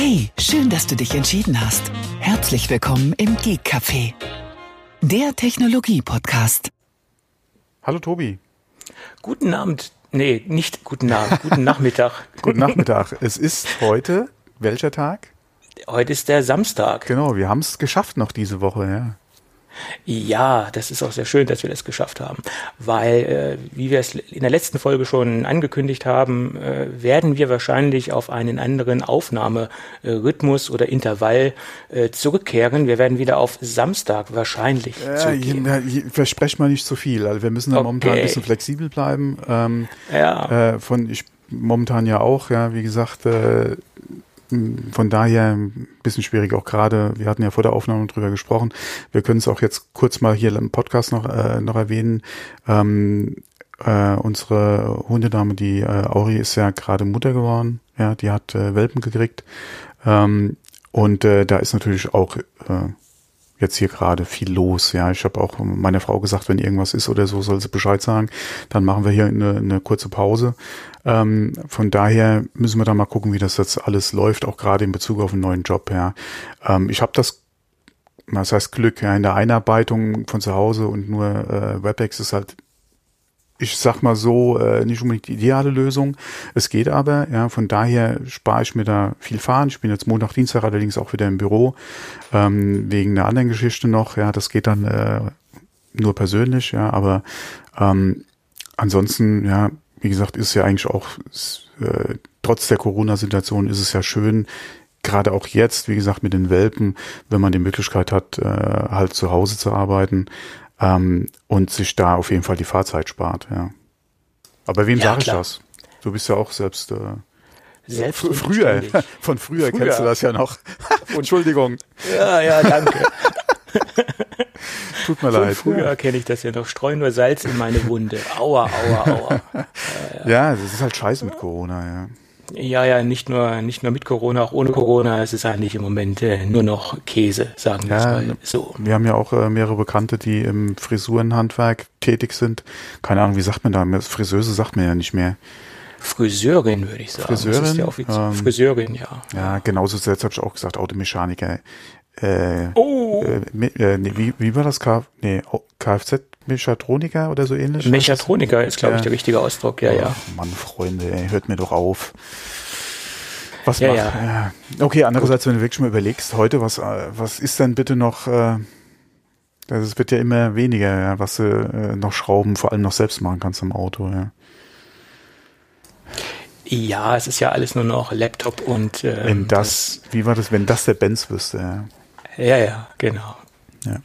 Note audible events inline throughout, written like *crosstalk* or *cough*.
Hey, schön, dass du dich entschieden hast. Herzlich willkommen im Geek Café, der Technologie-Podcast. Hallo Tobi. Guten Abend. Nee, nicht guten Abend, guten Nachmittag. *laughs* Guten Nachmittag. Es ist heute welcher Tag? Heute ist der Samstag. Genau, wir haben es geschafft noch diese Woche, ja. Ja, das ist auch sehr schön, dass wir das geschafft haben, weil, äh, wie wir es in der letzten Folge schon angekündigt haben, äh, werden wir wahrscheinlich auf einen anderen Aufnahmerhythmus oder Intervall äh, zurückkehren. Wir werden wieder auf Samstag wahrscheinlich Ja, zurückgehen. je- versprecht mal nicht zu viel. Also wir müssen da Okay. momentan ein bisschen flexibel bleiben. Ähm, Ja. äh, von ich momentan ja auch, ja, wie gesagt, äh, von daher ein bisschen schwierig auch gerade. Wir hatten ja vor der Aufnahme drüber gesprochen. Wir können es auch jetzt kurz mal hier im Podcast noch äh, noch erwähnen. Ähm, äh, unsere Hundedame, die äh, Auri, ist ja gerade Mutter geworden. Ja, die hat äh, Welpen gekriegt. Ähm, und äh, da ist natürlich auch äh, jetzt hier gerade viel los. Ja, ich habe auch meiner Frau gesagt, wenn irgendwas ist oder so, soll sie Bescheid sagen. Dann machen wir hier eine, eine kurze Pause. Ähm, von daher müssen wir da mal gucken, wie das jetzt alles läuft, auch gerade in Bezug auf einen neuen Job. Ja, ähm, ich habe das, was heißt Glück, ja, in der Einarbeitung von zu Hause und nur äh, WebEx ist halt ich sag mal so, äh, nicht unbedingt die ideale Lösung. Es geht aber, ja, von daher spare ich mir da viel Fahren. Ich bin jetzt Montag, Dienstag allerdings auch wieder im Büro, ähm, wegen einer anderen Geschichte noch, ja, das geht dann äh, nur persönlich, ja, aber ähm, ansonsten, ja, wie gesagt, ist ja eigentlich auch, äh, trotz der Corona-Situation ist es ja schön, gerade auch jetzt, wie gesagt, mit den Welpen, wenn man die Möglichkeit hat, äh, halt zu Hause zu arbeiten ähm, und sich da auf jeden Fall die Fahrzeit spart, ja. Aber wem Ja, sage ich das? Du bist ja auch selbst, äh, Selbst früher, *laughs* von früher, Früher. kennst du das ja noch. *laughs* Entschuldigung, Ja, ja, danke. *laughs* *laughs* tut mir Von leid. früher kenne ich das ja noch. Streu nur Salz in meine Wunde. Aua, aua, aua. *laughs* Ja, das ist halt scheiße mit Corona, ja. Ja, ja, nicht nur, nicht nur mit Corona, auch ohne Corona. Es ist eigentlich im Moment äh, nur noch Käse, sagen wir es Ja, mal ne- so. Wir haben ja auch äh, mehrere Bekannte, die im Frisurenhandwerk tätig sind. Keine Ahnung, wie sagt man da? Friseuse sagt man ja nicht mehr. Friseurin, würde ich sagen. Friseurin? ja. Ähm, Friseurin, ja. Ja, genauso selbst habe ich auch gesagt, Automechaniker. Äh, Oh, äh, me- äh, nee, wie, wie war das? K nee, O- Kfz-Mechatroniker oder so ähnlich? Mechatroniker ist, glaube ich, Ja. der richtige Ausdruck. Ja, ja. Ach, Mann, Freunde, ey, hört mir doch auf. Was Ja, macht, ja. ja. Okay, andererseits, wenn du wirklich mal überlegst, heute, was, äh, was ist denn bitte noch, äh, also es wird ja immer weniger, ja, was du äh, noch Schrauben vor allem noch selbst machen kannst im Auto, ja. Ja, es ist ja alles nur noch Laptop und ähm, Wenn das, wie war das, wenn das der Benz wüsste, ja. Ja, ja, genau. Ja.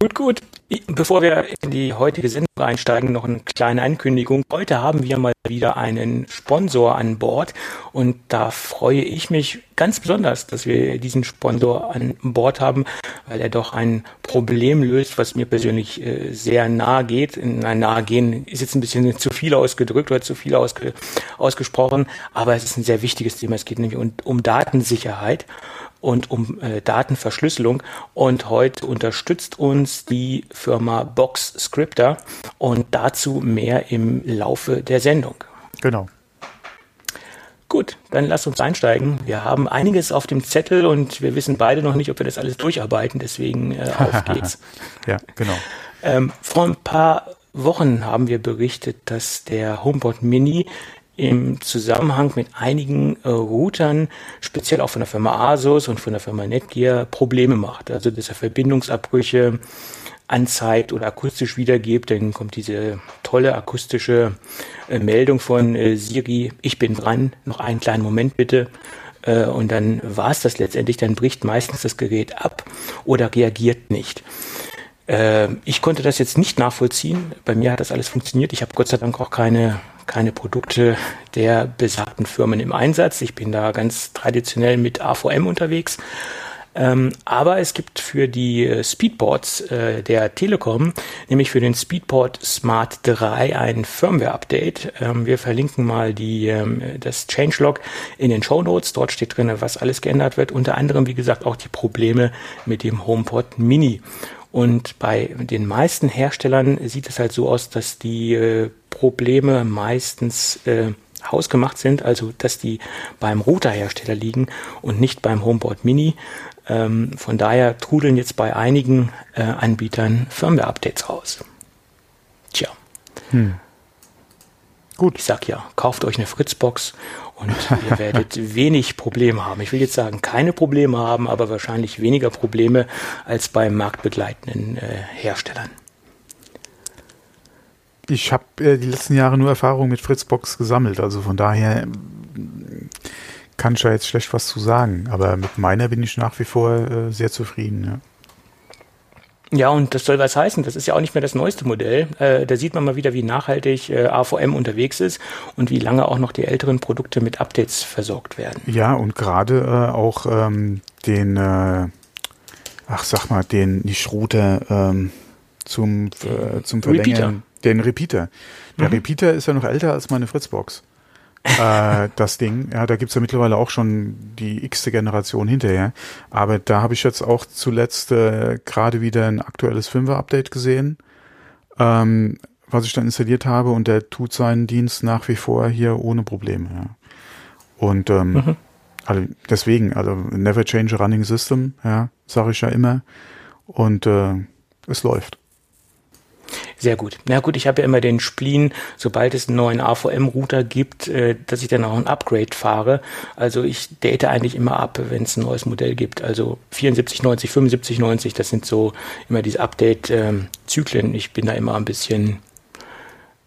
Gut, gut. Bevor wir in die heutige Sendung einsteigen, noch eine kleine Ankündigung. Heute haben wir mal wieder einen Sponsor an Bord und da freue ich mich ganz besonders, dass wir diesen Sponsor an Bord haben, weil er doch ein Problem löst, was mir persönlich äh, sehr nahe geht. Nein, nahe gehen ist jetzt ein bisschen zu viel ausgedrückt oder zu viel ausge ausgesprochen, aber es ist ein sehr wichtiges Thema. Es geht nämlich um, um Datensicherheit und um äh, Datenverschlüsselung. Und heute unterstützt uns die Firma Box Scripter und dazu mehr im Laufe der Sendung. Genau. Gut, dann lass uns einsteigen. Wir haben einiges auf dem Zettel und wir wissen beide noch nicht, ob wir das alles durcharbeiten. Deswegen äh, *laughs* auf geht's. Ja, genau. Ähm, vor ein paar Wochen haben wir berichtet, dass der HomePod Mini im Zusammenhang mit einigen äh, Routern, speziell auch von der Firma Asus und von der Firma Netgear, Probleme macht. Also dass er Verbindungsabbrüche anzeigt oder akustisch wiedergibt, dann kommt diese tolle akustische äh, Meldung von äh, Siri, ich bin dran, noch einen kleinen Moment bitte. Äh, und dann war es das letztendlich, dann bricht meistens das Gerät ab oder reagiert nicht. Ähm, ich konnte das jetzt nicht nachvollziehen. Bei mir hat das alles funktioniert. Ich habe Gott sei Dank auch keine, keine Produkte der besagten Firmen im Einsatz. Ich bin da ganz traditionell mit AVM unterwegs. Ähm, aber es gibt für die äh, Speedports äh, der Telekom, nämlich für den Speedport Smart 3 ein Firmware-Update. Ähm, wir verlinken mal die, ähm, das Changelog in den Show Notes. Dort steht drin, was alles geändert wird. Unter anderem, wie gesagt, auch die Probleme mit dem HomePod Mini. Und bei den meisten Herstellern sieht es halt so aus, dass die äh, Probleme meistens äh, hausgemacht sind, also dass die beim Routerhersteller liegen und nicht beim Homeboard Mini. Ähm, von daher trudeln jetzt bei einigen äh, Anbietern Firmware-Updates raus. Tja. Hm. Gut. Ich sag ja, kauft euch eine Fritzbox und ihr werdet wenig Probleme haben. Ich will jetzt sagen, keine Probleme haben, aber wahrscheinlich weniger Probleme als bei marktbegleitenden äh, Herstellern. Ich habe äh, die letzten Jahre nur Erfahrung mit Fritzbox gesammelt, also von daher kann ich ja jetzt schlecht was zu sagen. Aber mit meiner bin ich nach wie vor äh, sehr zufrieden. Ja. Ja, und das soll was heißen. Das ist ja auch nicht mehr das neueste Modell. Äh, da sieht man mal wieder, wie nachhaltig äh, AVM unterwegs ist und wie lange auch noch die älteren Produkte mit Updates versorgt werden. Ja, und gerade äh, auch ähm, den, äh, ach sag mal, den nicht Router ähm, zum, äh, zum Verlängern. Repeater. Den Repeater. Der mhm. Repeater ist ja noch älter als meine Fritzbox äh, das Ding. Ja, da gibt's ja mittlerweile auch schon die x-te Generation hinterher. Aber da habe ich jetzt auch zuletzt äh, gerade wieder ein aktuelles Firmware-Update gesehen, ähm, was ich dann installiert habe und der tut seinen Dienst nach wie vor hier ohne Probleme. Ja. Und ähm, mhm. also deswegen, also never change a running system, ja, sage ich ja immer. Und äh, es läuft. Sehr gut. Na gut, ich habe ja immer den Spleen, sobald es einen neuen AVM-Router gibt, äh, dass ich dann auch ein Upgrade fahre. Also ich date eigentlich immer ab, wenn es ein neues Modell gibt. Also 7490, 7590, das sind so immer diese Update-Zyklen. Ich bin da immer ein bisschen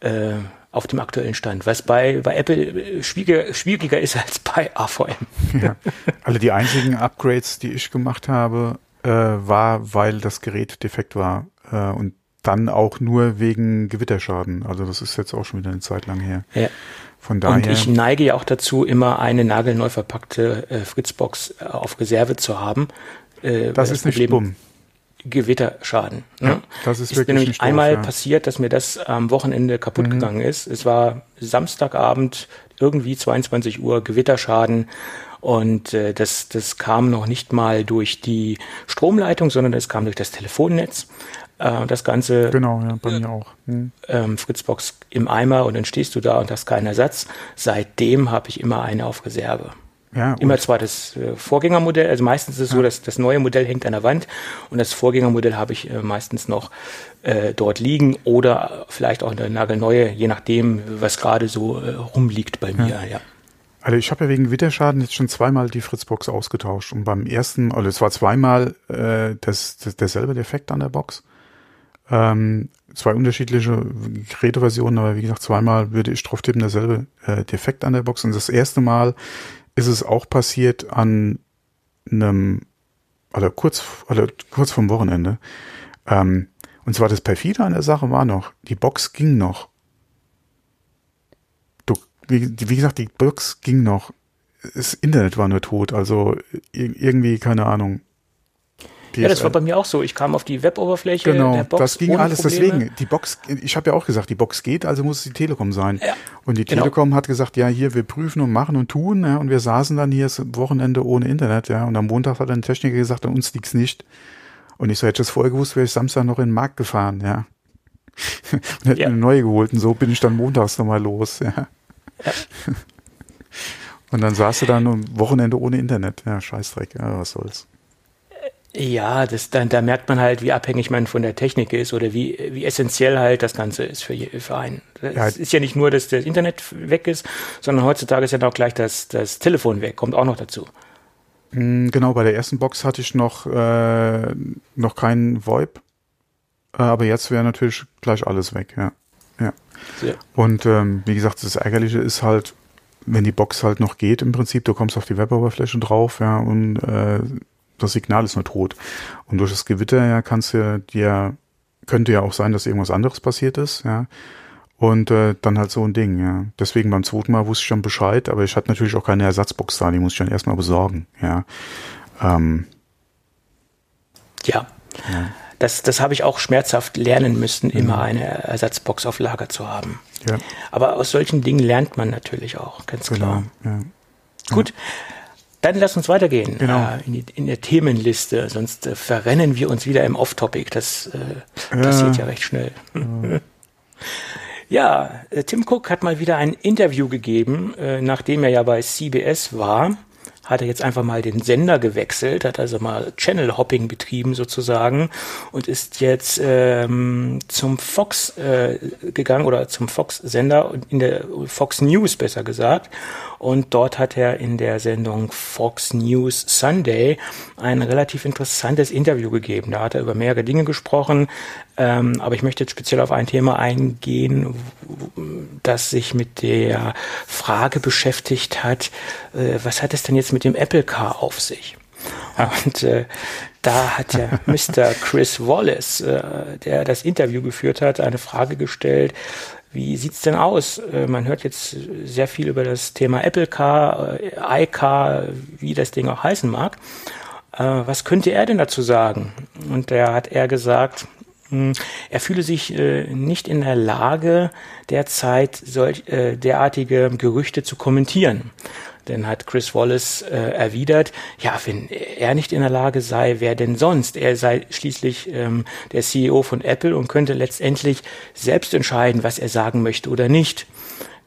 äh, auf dem aktuellen Stand, was bei, bei Apple äh, schwieriger, schwieriger ist als bei AVM. Ja. Also die einzigen Upgrades, die ich gemacht habe, äh, war, weil das Gerät defekt war. Äh, und dann auch nur wegen Gewitterschaden. Also das ist jetzt auch schon wieder eine Zeit lang her. Ja. Von daher. Und ich neige ja auch dazu, immer eine nagelneu verpackte äh, Fritzbox äh, auf Reserve zu haben. Äh, das ist nicht dumm. Gewitterschaden. Ne? Ja, das ist, ist wirklich mir nämlich einmal ja. passiert, dass mir das am Wochenende kaputt mhm. gegangen ist. Es war Samstagabend, irgendwie 22 Uhr, Gewitterschaden. Und äh, das, das kam noch nicht mal durch die Stromleitung, sondern es kam durch das Telefonnetz. Äh, das Ganze. Genau, ja, bei mir auch. Hm. Ähm, Fritzbox im Eimer und dann stehst du da und hast keinen Ersatz. Seitdem habe ich immer eine auf Reserve. Ja, immer zwar das äh, Vorgängermodell, also meistens ist es ja. so, dass das neue Modell hängt an der Wand und das Vorgängermodell habe ich äh, meistens noch äh, dort liegen oder vielleicht auch eine nagelneue, je nachdem, was gerade so äh, rumliegt bei mir, ja. ja. Also ich habe ja wegen Witterschaden jetzt schon zweimal die Fritzbox ausgetauscht und beim ersten, also es war zweimal äh, das, das, derselbe Defekt an der Box. Ähm, zwei unterschiedliche Geräteversionen, aber wie gesagt, zweimal würde ich drauf tippen, derselbe äh, Defekt an der Box. Und das erste Mal ist es auch passiert an einem, oder kurz, oder kurz vom Wochenende. Ähm, und zwar das perfide an der Sache war noch, die Box ging noch. Du, wie, wie gesagt, die Box ging noch. Das Internet war nur tot, also irgendwie, keine Ahnung. PSL. Ja, das war bei mir auch so. Ich kam auf die Web-Oberfläche genau, der Box. Das ging alles Probleme. deswegen. Die Box, ich habe ja auch gesagt, die Box geht, also muss es die Telekom sein. Ja, und die genau. Telekom hat gesagt, ja, hier, wir prüfen und machen und tun, ja, und wir saßen dann hier das Wochenende ohne Internet, ja. Und am Montag hat ein Techniker gesagt, an uns liegt's nicht. Und ich so, hätte ich das vorher gewusst, wäre ich Samstag noch in den Markt gefahren, ja. *laughs* und hätte ja. eine neue geholt. Und so bin ich dann montags nochmal los, ja. ja. *laughs* Und dann saß du dann am Wochenende ohne Internet. Ja, Scheißdreck, ja, was soll's. Ja, das, dann, da merkt man halt, wie abhängig man von der Technik ist oder wie, wie essentiell halt das Ganze ist für, für einen. Es ja. ist ja nicht nur, dass das Internet weg ist, sondern heutzutage ist ja auch gleich das, das Telefon weg, kommt auch noch dazu. Hm, genau, bei der ersten Box hatte ich noch, äh, noch keinen VoIP, äh, aber jetzt wäre natürlich gleich alles weg, ja. ja. Sehr. Und ähm, wie gesagt, das Ärgerliche ist halt, wenn die Box halt noch geht im Prinzip, du kommst auf die Weboberfläche drauf, ja, und äh, das Signal ist nur tot. Und durch das Gewitter ja kannst du dir, könnte ja auch sein, dass irgendwas anderes passiert ist, ja. Und äh, dann halt so ein Ding, ja. Deswegen beim zweiten Mal wusste ich schon Bescheid, aber ich hatte natürlich auch keine Ersatzbox da, die muss ich dann erstmal besorgen, ja. Ähm, ja. ja. Das, das habe ich auch schmerzhaft lernen müssen, mhm. immer eine Ersatzbox auf Lager zu haben. Ja. Aber aus solchen Dingen lernt man natürlich auch, ganz genau, klar. Ja. Gut. Ja. Dann lass uns weitergehen genau. äh, in, die, in, der Themenliste, sonst äh, verrennen wir uns wieder im Off-Topic. Das äh, passiert ja recht schnell. *laughs* Ja, äh, Tim Cook hat mal wieder ein Interview gegeben, äh, nachdem er ja bei CBS war hat er jetzt einfach mal den Sender gewechselt, hat also mal Channel Hopping betrieben sozusagen und ist jetzt ähm, zum Fox äh, gegangen oder zum Fox Sender in der Fox News besser gesagt und dort hat er in der Sendung Fox News Sunday ein relativ interessantes Interview gegeben. Da hat er über mehrere Dinge gesprochen, ähm, aber ich möchte jetzt speziell auf ein Thema eingehen, das sich mit der Frage beschäftigt hat, äh, was hat es denn jetzt mit dem Apple Car auf sich? Und äh, da hat ja *laughs* Mr. Chris Wallace, äh, der das Interview geführt hat, eine Frage gestellt, wie sieht's denn aus? Äh, man hört jetzt sehr viel über das Thema Apple Car, äh, iCar, wie das Ding auch heißen mag. Äh, was könnte er denn dazu sagen? Und da hat er gesagt, er fühle sich nicht in der Lage, derzeit solch, derartige Gerüchte zu kommentieren. Dann hat Chris Wallace äh, erwidert, ja, wenn er nicht in der Lage sei, wer denn sonst? Er sei schließlich ähm, der CEO von Apple und könnte letztendlich selbst entscheiden, was er sagen möchte oder nicht.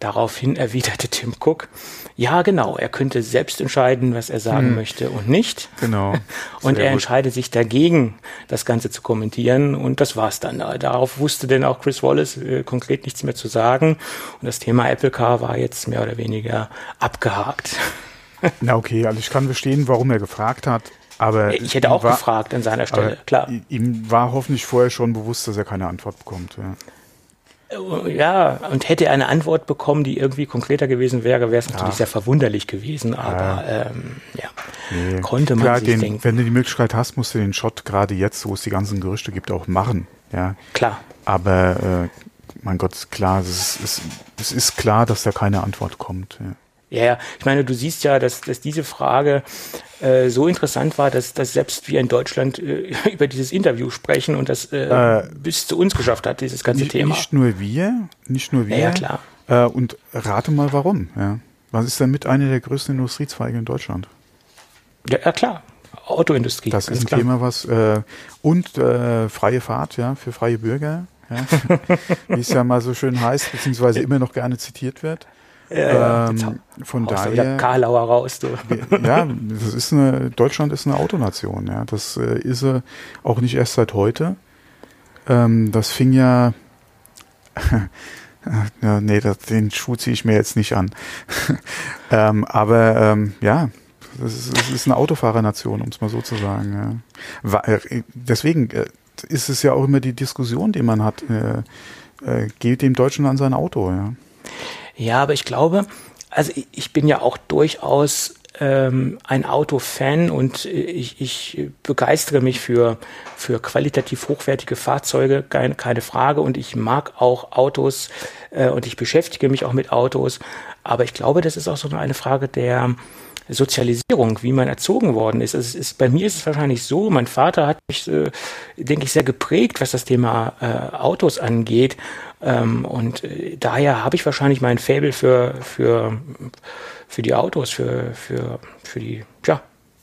Daraufhin erwiderte Tim Cook, ja, genau, er könnte selbst entscheiden, was er sagen hm. möchte und nicht. Genau. *laughs* und er gut. entscheidet sich dagegen, das Ganze zu kommentieren und das war's dann. Darauf wusste denn auch Chris Wallace äh, konkret nichts mehr zu sagen und das Thema Apple Car war jetzt mehr oder weniger abgehakt. *laughs* Na okay, also ich kann verstehen, warum er gefragt hat. Aber ich hätte auch war, gefragt an seiner Stelle, klar. Ihm war hoffentlich vorher schon bewusst, dass er keine Antwort bekommt. Ja. Ja, und hätte er eine Antwort bekommen, die irgendwie konkreter gewesen wäre, wäre es natürlich sehr verwunderlich gewesen, aber ja, ähm, ja. Nee. konnte man Klar, sich den, denken. Wenn du die Möglichkeit hast, musst du den Shot gerade jetzt, wo es die ganzen Gerüchte gibt, auch machen. Ja. Klar. Aber äh, mein Gott, klar, es ist, es ist klar, dass da keine Antwort kommt. Ja. Ja, ich meine, du siehst ja, dass, dass diese Frage äh, so interessant war, dass, dass selbst wir in Deutschland äh, *laughs* über dieses Interview sprechen und das äh, äh, bis zu uns geschafft hat, dieses ganze nicht, Thema. Nicht nur wir, nicht nur wir. Ja, ja klar. Äh, und rate mal warum. Ja. Was ist denn mit einer der größten Industriezweige in Deutschland? Ja, ja klar. Autoindustrie. Das ist ein klar. Thema, was äh, und äh, freie Fahrt, ja, für freie Bürger, ja, *laughs* wie es ja mal so schön heißt, beziehungsweise immer noch gerne zitiert wird. Ja, ähm, von daher. Karlauer raus, du. Ja, das ist eine, Deutschland ist eine Autonation, ja. Das äh, ist sie auch nicht erst seit heute. Ähm, das fing ja, *laughs* ja nee, das, den Schuh ziehe ich mir jetzt nicht an. *laughs* ähm, aber ähm, ja, das ist, das ist eine Autofahrernation, um es mal so zu sagen. Ja. Äh, deswegen äh, ist es ja auch immer die Diskussion, die man hat. Äh, äh, geht dem Deutschen an sein Auto, ja. Ja, aber ich glaube, also ich bin ja auch durchaus ähm, ein Autofan und ich, ich begeistere mich für, für qualitativ hochwertige Fahrzeuge, keine, keine Frage. Und ich mag auch Autos äh, und ich beschäftige mich auch mit Autos. Aber ich glaube, das ist auch so eine Frage der Sozialisierung, wie man erzogen worden ist. Also ist bei mir ist es wahrscheinlich so, mein Vater hat mich, äh, denke ich, sehr geprägt, was das Thema äh, Autos angeht. Ähm, und äh, daher habe ich wahrscheinlich mein Fable für, für, für die Autos, für, für, für die, ja,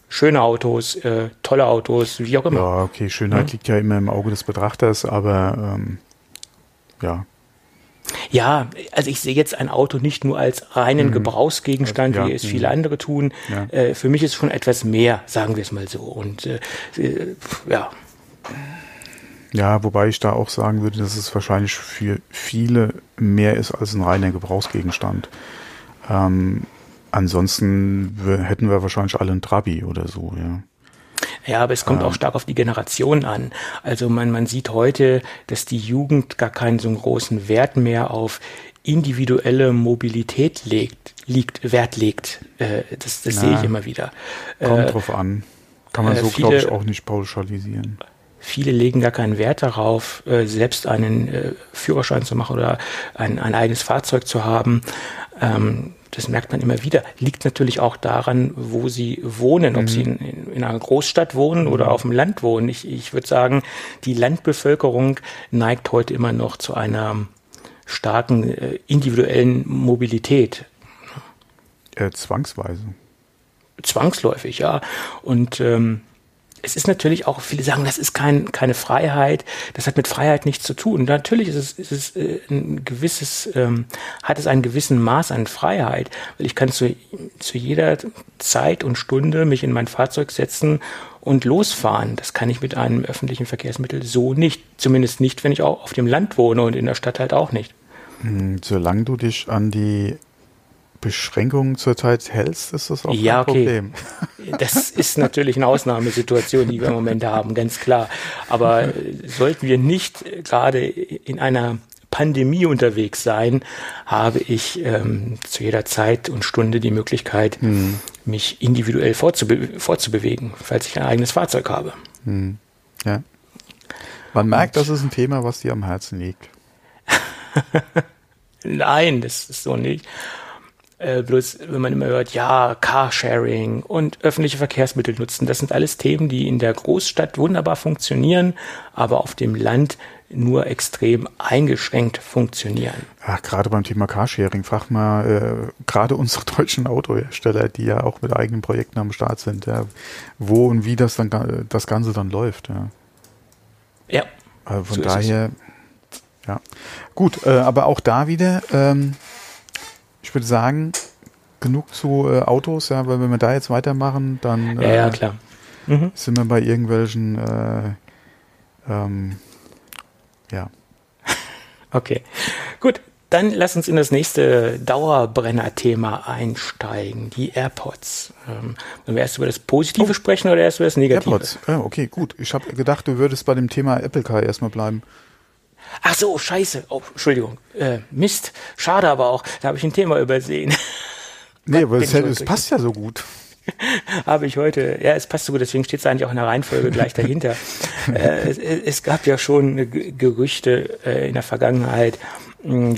schöne Autos, äh, tolle Autos, wie auch immer. Ja, okay, Schönheit ja. liegt ja immer im Auge des Betrachters, aber ähm, ja. Ja, also ich sehe jetzt ein Auto nicht nur als reinen mhm. Gebrauchsgegenstand, ja. wie es mhm. viele andere tun. Ja. Äh, für mich ist es schon etwas mehr, sagen wir es mal so. Und äh, äh ja. Ja, wobei ich da auch sagen würde, dass es wahrscheinlich für viele mehr ist als ein reiner Gebrauchsgegenstand. Ähm, ansonsten hätten wir wahrscheinlich alle ein Trabi oder so, ja. Ja, aber es kommt ähm. auch stark auf die Generation an. Also man, man sieht heute, dass die Jugend gar keinen so großen Wert mehr auf individuelle Mobilität legt, liegt, Wert legt. Äh, das das sehe ich immer wieder. Kommt äh, drauf an. Kann man äh, so, glaube ich, auch nicht pauschalisieren. Viele legen gar keinen Wert darauf, äh, selbst einen äh, Führerschein zu machen oder ein, ein eigenes Fahrzeug zu haben. Ähm, das merkt man immer wieder. Liegt natürlich auch daran, wo sie wohnen, ob mhm. sie in, in, einer Großstadt wohnen oder mhm. auf dem Land wohnen. Ich, ich würde sagen, die Landbevölkerung neigt heute immer noch zu einer starken äh, individuellen Mobilität. Äh, zwangsweise. Zwangsläufig, ja. Und ähm, es ist natürlich auch, viele sagen, das ist kein, keine Freiheit, das hat mit Freiheit nichts zu tun. natürlich ist es, ist es äh, ein gewisses, ähm, hat es einen gewissen Maß an Freiheit, weil ich kann zu, zu jeder Zeit und Stunde mich in mein Fahrzeug setzen und losfahren. Das kann ich mit einem öffentlichen Verkehrsmittel so nicht. Zumindest nicht, wenn ich auch auf dem Land wohne und in der Stadt halt auch nicht. Hm, solange du dich an die Beschränkungen zurzeit hältst, ist das auch ja, okay. Problem. *laughs* Das ist natürlich eine Ausnahmesituation, die wir im Moment haben, ganz klar. Aber äh, sollten wir nicht gerade in einer Pandemie unterwegs sein, habe ich ähm, zu jeder Zeit und Stunde die Möglichkeit, hm. mich individuell fortzube fortzubewegen, falls ich ein eigenes Fahrzeug habe. Hm. Ja. Man merkt, und, das ist ein Thema, was dir am Herzen liegt. *laughs* Nein, das ist so nicht. Äh, bloß, wenn man immer hört, ja, Carsharing und öffentliche Verkehrsmittel nutzen, das sind alles Themen, die in der Großstadt wunderbar funktionieren, aber auf dem Land nur extrem eingeschränkt funktionieren. Ach, gerade beim Thema Carsharing, frag mal äh, gerade unsere *laughs* deutschen Autohersteller, die ja auch mit eigenen Projekten am Start sind, ja, wo und wie das dann das Ganze dann läuft. Ja. ja also von so daher, ja. Gut, äh, aber auch da wieder, ähm, ich würde sagen, genug zu äh, Autos, ja, weil wenn wir da jetzt weitermachen, dann ja, ja, äh, klar. Mhm. sind wir bei irgendwelchen, äh, ähm, ja. *laughs* Okay, gut. Dann lass uns in das nächste Dauerbrenner-Thema einsteigen, die AirPods. Ähm, wollen wir erst über das Positive oh. sprechen oder erst über das Negative? AirPods, ja, okay, gut. Ich habe gedacht, du würdest bei dem Thema Apple Car erstmal bleiben. Ach so, scheiße. Oh, Entschuldigung. Äh, Mist. Schade aber auch. Da habe ich ein Thema übersehen. *laughs* Nee, aber es, es passt ja so gut. *laughs* habe ich heute, ja, es passt so gut, deswegen steht es eigentlich auch in der Reihenfolge gleich dahinter. *laughs* äh, es, es, gab ja schon Gerüchte äh, in der Vergangenheit,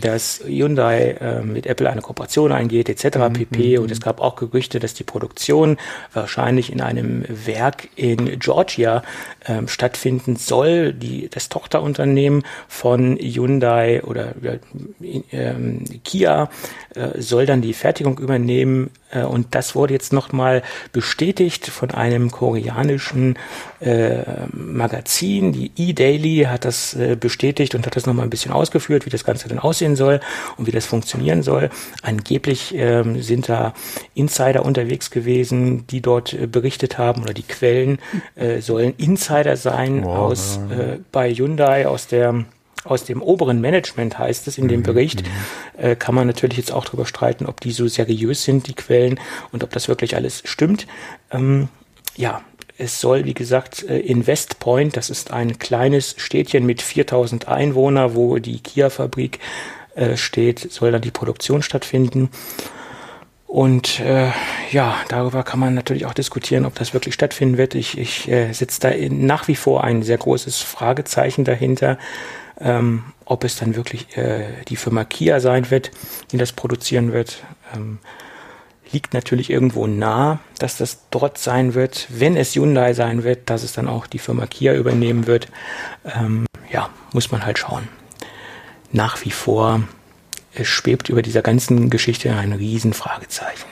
dass Hyundai äh, mit Apple eine Kooperation eingeht, etc. Mhm, pp. Mhm, und es gab auch Gerüchte, dass die Produktion wahrscheinlich in einem Werk in Georgia ähm, stattfinden soll. Die, das Tochterunternehmen von Hyundai oder äh, Kia äh, soll dann die Fertigung übernehmen. Äh, und das wurde jetzt nochmal bestätigt von einem koreanischen äh, Magazin. Die E-Daily hat das äh, bestätigt und hat das nochmal ein bisschen ausgeführt, wie das Ganze dann denn aussehen soll und wie das funktionieren soll. Angeblich ähm, sind da Insider unterwegs gewesen, die dort äh, berichtet haben oder die Quellen äh, sollen Insider sein wow, aus äh, bei Hyundai aus der aus dem oberen Management heißt es in dem mhm, Bericht, mhm. äh, kann man natürlich jetzt auch darüber streiten, ob die so seriös sind, die Quellen, und ob das wirklich alles stimmt. Ähm, ja, es soll, wie gesagt, äh, in West Point, das ist ein kleines Städtchen mit 4000 Einwohnern, wo die Kia-Fabrik äh, steht, soll dann die Produktion stattfinden. Und äh, ja, darüber kann man natürlich auch diskutieren, ob das wirklich stattfinden wird. Ich, ich äh, setze da nach wie vor ein sehr großes Fragezeichen dahinter, ähm, ob es dann wirklich äh, die Firma Kia sein wird, die das produzieren wird. Ähm, liegt natürlich irgendwo nah, dass das dort sein wird. Wenn es Hyundai sein wird, dass es dann auch die Firma Kia übernehmen wird. Ähm, ja, muss man halt schauen. Nach wie vor es schwebt über dieser ganzen Geschichte ein Riesenfragezeichen.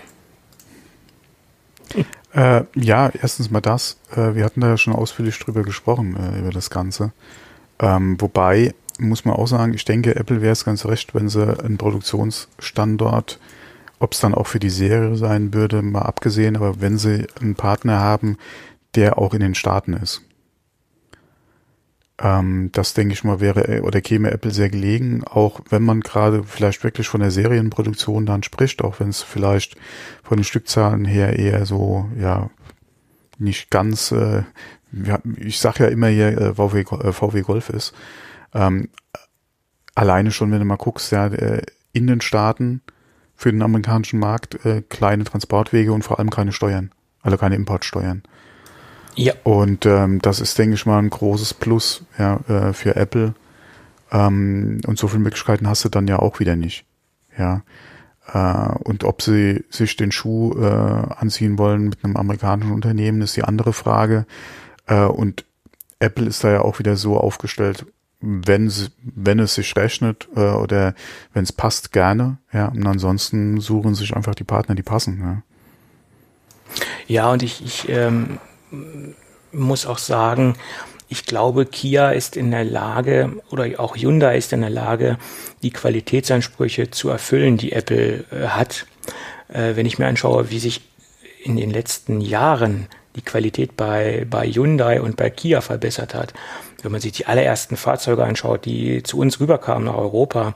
Äh, ja, erstens mal das. Äh, wir hatten da ja schon ausführlich drüber gesprochen, äh, über das Ganze. Ähm, wobei, muss man auch sagen, ich denke, Apple wäre es ganz recht, wenn sie einen Produktionsstandort ob es dann auch für die Serie sein würde, mal abgesehen, aber wenn sie einen Partner haben, der auch in den Staaten ist. Ähm, das denke ich mal wäre oder käme Apple sehr gelegen, auch wenn man gerade vielleicht wirklich von der Serienproduktion dann spricht, auch wenn es vielleicht von den Stückzahlen her eher so, ja, nicht ganz, äh, ich sag ja immer hier äh, VW, äh, VW Golf ist. Ähm, alleine schon, wenn du mal guckst, ja, äh, in den Staaten für den amerikanischen Markt äh, kleine Transportwege und vor allem keine Steuern, also keine Importsteuern. Ja. Und ähm, das ist, denke ich mal, ein großes Plus ja, äh, für Apple. Ähm, und so viele Möglichkeiten hast du dann ja auch wieder nicht. Ja. Äh, und ob sie sich den Schuh äh, anziehen wollen mit einem amerikanischen Unternehmen, ist die andere Frage. Äh, und Apple ist da ja auch wieder so aufgestellt, wenn, wenn es sich rechnet äh, oder wenn es passt, gerne. Ja, und ansonsten suchen sich einfach die Partner, die passen. Ja, ja und ich, ich ähm, muss auch sagen, ich glaube, Kia ist in der Lage oder auch Hyundai ist in der Lage, die Qualitätsansprüche zu erfüllen, die Apple äh, hat. Äh, wenn ich mir anschaue, wie sich in den letzten Jahren die Qualität bei, bei Hyundai und bei Kia verbessert hat. Wenn man sich die allerersten Fahrzeuge anschaut, die zu uns rüberkamen nach Europa,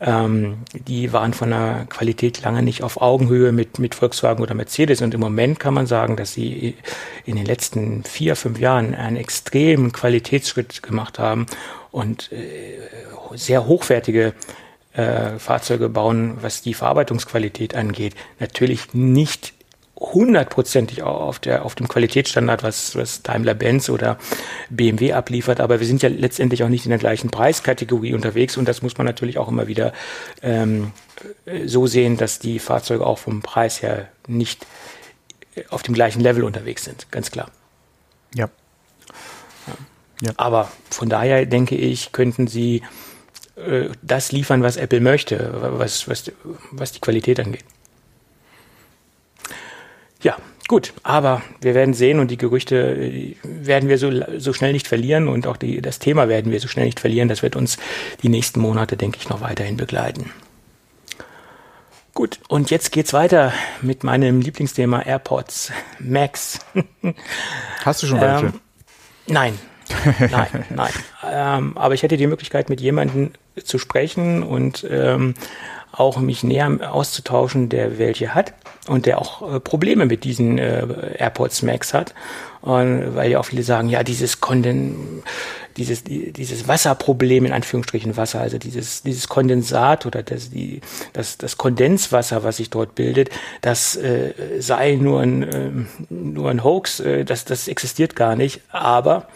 ähm, die waren von der Qualität lange nicht auf Augenhöhe mit, mit Volkswagen oder Mercedes. Und im Moment kann man sagen, dass sie in den letzten vier, fünf Jahren einen extremen Qualitätsschritt gemacht haben und äh, sehr hochwertige äh, Fahrzeuge bauen, was die Verarbeitungsqualität angeht. Natürlich nicht hundertprozentig auf der auf dem Qualitätsstandard, was, was Daimler-Benz oder BMW abliefert, aber wir sind ja letztendlich auch nicht in der gleichen Preiskategorie unterwegs und das muss man natürlich auch immer wieder ähm, so sehen, dass die Fahrzeuge auch vom Preis her nicht auf dem gleichen Level unterwegs sind, ganz klar. Ja. ja. Aber von daher denke ich, könnten sie äh, das liefern, was Apple möchte, was, was, was die Qualität angeht. Ja, gut, aber wir werden sehen und die Gerüchte äh, werden wir so, so schnell nicht verlieren und auch die, das Thema werden wir so schnell nicht verlieren. Das wird uns die nächsten Monate, denke ich, noch weiterhin begleiten. Gut, und jetzt geht's weiter mit meinem Lieblingsthema AirPods Max. *laughs* Hast du schon welche? Ähm, nein, *laughs* nein, nein. Ähm, aber ich hätte die Möglichkeit, mit jemandem zu sprechen und ähm, auch mich näher auszutauschen, der welche hat und der auch äh, Probleme mit diesen äh, AirPods Max hat. Und weil ja auch viele sagen, ja, dieses Konden, dieses, dieses Wasserproblem, in Anführungsstrichen Wasser, also dieses, dieses Kondensat oder das, die, das, das Kondenswasser, was sich dort bildet, das äh, sei nur ein, äh, nur ein Hoax, äh, das, das existiert gar nicht. Aber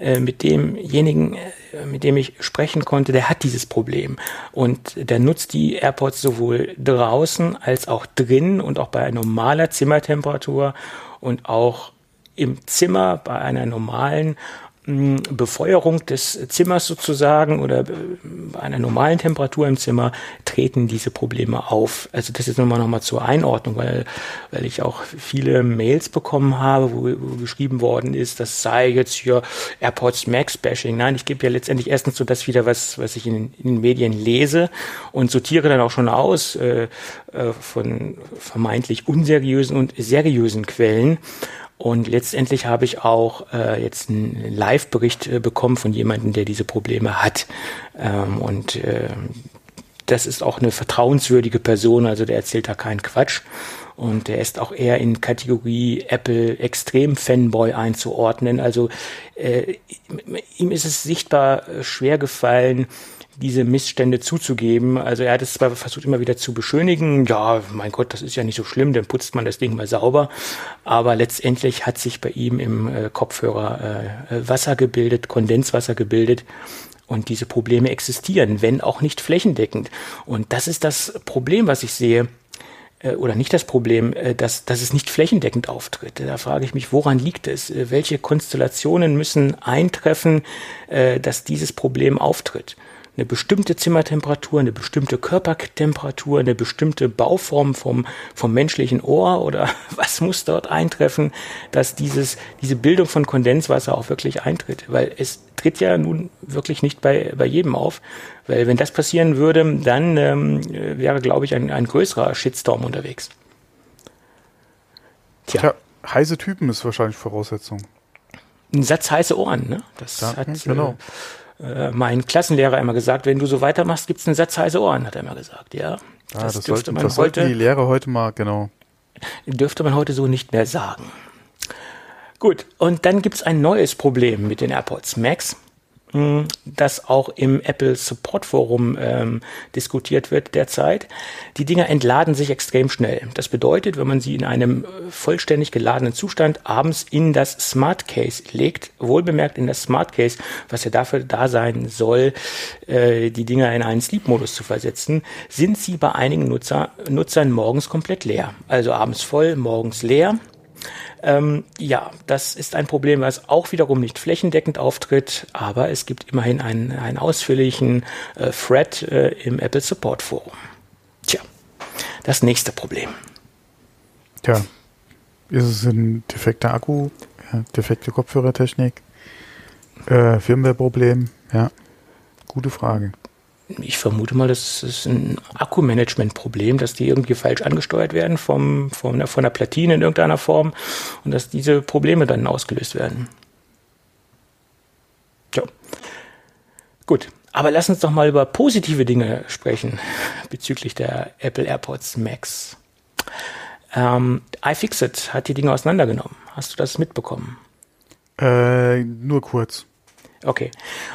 äh, mit demjenigen, äh, mit dem ich sprechen konnte, der hat dieses Problem. Und der nutzt die AirPods sowohl draußen als auch drin und auch bei normaler Zimmertemperatur und auch im Zimmer bei einer normalen Befeuerung des Zimmers sozusagen oder bei einer normalen Temperatur im Zimmer treten diese Probleme auf. Also das ist nochmal noch mal zur Einordnung, weil, weil ich auch viele Mails bekommen habe, wo, wo geschrieben worden ist, das sei jetzt hier AirPods Max Bashing. Nein, ich gebe ja letztendlich erstens so das wieder, was, was ich in, in den Medien lese und sortiere dann auch schon aus äh, äh von vermeintlich unseriösen und seriösen Quellen. Und letztendlich habe ich auch äh, jetzt einen Live-Bericht äh, bekommen von jemandem, der diese Probleme hat. Ähm, und äh, das ist auch eine vertrauenswürdige Person, also der erzählt da keinen Quatsch. Und der ist auch eher in Kategorie Apple Extrem Fanboy einzuordnen. Also äh, ihm ist es sichtbar äh, schwer gefallen, diese Missstände zuzugeben. Also er hat es zwar versucht immer wieder zu beschönigen, ja, mein Gott, das ist ja nicht so schlimm, dann putzt man das Ding mal sauber. Aber letztendlich hat sich bei ihm im äh, Kopfhörer äh, Wasser gebildet, Kondenswasser gebildet. Und diese Probleme existieren, wenn auch nicht flächendeckend. Und das ist das Problem, was ich sehe äh, oder nicht das Problem, äh, dass, dass es nicht flächendeckend auftritt. Da frage ich mich, woran liegt es? Welche Konstellationen müssen eintreffen, dass dieses Problem auftritt? Eine bestimmte Zimmertemperatur, eine bestimmte Körpertemperatur, eine bestimmte Bauform vom, vom menschlichen Ohr oder *laughs* was muss dort eintreffen, dass dieses, diese Bildung von Kondenswasser auch wirklich eintritt? Weil es tritt ja nun wirklich nicht bei, bei jedem auf. Weil wenn das passieren würde, dann ähm, wäre, glaube ich, ein, ein größerer Shitstorm unterwegs. Tja. Tja, heiße Typen ist wahrscheinlich Voraussetzung. Ein Satz heiße Ohren, ne? Das ja, hat, genau. Äh, äh, mein Klassenlehrer immer gesagt, wenn du so weitermachst, gibt's einen Satz heiße Ohren, hat er immer gesagt, ja. Ah, das, das dürfte man das heute, die Lehrer heute mal, genau. Dürfte man heute so nicht mehr sagen. Gut, und dann gibt's ein neues Problem mit den AirPods Max das auch im Apple Support Forum ähm, diskutiert wird derzeit. Die Dinger entladen sich extrem schnell. Das bedeutet, wenn man sie in einem äh, vollständig geladenen Zustand abends in das Smart Case legt, wohlbemerkt in das Smart Case, was ja dafür da sein soll, äh, die Dinger in einen Sleep-Modus zu versetzen, sind sie bei einigen Nutzer, Nutzern morgens komplett leer. Also abends voll, morgens leer. Ähm, ja, das ist ein Problem, was auch wiederum nicht flächendeckend auftritt, aber es gibt immerhin einen, einen ausführlichen äh, Thread äh, im Apple Support Forum. Tja, das nächste Problem. Tja, ist es ein defekter Akku? Ja, defekte Kopfhörertechnik, äh, Firmware-Problem, ja. Gute Frage. Ich vermute mal, das ist ein Akkumanagement-Problem, dass die irgendwie falsch angesteuert werden vom, vom, von der Platine in irgendeiner Form und dass diese Probleme dann ausgelöst werden. Ja. Gut. Aber lass uns doch mal über positive Dinge sprechen *laughs* bezüglich der Apple AirPods Max. Ähm, iFixit hat die Dinge auseinandergenommen. Hast du das mitbekommen? Äh, nur kurz. Okay.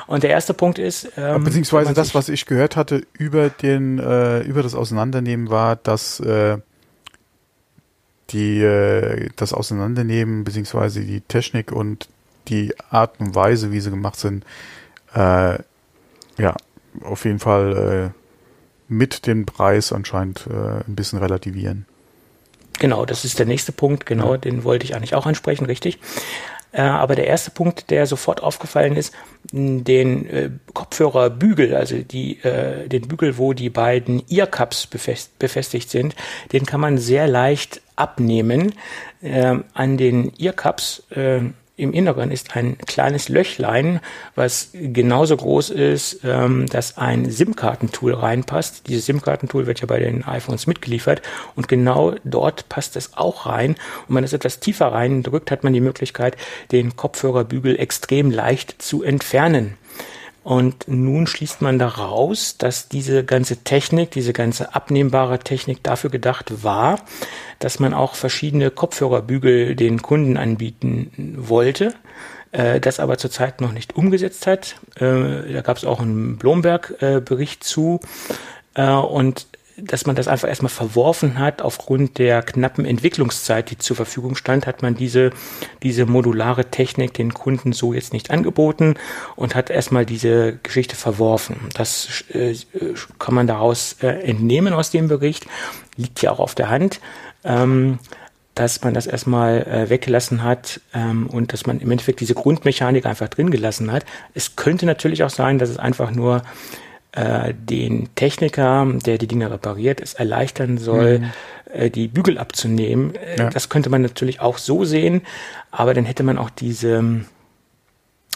Und der erste Punkt ist, ähm, beziehungsweise das, was ich gehört hatte über den äh, über das Auseinandernehmen, war, dass äh, die äh, das Auseinandernehmen beziehungsweise die Technik und die Art und Weise, wie sie gemacht sind, äh, ja, auf jeden Fall äh, mit dem Preis anscheinend äh, ein bisschen relativieren. Genau, das ist der nächste Punkt, genau, ja. den wollte ich eigentlich auch ansprechen, richtig. Äh, aber der erste Punkt, der sofort aufgefallen ist, den äh, Kopfhörerbügel, also die, äh, den Bügel, wo die beiden Earcups befest, befestigt sind, den kann man sehr leicht abnehmen. An den Earcups im Inneren ist ein kleines Löchlein, was genauso groß ist, ähm, dass ein SIM-Kartentool reinpasst. Dieses SIM-Kartentool wird ja bei den iPhones mitgeliefert und genau dort passt es auch rein. Und wenn man es etwas tiefer reindrückt, hat man die Möglichkeit, den Kopfhörerbügel extrem leicht zu entfernen. Und nun schließt man daraus, dass diese ganze Technik, diese ganze abnehmbare Technik dafür gedacht war, dass man auch verschiedene Kopfhörerbügel den Kunden anbieten wollte, äh, das aber zurzeit noch nicht umgesetzt hat. Äh, da gab es auch einen Blomberg-Bericht äh, zu. Äh, und dass man das einfach erstmal verworfen hat. Aufgrund der knappen Entwicklungszeit, die zur Verfügung stand, hat man diese, diese modulare Technik den Kunden so jetzt nicht angeboten und hat erstmal diese Geschichte verworfen. Das äh, kann man daraus äh, entnehmen aus dem Bericht. Liegt ja auch auf der Hand. Ähm, dass man das erstmal äh, weggelassen hat ähm, und dass man im Endeffekt diese Grundmechanik einfach drin gelassen hat. Es könnte natürlich auch sein, dass es einfach nur äh, den Techniker, der die Dinge repariert, es erleichtern soll, mhm. äh, die Bügel abzunehmen. Äh, ja. Das könnte man natürlich auch so sehen, aber dann hätte man auch diese,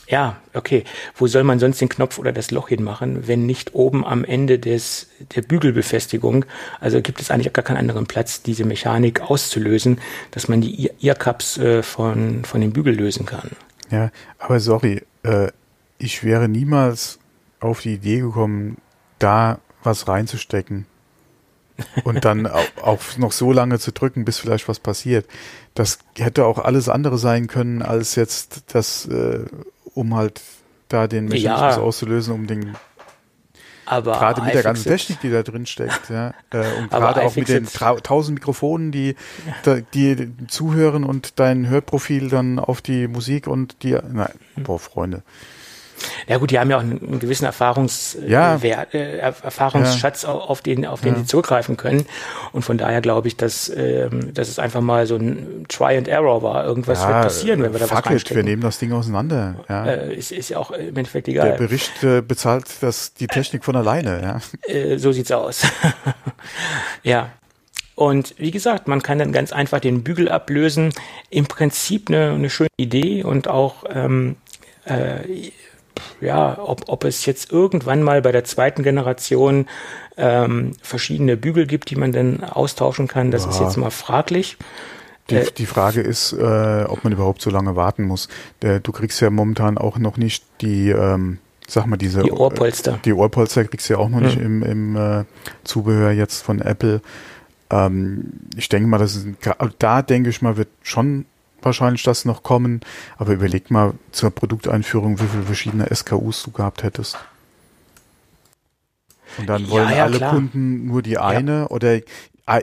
ja, okay, wo soll man sonst den Knopf oder das Loch hinmachen, wenn nicht oben am Ende des, der Bügelbefestigung? Also gibt es eigentlich gar keinen anderen Platz, diese Mechanik auszulösen, dass man die Earcups äh, von, von dem Bügel lösen kann. Ja, aber sorry, äh, ich wäre niemals auf die Idee gekommen, da was reinzustecken und dann auch, noch so lange zu drücken, bis vielleicht was passiert. Das hätte auch alles andere sein können, als jetzt das, äh, um halt da den Mechanismus ja. auszulösen, um den aber gerade mit der ganzen Technik, die da drin steckt, ja, äh, und gerade auch mit den tausend Mikrofonen, die, da, die zuhören und dein Hörprofil dann auf die Musik und die, nein, boah, Freunde. Ja gut, die haben ja auch einen, gewissen Erfahrungs ja. Wert, äh, Erfahrungsschatz, ja. auf den, auf den ja. sie zurückgreifen können. Und von daher glaube ich, dass, ähm, dass es einfach mal so ein Try and Error war. Irgendwas wird passieren, wenn wir da was reinstecken. wir nehmen das Ding auseinander. Ja. Äh, ist, ist ja auch im Endeffekt egal. Der Bericht äh, bezahlt das, die Technik von alleine. Ja. Äh, so sieht's aus. *laughs* ja. Und wie gesagt, man kann dann ganz einfach den Bügel ablösen. Im Prinzip eine, eine schöne Idee und auch ähm, äh, ja, ob, ob es jetzt irgendwann mal bei der zweiten Generation ähm, verschiedene Bügel gibt, die man dann austauschen kann, das ja. ist jetzt mal fraglich. Die, äh, die Frage ist, äh, ob man überhaupt so lange warten muss. Der, du kriegst ja momentan auch noch nicht die, ähm, sag mal, diese die Ohrpolster. Äh, die Ohrpolster kriegst du ja auch noch mhm. nicht im, im äh, Zubehör jetzt von Apple. Ähm, ich denke mal, das ist, da denke ich mal, wird schon wahrscheinlich das noch kommen. Aber überleg mal zur Produkteinführung, wie viele verschiedene SKUs du gehabt hättest. Und dann wollen ja, ja, alle klar. Kunden nur die eine ja. oder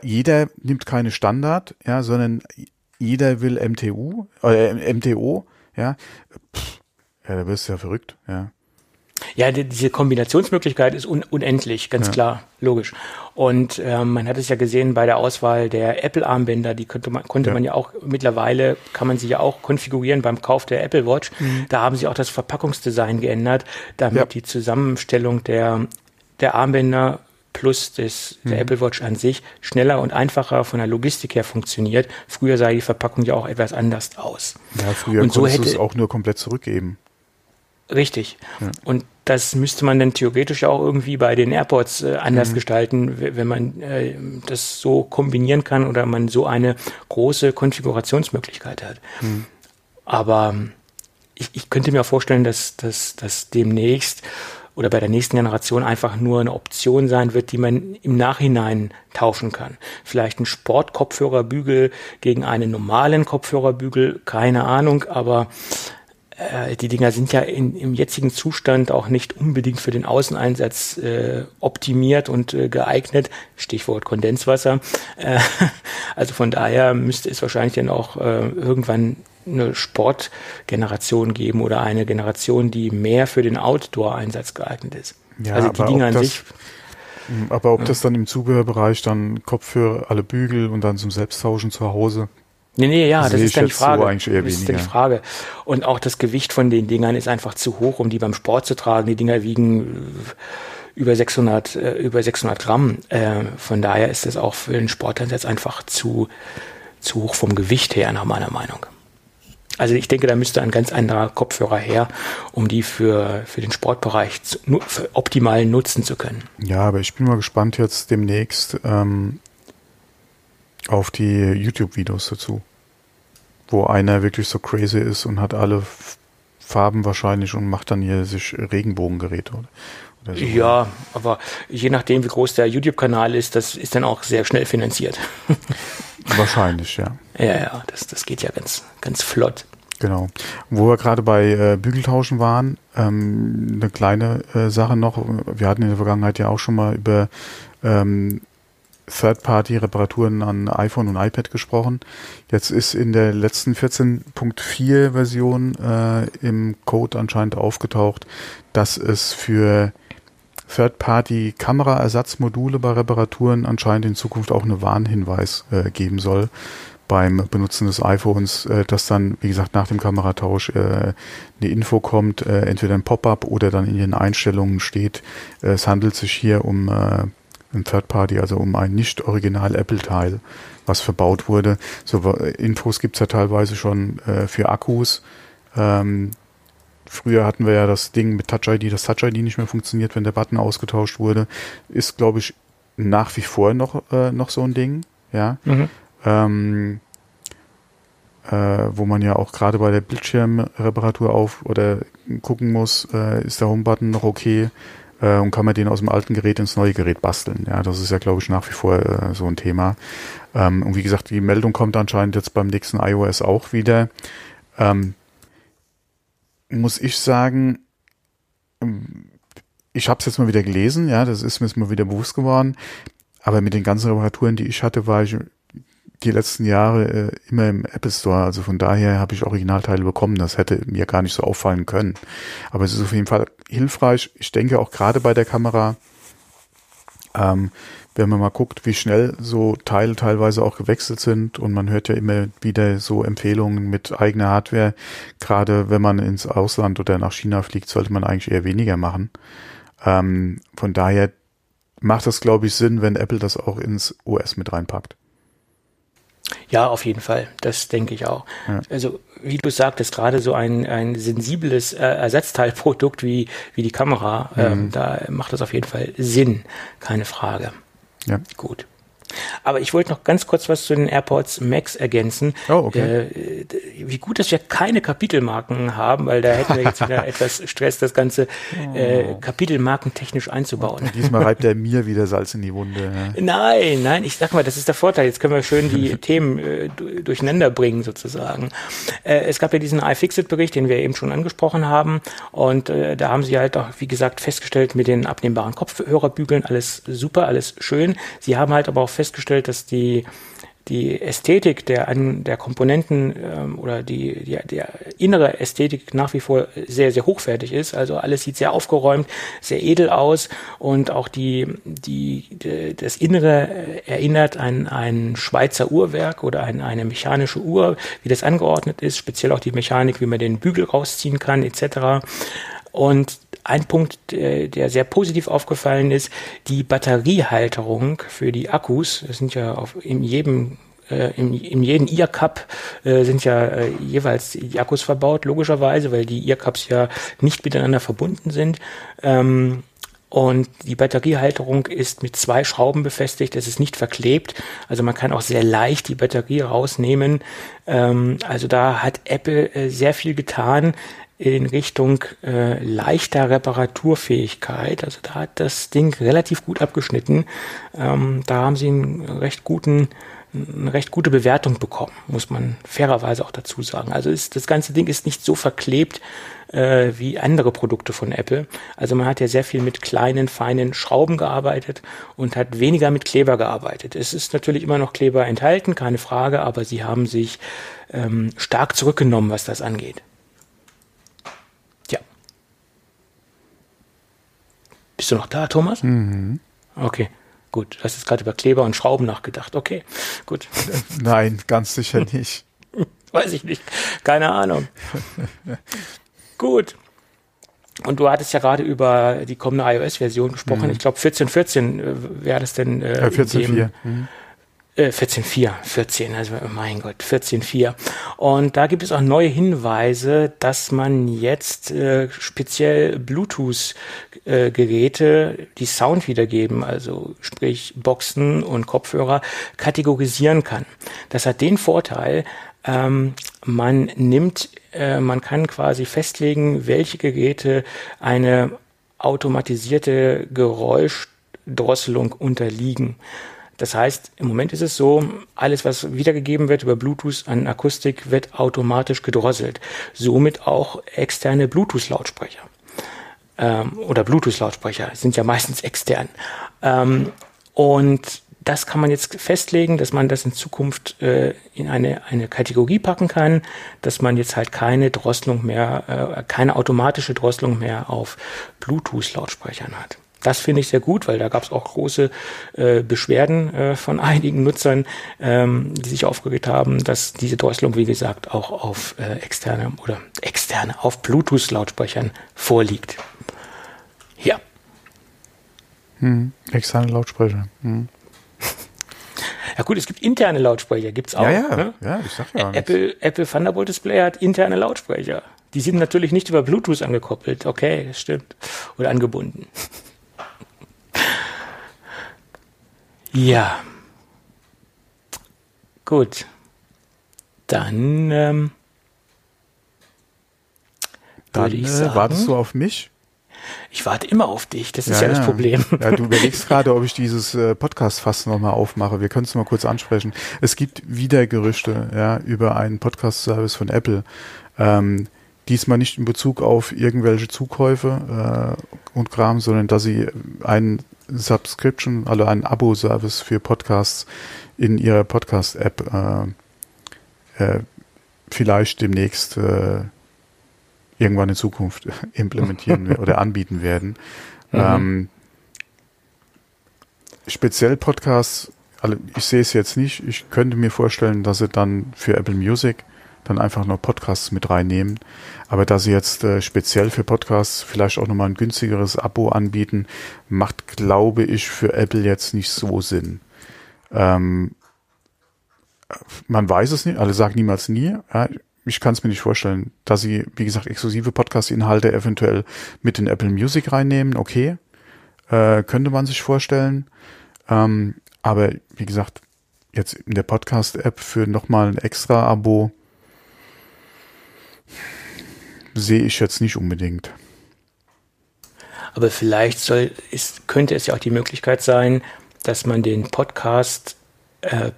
jeder nimmt keine Standard, ja, sondern jeder will MTU, äh, MTO, ja. Pff, ja, da wirst du ja verrückt, ja. Ja, die, diese Kombinationsmöglichkeit ist un unendlich, ganz ja. klar, logisch. Und ähm, man hat es ja gesehen bei der Auswahl der Apple-Armbänder, die konnte man, konnte ja. man ja auch mittlerweile, kann man sie ja auch konfigurieren beim Kauf der Apple Watch. Mhm. Da haben sie auch das Verpackungsdesign geändert, damit ja. die Zusammenstellung der, der Armbänder plus des, der mhm. Apple Watch an sich schneller und einfacher von der Logistik her funktioniert. Früher sah die Verpackung ja auch etwas anders aus. Ja, früher und so hätte du es auch nur komplett zurückgeben. Richtig. Ja. Und das müsste man dann theoretisch auch irgendwie bei den Airports äh, anders mhm. gestalten, wenn man äh, das so kombinieren kann oder man so eine große Konfigurationsmöglichkeit hat. Mhm. Aber ich, ich könnte mir vorstellen, dass das demnächst oder bei der nächsten Generation einfach nur eine Option sein wird, die man im Nachhinein tauschen kann. Vielleicht ein Sportkopfhörerbügel gegen einen normalen Kopfhörerbügel, keine Ahnung, aber äh, die Dinger sind ja in, im jetzigen Zustand auch nicht unbedingt für den Außeneinsatz äh, optimiert und äh, geeignet. Stichwort Kondenswasser. Äh, *laughs* also von daher müsste es wahrscheinlich dann auch äh, irgendwann eine Sportgeneration geben oder eine Generation, die mehr für den Outdoor-Einsatz geeignet ist. Ja, also die Dinger an das, sich. Hm, aber ob ja. das dann im Zubehörbereich dann Kopfhörer, alle Bügel und dann zum Selbsttauschen zu Hause. Nee, nee, ja, das ist dann die Frage. So eigentlich eher das ist dann die Frage. Und auch das Gewicht von den Dingern ist einfach zu hoch, um die beim Sport zu tragen. Die Dinger wiegen über 600, äh, über 600 Gramm. Äh, von daher ist das auch für den Sporteinsatz einfach zu, zu hoch vom Gewicht her, nach meiner Meinung. Also ich denke, da müsste ein ganz anderer Kopfhörer her, um die für, für den Sportbereich zu, für optimal nutzen zu können. Ja, aber ich bin mal gespannt jetzt demnächst ähm, auf die YouTube-Videos dazu, wo einer wirklich so crazy ist und hat alle Farben wahrscheinlich und macht dann hier sich Regenbogengeräte. Oder? So. Ja, aber je nachdem, wie groß der YouTube-Kanal ist, das ist dann auch sehr schnell finanziert. *laughs* Wahrscheinlich, ja. Ja, ja, das, das geht ja ganz, ganz flott. Genau. Wo wir gerade bei äh, Bügeltauschen waren, ähm, eine kleine äh, Sache noch. Wir hatten in der Vergangenheit ja auch schon mal über ähm, Third-Party-Reparaturen an iPhone und iPad gesprochen. Jetzt ist in der letzten 14.4 Version äh, im Code anscheinend aufgetaucht, dass es für Third-Party-Kameraersatzmodule bei Reparaturen anscheinend in Zukunft auch eine Warnhinweis äh, geben soll beim Benutzen des iPhones, äh, dass dann, wie gesagt, nach dem Kameratausch äh, eine Info kommt, äh, entweder ein Pop-up oder dann in den Einstellungen steht, äh, es handelt sich hier um ein Third-Party, also um ein nicht original Apple-Teil, was verbaut wurde. So Infos gibt's ja teilweise schon äh, für Akkus. Ähm, Früher hatten wir ja das Ding mit Touch ID, das Touch ID nicht mehr funktioniert, wenn der Button ausgetauscht wurde. Ist, glaube ich, nach wie vor noch, äh, noch so ein Ding. Ja. Mhm. Ähm, äh, wo man ja auch gerade bei der Bildschirmreparatur auf oder gucken muss, äh, ist der Home-Button noch okay äh, und kann man den aus dem alten Gerät ins neue Gerät basteln. Ja, das ist ja, glaube ich, nach wie vor äh, so ein Thema. Ähm, und wie gesagt, die Meldung kommt anscheinend jetzt beim nächsten iOS auch wieder. Ähm, muss ich sagen, ich habe es jetzt mal wieder gelesen, ja, das ist mir jetzt mal wieder bewusst geworden. Aber mit den ganzen Reparaturen, die ich hatte, war ich die letzten Jahre äh, immer im Apple Store. Also von daher habe ich Originalteile bekommen. Das hätte mir gar nicht so auffallen können. Aber es ist auf jeden Fall hilfreich. Ich denke auch gerade bei der Kamera, ähm, wenn man mal guckt, wie schnell so Teile teilweise auch gewechselt sind und man hört ja immer wieder so Empfehlungen mit eigener Hardware. Gerade wenn man ins Ausland oder nach China fliegt, sollte man eigentlich eher weniger machen. Ähm, von daher macht das, glaube ich, Sinn, wenn Apple das auch ins OS mit reinpackt. Ja, auf jeden Fall. Das denke ich auch. Ja. Also, wie du sagtest, gerade so ein, ein sensibles äh, Ersatzteilprodukt wie, wie die Kamera, ähm, mhm. ähm, da macht das auf jeden Fall Sinn. Keine Frage. Ja. Gut. Aber ich wollte noch ganz kurz was zu den AirPods Max ergänzen. Oh, okay. Äh, wie gut, dass wir keine Kapitelmarken haben, weil da hätten wir jetzt wieder *laughs* etwas Stress, das Ganze äh, oh. Kapitelmarken technisch einzubauen. Diesmal reibt er mir wieder Salz in die Wunde. Ja. Nein, nein, ich sag mal, das ist der Vorteil. Jetzt können wir schön die *laughs* Themen äh, durcheinander bringen sozusagen. Äh, es gab ja diesen iFixit-Bericht, den wir eben schon angesprochen haben. Und äh, da haben sie halt auch, wie gesagt, festgestellt mit den abnehmbaren Kopfhörerbügeln, alles super, alles schön. Sie haben halt aber auch festgestellt, dass die die Ästhetik der, der Komponenten ähm, oder die, die, der innere Ästhetik nach wie vor sehr, sehr hochwertig ist. Also alles sieht sehr aufgeräumt, sehr edel aus und auch die, die, die das Innere erinnert an ein Schweizer Uhrwerk oder an eine mechanische Uhr, wie das angeordnet ist, speziell auch die Mechanik, wie man den Bügel rausziehen kann, etc. Und ein Punkt, der, der sehr positiv aufgefallen ist, die Batteriehalterung für die Akkus. Das sind ja auf, in jedem äh, in, in jedem Ear-Cup äh, sind ja äh, jeweils die Akkus verbaut, logischerweise, weil die Ear-Cups ja nicht miteinander verbunden sind. Ähm, und die Batteriehalterung ist mit zwei Schrauben befestigt, es ist nicht verklebt, also man kann auch sehr leicht die Batterie rausnehmen. Ähm, also da hat Apple äh, sehr viel getan in Richtung äh, leichter Reparaturfähigkeit. Also da hat das Ding relativ gut abgeschnitten. Ähm, da haben sie einen recht guten eine recht gute Bewertung bekommen, muss man fairerweise auch dazu sagen. Also ist, das ganze Ding ist nicht so verklebt äh, wie andere Produkte von Apple. Also man hat ja sehr viel mit kleinen, feinen Schrauben gearbeitet und hat weniger mit Kleber gearbeitet. Es ist natürlich immer noch Kleber enthalten, keine Frage, aber sie haben sich ähm, stark zurückgenommen, was das angeht. Bist du noch da, Thomas? Mhm. Okay. Gut, du hast jetzt gerade über Kleber und Schrauben nachgedacht. Okay, gut. *laughs* Nein, ganz sicher nicht. *laughs* Weiß ich nicht. Keine Ahnung. *laughs* gut. Und du hattest ja gerade über die kommende iOS-Version gesprochen. Mhm. Ich glaube, 14.14 äh, wäre das denn. Äh, 14.4. Mhm. 14.4, äh, 14, also mein Gott, 14.4. Und da gibt es auch neue Hinweise, dass man jetzt äh, speziell Bluetooth-Geräte, äh, die Sound wiedergeben, also sprich Boxen und Kopfhörer, kategorisieren kann. Das hat den Vorteil, ähm, man nimmt, äh, man kann quasi festlegen, welche Geräte eine automatisierte Geräuschdrosselung unterliegen. Das heißt, im Moment ist es so, alles, was wiedergegeben wird über Bluetooth an Akustik, wird automatisch gedrosselt. Somit auch externe Bluetooth-Lautsprecher. Ähm, oder Bluetooth-Lautsprecher sind ja meistens extern. Ähm, und das kann man jetzt festlegen, dass man das in Zukunft äh, in eine, eine Kategorie packen kann, dass man jetzt halt keine Drosselung mehr, äh, keine automatische Drosselung mehr auf Bluetooth-Lautsprechern hat. Das finde ich sehr gut, weil da gab es auch große äh, Beschwerden äh, von *laughs* einigen Nutzern, ähm, die sich aufgeregt haben, dass diese Drosselung, wie gesagt, auch auf äh, externe oder externe, auf Bluetooth-Lautsprechern vorliegt. Ja. Hm, externe Lautsprecher. Hm. Ja gut, es gibt interne Lautsprecher, gibt es auch. Ja, ja, ne? ja ich sag ja. Apple, Apple Thunderbolt Display hat interne Lautsprecher. Die sind natürlich nicht über Bluetooth angekoppelt. Okay, das stimmt. Oder angebunden. Ja. Gut. Dann, ähm, Dann ich äh, sagen, wartest du auf mich? Ich warte immer auf dich, das ist ja, ja das Problem. Ja, du *laughs* überlegst gerade, ob ich dieses äh, Podcast-Fass nochmal aufmache. Wir können es mal kurz ansprechen. Es gibt wieder Gerüchte ja, über einen Podcast-Service von Apple. Ähm, diesmal nicht in Bezug auf irgendwelche Zukäufe äh, und Kram, sondern dass sie einen Subscription, also einen Abo-Service für Podcasts in ihrer Podcast-App äh, äh, vielleicht demnächst äh, irgendwann in Zukunft *laughs* implementieren oder anbieten werden. *laughs* Mhm. Ähm, speziell Podcasts, also ich sehe es jetzt nicht. Ich könnte mir vorstellen, dass sie dann für Apple Music dann einfach noch Podcasts mit reinnehmen. Aber da sie jetzt äh, speziell für Podcasts vielleicht auch nochmal ein günstigeres Abo anbieten, macht, glaube ich, für Apple jetzt nicht so Sinn. Ähm, man weiß es nicht, alle sagen niemals nie. Ja, ich kann es mir nicht vorstellen, dass sie, wie gesagt, exklusive Podcast-Inhalte eventuell mit in Apple Music reinnehmen. Okay, äh, könnte man sich vorstellen. Ähm, aber wie gesagt, jetzt in der Podcast-App für nochmal ein extra Abo sehe ich jetzt nicht unbedingt. Aber vielleicht soll, ist, könnte es ja auch die Möglichkeit sein, dass man den Podcast äh,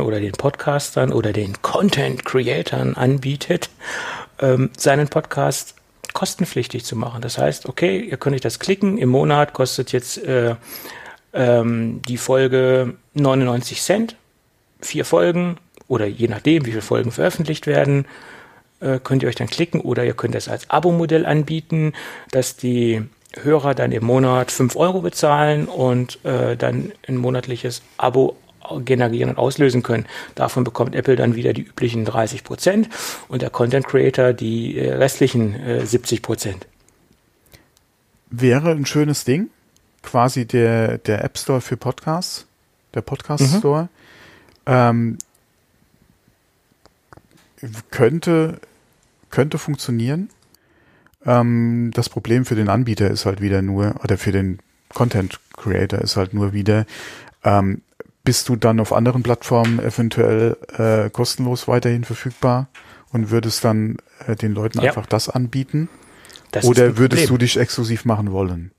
oder den Podcastern oder den Content Creatern anbietet, ähm, seinen Podcast kostenpflichtig zu machen. Das heißt, okay, ihr könnt euch das klicken, im Monat kostet jetzt äh, ähm, die Folge 99 Cent, vier Folgen oder je nachdem, wie viele Folgen veröffentlicht werden, äh, könnt ihr euch dann klicken oder ihr könnt es als Abo-Modell anbieten, dass die Hörer dann im Monat 5 Euro bezahlen und äh, dann ein monatliches Abo generieren und auslösen können. Davon bekommt Apple dann wieder die üblichen 30 Prozent und der Content Creator die äh, restlichen äh, 70 Prozent. wäre ein schönes Ding. Quasi der, der App Store für Podcasts, der Podcast mhm. Store. Ähm, könnte, könnte funktionieren. Ähm, das Problem für den Anbieter ist halt wieder nur, oder für den Content Creator ist halt nur wieder, ähm, bist du dann auf anderen Plattformen eventuell äh, kostenlos weiterhin verfügbar und würdest dann äh, den Leuten ja. einfach das anbieten? Das Oder würdest du dich exklusiv machen wollen?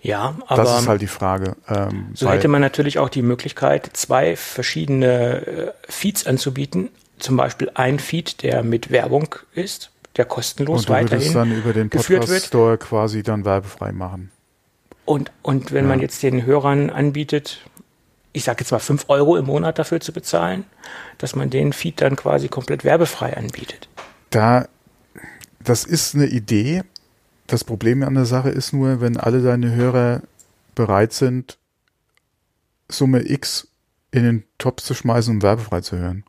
Ja, aber das ist halt die Frage. Ähm, so hätte man natürlich auch die Möglichkeit, zwei verschiedene äh, Feeds anzubieten. Zum Beispiel ein Feed, der mit Werbung ist, der kostenlos weiterhin dann über den Podcast wird. Store quasi dann werbefrei machen. Und, und wenn ja. man jetzt den Hörern anbietet, ich sage jetzt mal fünf Euro im Monat dafür zu bezahlen, dass man den Feed dann quasi komplett werbefrei anbietet. Da, das ist eine Idee, das Problem an der Sache ist nur, wenn alle deine Hörer bereit sind, Summe X in den Topf zu schmeißen, um werbefrei zu hören.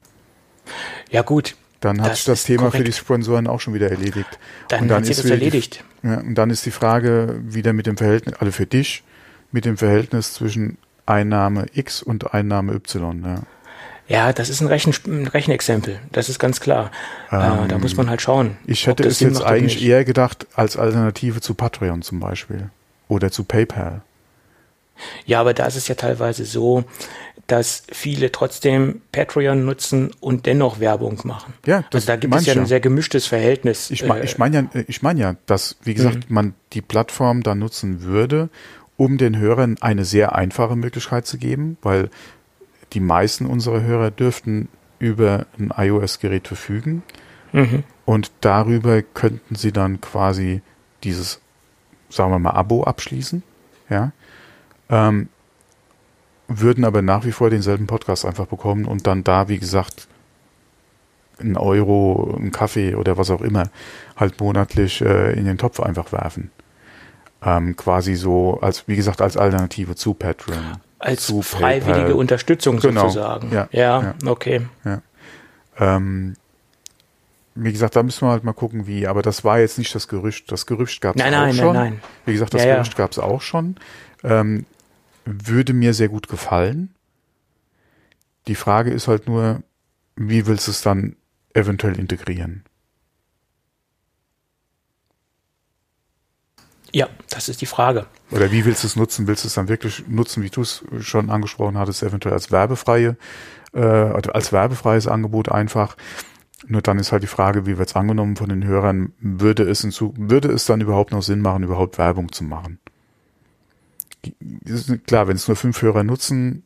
Ja gut. Dann hat sich das Thema korrekt. für die Sponsoren auch schon wieder erledigt. Dann, und dann hat sich das erledigt. Die, ja, und dann ist die Frage wieder mit dem Verhältnis, also für dich, mit dem Verhältnis zwischen Einnahme X und Einnahme Y. Ja. Ja, das ist ein, Rechen, ein Rechenexempel, das ist ganz klar. Ähm, äh, da muss man halt schauen. Ich hätte es jetzt eigentlich eher gedacht als Alternative zu Patreon zum Beispiel oder zu PayPal. Ja, aber da ist es ja teilweise so, dass viele trotzdem Patreon nutzen und dennoch Werbung machen. Ja, das also da gibt es ja ein sehr gemischtes Verhältnis. Ich meine ich mein ja, ich mein ja, dass, wie gesagt, mhm. man die Plattform da nutzen würde, um den Hörern eine sehr einfache Möglichkeit zu geben, weil die meisten unserer Hörer dürften über ein iOS-Gerät verfügen. Mhm. Und darüber könnten sie dann quasi dieses, sagen wir mal, Abo abschließen. Ja. Ähm, würden aber nach wie vor denselben Podcast einfach bekommen und dann da, wie gesagt, ein Euro, ein Kaffee oder was auch immer halt monatlich äh, in den Topf einfach werfen. Ähm, quasi so als, wie gesagt, als Alternative zu Patreon als freiwillige PayPal. Unterstützung genau. sozusagen. Ja, ja, ja. okay. Ja. Ähm, wie gesagt, da müssen wir halt mal gucken, wie. Aber das war jetzt nicht das Gerücht. Das Gerücht gab es auch nein, schon. Nein, nein. Wie gesagt, das ja, Gerücht gab es auch schon. Ähm, würde mir sehr gut gefallen. Die Frage ist halt nur, wie willst du es dann eventuell integrieren? Ja, das ist die Frage. Oder wie willst du es nutzen? Willst du es dann wirklich nutzen, wie du es schon angesprochen hattest, eventuell als werbefreie, äh, als werbefreies Angebot einfach? Nur dann ist halt die Frage, wie wird es angenommen von den Hörern? Würde es, hinzu, würde es dann überhaupt noch Sinn machen, überhaupt Werbung zu machen? Klar, wenn es nur fünf Hörer nutzen,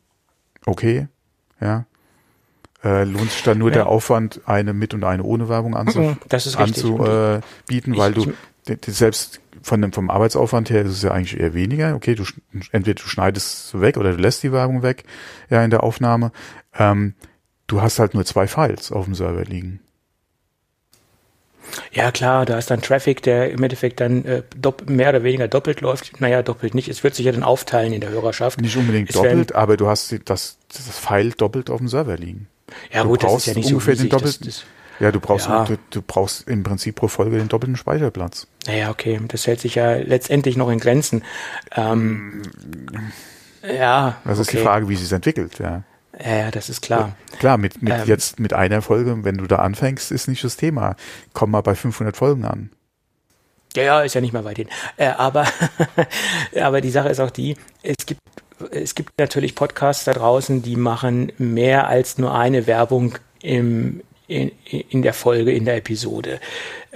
okay, ja. Äh, lohnt sich dann nur ja. der Aufwand, eine mit und eine ohne Werbung anzu anzubieten, äh, weil du selbst von dem, vom Arbeitsaufwand her ist es ja eigentlich eher weniger. Okay, du entweder du schneidest es weg oder du lässt die Werbung weg, ja, in der Aufnahme. Ähm, du hast halt nur zwei Files auf dem Server liegen. Ja, klar, da ist dann Traffic, der im Endeffekt dann äh, mehr oder weniger doppelt läuft. Naja, doppelt nicht. Es wird sich ja dann aufteilen in der Hörerschaft. Nicht unbedingt es doppelt, aber du hast das, das File doppelt auf dem Server liegen. Ja, du gut, das ist ja nicht ungefähr so riesig, den doppelten. Das, das ja, du brauchst, ja. Du, du, brauchst im Prinzip pro Folge den doppelten Speicherplatz. Naja, okay, das hält sich ja letztendlich noch in Grenzen. Ähm, ja. Das ist okay. die Frage, wie sie es entwickelt, ja. Ja, das ist klar. Ja, klar, mit, mit ähm, jetzt mit einer Folge, wenn du da anfängst, ist nicht das Thema. Komm mal bei 500 Folgen an. Ja, ja, ist ja nicht mehr weit hin. Äh, aber, *laughs* aber die Sache ist auch die, es gibt, es gibt natürlich Podcasts da draußen, die machen mehr als nur eine Werbung im, in, in der Folge, in der Episode.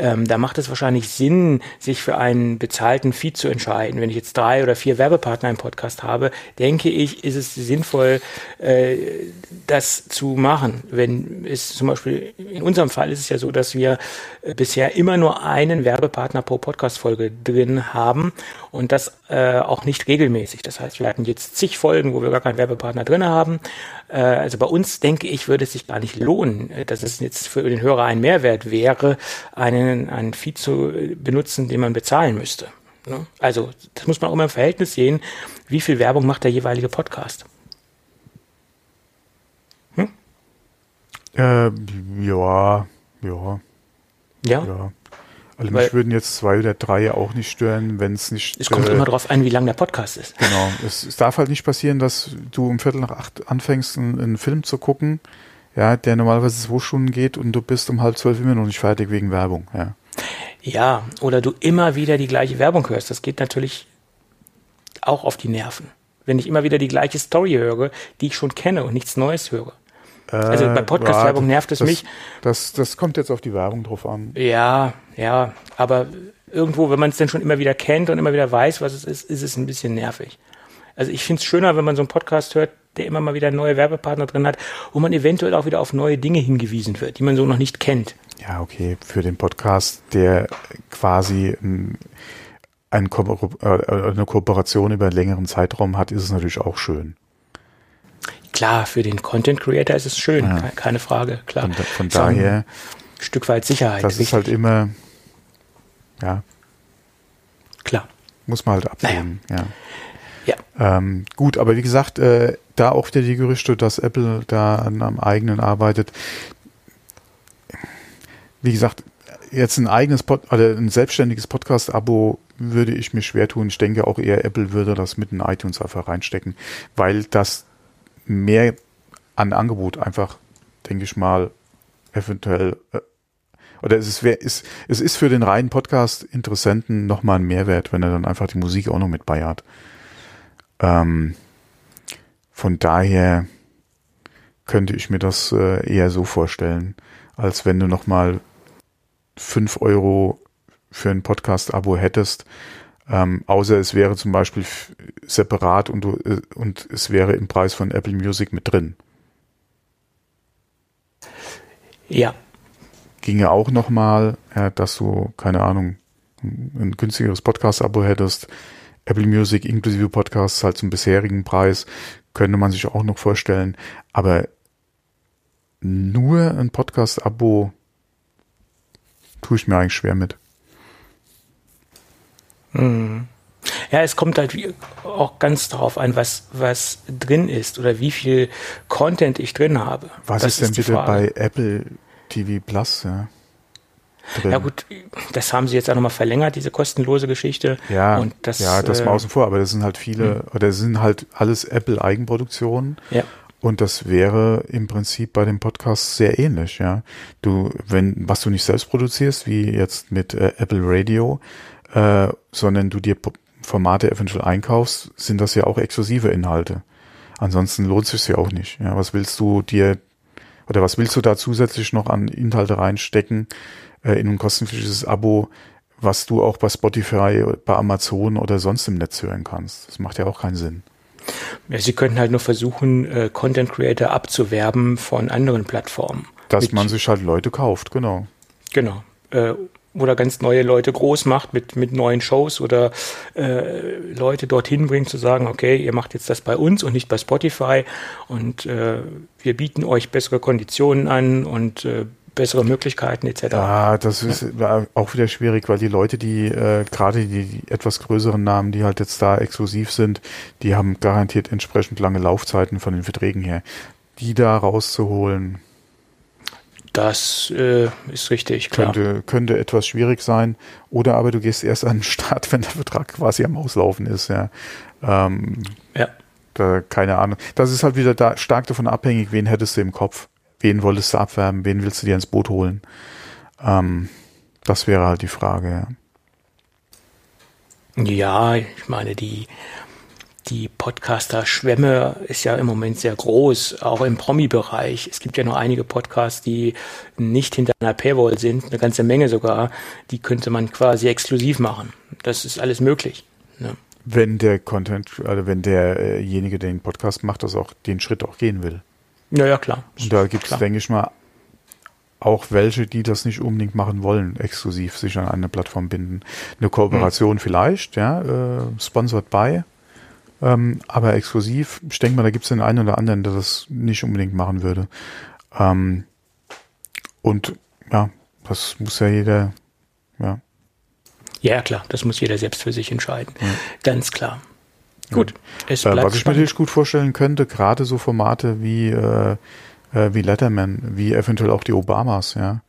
Ähm, da macht es wahrscheinlich Sinn, sich für einen bezahlten Feed zu entscheiden. Wenn ich jetzt drei oder vier Werbepartner im Podcast habe, denke ich, ist es sinnvoll, äh, das zu machen. Wenn es zum Beispiel, in unserem Fall ist es ja so, dass wir äh, bisher immer nur einen Werbepartner pro Podcast-Folge drin haben und das äh, auch nicht regelmäßig. Das heißt, wir hatten jetzt zig Folgen, wo wir gar keinen Werbepartner drin haben. Äh, also bei uns, denke ich, würde es sich gar nicht lohnen, äh, dass es jetzt für den Hörer ein Mehrwert wäre, einen einen, einen Feed zu benutzen, den man bezahlen müsste. Ne? Also das muss man auch immer im Verhältnis sehen, wie viel Werbung macht der jeweilige Podcast. Hm? Äh, ja, ja. Ja. ja. Also mich würden jetzt zwei oder drei auch nicht stören, wenn es nicht. Es kommt äh, immer darauf an, wie lang der Podcast ist. Genau. Es, es darf halt nicht passieren, dass du um Viertel nach acht anfängst, einen, einen Film zu gucken, ja, der normalerweise zwei Stunden geht und du bist um halb zwölf immer noch nicht fertig wegen Werbung, ja. Ja, oder du immer wieder die gleiche Werbung hörst. Das geht natürlich auch auf die Nerven. Wenn ich immer wieder die gleiche Story höre, die ich schon kenne und nichts Neues höre. Also bei Äh, Podcast-Werbung ja, nervt es das, mich. Das, das kommt jetzt auf die Werbung drauf an. Ja, ja, aber irgendwo, wenn man es dann schon immer wieder kennt und immer wieder weiß, was es ist, ist es ein bisschen nervig. Also ich finde es schöner, wenn man so einen Podcast hört, der immer mal wieder neue Werbepartner drin hat, wo man eventuell auch wieder auf neue Dinge hingewiesen wird, die man so noch nicht kennt. Ja, okay, für den Podcast, der quasi Ko äh, eine Kooperation über einen längeren Zeitraum hat, ist es natürlich auch schön. Klar, für den Content Creator ist es schön, Ja. ke- keine Frage, klar. Von, da- von auch ein daher, Stück weit Sicherheit. das ist halt immer, ja, klar. muss man halt absehen. Ja. Ja. Ähm, gut, aber wie gesagt, äh, da auch wieder die Gerüchte, dass Apple da an am eigenen arbeitet. Wie gesagt, jetzt ein eigenes Pod oder ein selbstständiges Podcast-Abo würde ich mir schwer tun. Ich denke auch eher Apple würde das mit in iTunes einfach reinstecken, weil das mehr an Angebot einfach, denke ich mal, eventuell äh, oder es ist, ist, es ist für den reinen Podcast-Interessenten nochmal ein Mehrwert, wenn er dann einfach die Musik auch noch mit bei hat. Ähm, von daher könnte ich mir das äh, eher so vorstellen, als wenn du nochmal fünf Euro für ein Podcast-Abo hättest, ähm, außer es wäre zum Beispiel separat und, du, äh, und es wäre im Preis von Apple Music mit drin. Ja, ginge auch nochmal, ja, dass du, keine Ahnung, ein günstigeres Podcast-Abo hättest, Apple Music inklusive Podcasts halt zum bisherigen Preis, könnte man sich auch noch vorstellen. Aber nur ein Podcast-Abo tue ich mir eigentlich schwer mit. Ja, es kommt halt auch ganz darauf an, was, was drin ist oder wie viel Content ich drin habe. Was Das ist denn die bitte Frage. bei Apple TV Plus? Ja, drin? Ja gut, das haben sie jetzt auch nochmal verlängert, diese kostenlose Geschichte. Ja, und das, ja, das äh, mal außen vor, aber das sind halt viele, oder das sind halt alles Apple-Eigenproduktionen. Ja. Und das wäre im Prinzip bei dem Podcast sehr ähnlich, ja. Du, wenn, was du nicht selbst produzierst, wie jetzt mit äh, Apple Radio, äh, sondern du dir Formate eventuell einkaufst, sind das ja auch exklusive Inhalte. Ansonsten lohnt es sich ja auch nicht. Ja, was willst du dir oder was willst du da zusätzlich noch an Inhalte reinstecken äh, in ein kostenpflichtiges Abo, was du auch bei Spotify, bei Amazon oder sonst im Netz hören kannst? Das macht ja auch keinen Sinn. Ja, sie könnten halt nur versuchen, äh, Content Creator abzuwerben von anderen Plattformen. Dass Mit- man sich halt Leute kauft, genau. Genau. Äh, oder ganz neue Leute groß macht mit, mit neuen Shows oder äh, Leute dorthin bringt zu sagen, okay, ihr macht jetzt das bei uns und nicht bei Spotify und äh, wir bieten euch bessere Konditionen an und äh, bessere Möglichkeiten etc. Ja, das ist äh, auch wieder schwierig, weil die Leute, die äh, gerade die, die etwas größeren Namen, die halt jetzt da exklusiv sind, die haben garantiert entsprechend lange Laufzeiten von den Verträgen her. Die da rauszuholen, Das äh, ist richtig, klar. könnte, könnte etwas schwierig sein. Oder aber du gehst erst an den Start, *laughs* wenn der Vertrag quasi am Auslaufen ist, ja. Ähm, Ja. da, keine Ahnung. Das ist halt wieder da stark davon abhängig, wen hättest du im Kopf? Wen wolltest du abwerben? Wen willst du dir ins Boot holen? Ähm, das wäre halt die Frage, ja. Ich meine, die, die Podcaster-Schwemme ist ja im Moment sehr groß, auch im Promi-Bereich. Es gibt ja noch einige Podcasts, die nicht hinter einer Paywall sind, eine ganze Menge sogar. Die könnte man quasi exklusiv machen. Das ist alles möglich. Ne? Wenn der Content, also wenn derjenige, der den Podcast macht, das auch den Schritt auch gehen will. Ja, ja, klar. Und da gibt es, denke ich mal, auch welche, die das nicht unbedingt machen wollen, exklusiv sich an eine Plattform binden. Eine Kooperation vielleicht, ja, äh, sponsored by, ähm, aber exklusiv. Ich denke mal, da gibt es den einen oder anderen, der das nicht unbedingt machen würde. Ähm, und ja, das muss ja jeder, ja. Ja, ja, klar. Das muss jeder selbst für sich entscheiden. Ganz klar. Gut. Es Äh, was ich mir natürlich gut vorstellen könnte, gerade so Formate wie, äh, äh, wie Letterman, wie eventuell auch die Obamas, ja,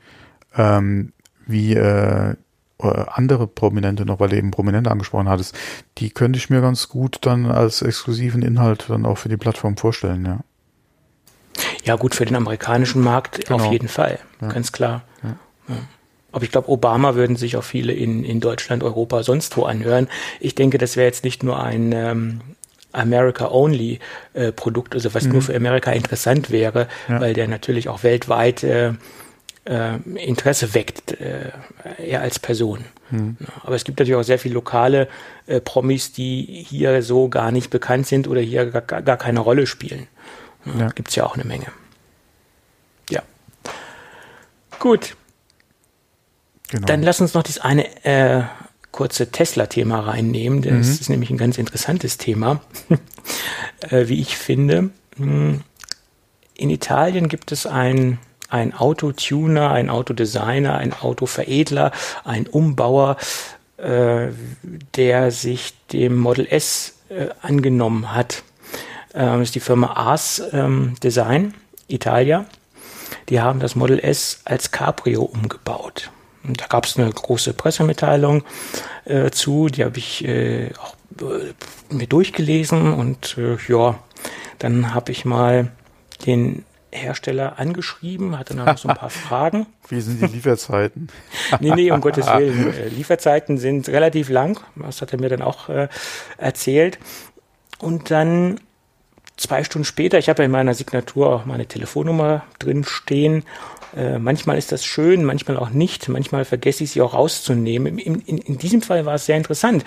ähm, wie äh, äh, andere Prominente noch, weil du eben Prominente angesprochen hattest, die könnte ich mir ganz gut dann als exklusiven Inhalt dann auch für die Plattform vorstellen, ja. Ja, gut, für den amerikanischen Markt genau. auf jeden Fall, ja. ganz klar. Ja. Ja. Aber ich glaube, Obama würden sich auch viele in, in Deutschland, Europa, sonst wo anhören. Ich denke, das wäre jetzt nicht nur ein ähm, America-Only-Produkt, äh, also was mhm. nur für Amerika interessant wäre, weil der natürlich auch weltweit äh, äh, Interesse weckt, äh, er als Person. Hm. Aber es gibt natürlich auch sehr viele lokale äh, Promis, die hier so gar nicht bekannt sind oder hier gar, gar keine Rolle spielen. Ja. Gibt es ja auch eine Menge. Ja. Gut. Genau. Dann lass uns noch das eine äh, kurze Tesla-Thema reinnehmen. Das mhm. ist nämlich ein ganz interessantes Thema, *laughs* äh, wie ich finde. Hm. In Italien gibt es ein ein Autotuner, ein Autodesigner, ein Autoveredler, ein Umbauer, äh, der sich dem Model S äh, angenommen hat. Äh, das ist die Firma Ars ähm, Design, Italia. Die haben das Model S als Cabrio umgebaut. Da gab es eine große Pressemitteilung äh, zu, die habe ich äh, auch äh, mir durchgelesen und äh, ja, dann habe ich mal den Hersteller angeschrieben, hatte noch so ein paar *laughs* Fragen. Wie sind die Lieferzeiten? *laughs* nee, nee, um Gottes Willen. Äh, Lieferzeiten sind relativ lang. Das hat er mir dann auch äh, erzählt. Und dann zwei Stunden später, ich habe ja in meiner Signatur auch meine Telefonnummer drin stehen. Äh, manchmal ist das schön, manchmal auch nicht. Manchmal vergesse ich sie auch rauszunehmen. In, in, in diesem Fall war es sehr interessant,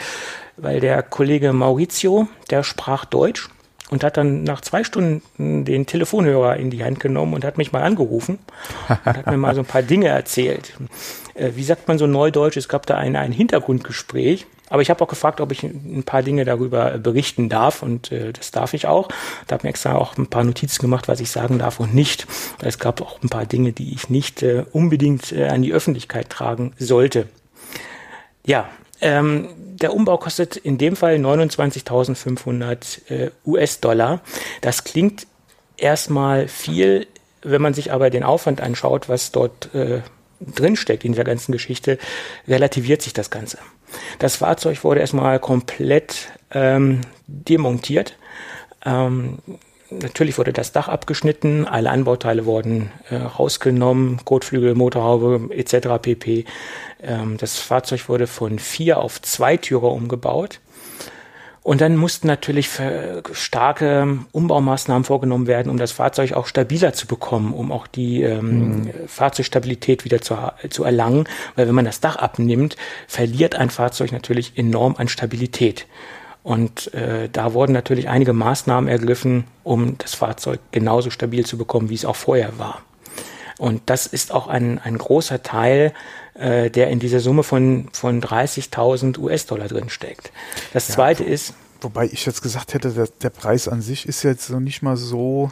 weil der Kollege Maurizio, der sprach Deutsch und hat dann nach zwei Stunden den Telefonhörer in die Hand genommen und hat mich mal angerufen und hat mir mal so ein paar Dinge erzählt. Äh, wie sagt man so neudeutsch? Es gab da ein, ein Hintergrundgespräch. Aber ich habe auch gefragt, ob ich ein paar Dinge darüber berichten darf und äh, das darf ich auch. Da habe mir extra auch ein paar Notizen gemacht, was ich sagen darf und nicht. Es gab auch ein paar Dinge, die ich nicht äh, unbedingt äh, an die Öffentlichkeit tragen sollte. Ja, ähm, der Umbau kostet in dem Fall 29.500 äh, US-Dollar. Das klingt erstmal viel, wenn man sich aber den Aufwand anschaut, was dort äh, drinsteckt in dieser ganzen Geschichte, relativiert sich das Ganze. Das Fahrzeug wurde erstmal komplett ähm, demontiert. Ähm, natürlich wurde das Dach abgeschnitten, alle Anbauteile wurden äh, rausgenommen, Kotflügel, Motorhaube etc. pp. Ähm, das Fahrzeug wurde von vier auf zwei Türer umgebaut. Und dann mussten natürlich starke Umbaumaßnahmen vorgenommen werden, um das Fahrzeug auch stabiler zu bekommen, um auch die ähm, mhm. Fahrzeugstabilität wieder zu, zu erlangen. Weil wenn man das Dach abnimmt, verliert ein Fahrzeug natürlich enorm an Stabilität. Und äh, da wurden natürlich einige Maßnahmen ergriffen, um das Fahrzeug genauso stabil zu bekommen, wie es auch vorher war. Und das ist auch ein, ein großer Teil, äh, der in dieser Summe von, von 30.000 US-Dollar drin steckt. Das ja, zweite ist. Wobei ich jetzt gesagt hätte, der, der Preis an sich ist jetzt noch nicht mal so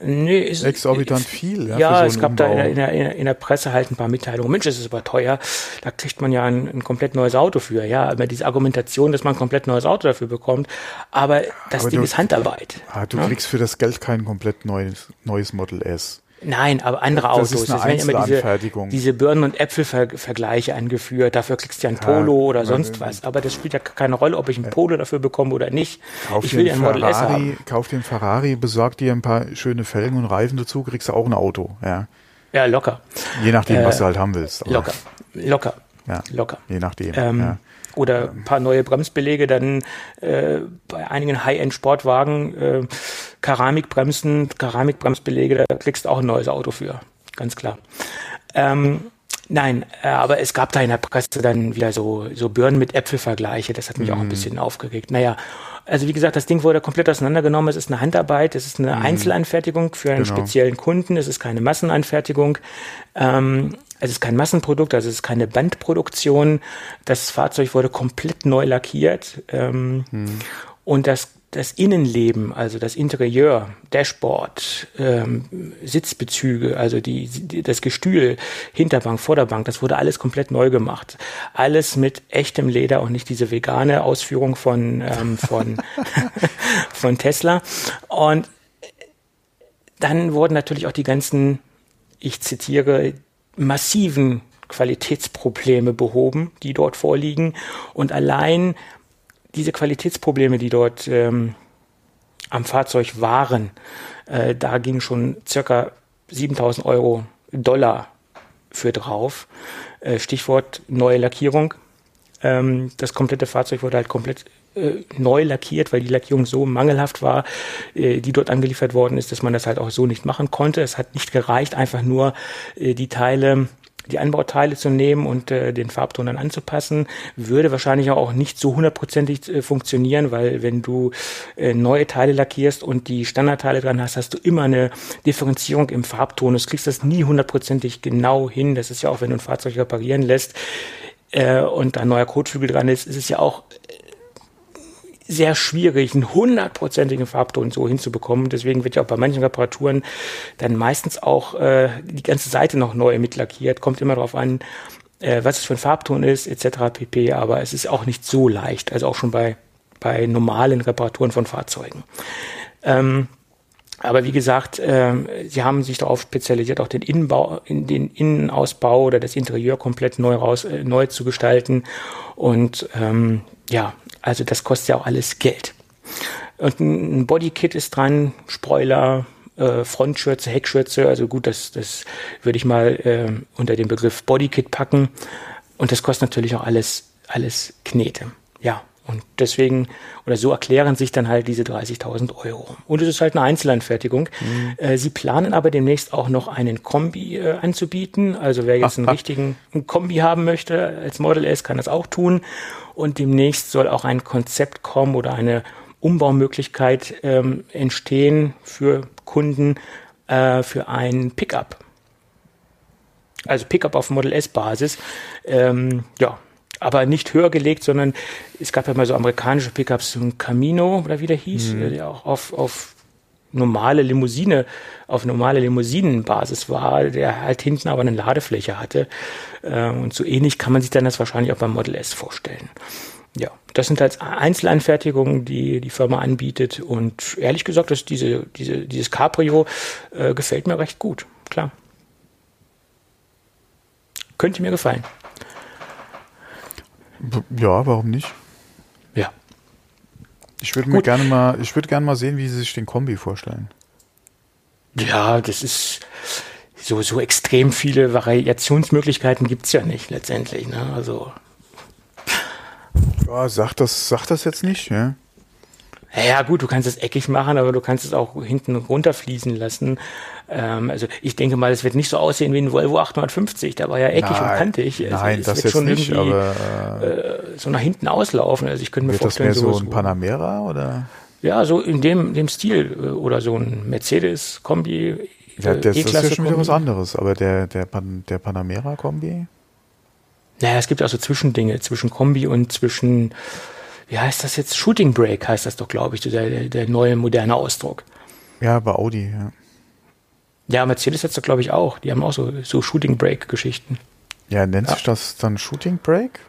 Nee, ist, exorbitant ist, viel. Ja, ja so es gab Umbau. da in der, in, der, in der Presse halt ein paar Mitteilungen. Mensch, das ist aber teuer. Da kriegt man ja ein, ein komplett neues Auto für. Ja, aber diese Argumentation, dass man ein komplett neues Auto dafür bekommt. Aber das aber Ding du, ist Handarbeit. Ah, du ja? kriegst für das Geld kein komplett neues, neues Model S. Nein, aber andere Autos. Das ist eine das immer diese, diese Birnen- und Äpfelvergleiche angeführt. Dafür kriegst du ja ein Polo ja, oder sonst was. Aber das spielt ja keine Rolle, ob ich ein Polo dafür bekomme oder nicht. Kauf ich will ja ein Model S haben. Kauf dir ein Ferrari, besorg dir ein paar schöne Felgen und Reifen dazu, kriegst du auch ein Auto. Ja, ja locker. Je nachdem, äh, was du halt haben willst. Aber. Locker, locker. Ja, locker. Je nachdem. Ähm, ja oder ein paar neue Bremsbelege, dann äh, bei einigen High-End-Sportwagen äh, Keramikbremsen, Keramikbremsbelege, da kriegst du auch ein neues Auto für, ganz klar. Ähm, nein, äh, aber es gab da in der Presse dann wieder so, so Birnen mit Äpfelvergleiche, das hat mich mhm. auch ein mhm. bisschen aufgeregt. Naja, also wie gesagt, das Ding wurde komplett auseinandergenommen. Es ist eine Handarbeit, es ist eine mhm. Einzelanfertigung für einen genau. speziellen Kunden, es ist keine Massenanfertigung. Ähm, es ist kein Massenprodukt, also es ist keine Bandproduktion. Das Fahrzeug wurde komplett neu lackiert. Ähm, hm. Und das, das Innenleben, also das Interieur, Dashboard, ähm, Sitzbezüge, also die, die, das Gestühl, Hinterbank, Vorderbank, das wurde alles komplett neu gemacht. Alles mit echtem Leder und nicht diese vegane Ausführung von, ähm, von, *laughs* von Tesla. Und dann wurden natürlich auch die ganzen, ich zitiere, massiven Qualitätsprobleme behoben, die dort vorliegen. Und allein diese Qualitätsprobleme, die dort ähm, am Fahrzeug waren, äh, da ging schon circa 7000 Euro Dollar für drauf. Äh, Stichwort neue Lackierung. Ähm, das komplette Fahrzeug wurde halt komplett äh, neu lackiert, weil die Lackierung so mangelhaft war, äh, die dort angeliefert worden ist, dass man das halt auch so nicht machen konnte. Es hat nicht gereicht, einfach nur äh, die Teile die Anbauteile zu nehmen und äh, den Farbton dann anzupassen, würde wahrscheinlich auch nicht so hundertprozentig äh, funktionieren, weil wenn du äh, neue Teile lackierst und die Standardteile dran hast, hast du immer eine Differenzierung im Farbton. Du kriegst das nie hundertprozentig genau hin. Das ist ja auch, wenn du ein Fahrzeug reparieren lässt äh, und da ein neuer Kotflügel dran ist, ist es ja auch sehr schwierig, einen hundertprozentigen Farbton so hinzubekommen. Deswegen wird ja auch bei manchen Reparaturen dann meistens auch äh, die ganze Seite noch neu mitlackiert. Kommt immer darauf an, äh, was es für ein Farbton ist, etc. pp. Aber es ist auch nicht so leicht, also auch schon bei, bei normalen Reparaturen von Fahrzeugen. Ähm, aber wie gesagt, äh, sie haben sich darauf spezialisiert, auch den Innenbau, in den Innenausbau oder das Interieur komplett neu raus, äh, neu zu gestalten. Und ähm, ja, also das kostet ja auch alles Geld. Und ein Bodykit ist dran, Spoiler, äh, Frontschürze, Heckschürze, also gut, das, das würde ich mal äh, unter den Begriff Bodykit packen. Und das kostet natürlich auch alles, alles Knete. Ja, und deswegen, oder so erklären sich dann halt diese 30.000 Euro. Und es ist halt eine Einzelanfertigung. Mhm. Äh, sie planen aber demnächst auch noch einen Kombi äh, anzubieten. Also wer jetzt einen richtigen einen Kombi haben möchte als Model S, kann das auch tun. Und demnächst soll auch ein Konzept kommen oder eine Umbaumöglichkeit ähm, entstehen für Kunden äh, für ein Pickup. Also Pickup auf Model S Basis. Ähm, ja, aber nicht höher gelegt, sondern es gab ja mal so amerikanische Pickups, so ein Camino oder wie der hieß, mhm. der auch auf, auf normale Limousine, auf normale Limousinenbasis war, der halt hinten aber eine Ladefläche hatte. Äh, und so ähnlich kann man sich dann das wahrscheinlich auch beim Model S vorstellen. Ja, das sind halt Einzelanfertigungen, die die Firma anbietet. Und ehrlich gesagt, dass diese, diese, dieses Cabrio äh, gefällt mir recht gut. Klar. Könnte mir gefallen. Ja, warum nicht? Ja. Ich würde mir gerne mal, ich würde gerne mal sehen, wie Sie sich den Kombi vorstellen. Ja, das ist so, so extrem viele Variationsmöglichkeiten gibt es ja nicht letztendlich. Ne? Also. Ja, sag das, sag das jetzt nicht, ja. Ja, gut, du kannst es eckig machen, aber du kannst es auch hinten runterfließen lassen. Ähm, also ich denke mal, es wird nicht so aussehen wie ein Volvo 850, der war ja eckig nein, und kantig. Also nein, das jetzt nicht, aber äh, so nach hinten auslaufen. Also ich könnte mir wird vorstellen, das mehr so, ein Panamera oder? Ja, so in dem, dem Stil äh, oder so ein Mercedes-Kombi. Ja, das, das ist schon wieder was anderes, aber der, der, Pan, der Panamera-Kombi? Naja, es gibt auch so Zwischendinge zwischen Kombi und zwischen, wie heißt das jetzt? Shooting Break heißt das doch, glaube ich, der, der, neue moderne Ausdruck. Ja, bei Audi, ja. Ja, Mercedes hat das, glaube ich, auch. Die haben auch so, so Shooting Break-Geschichten. Ja, nennt ja. sich das dann Shooting Break?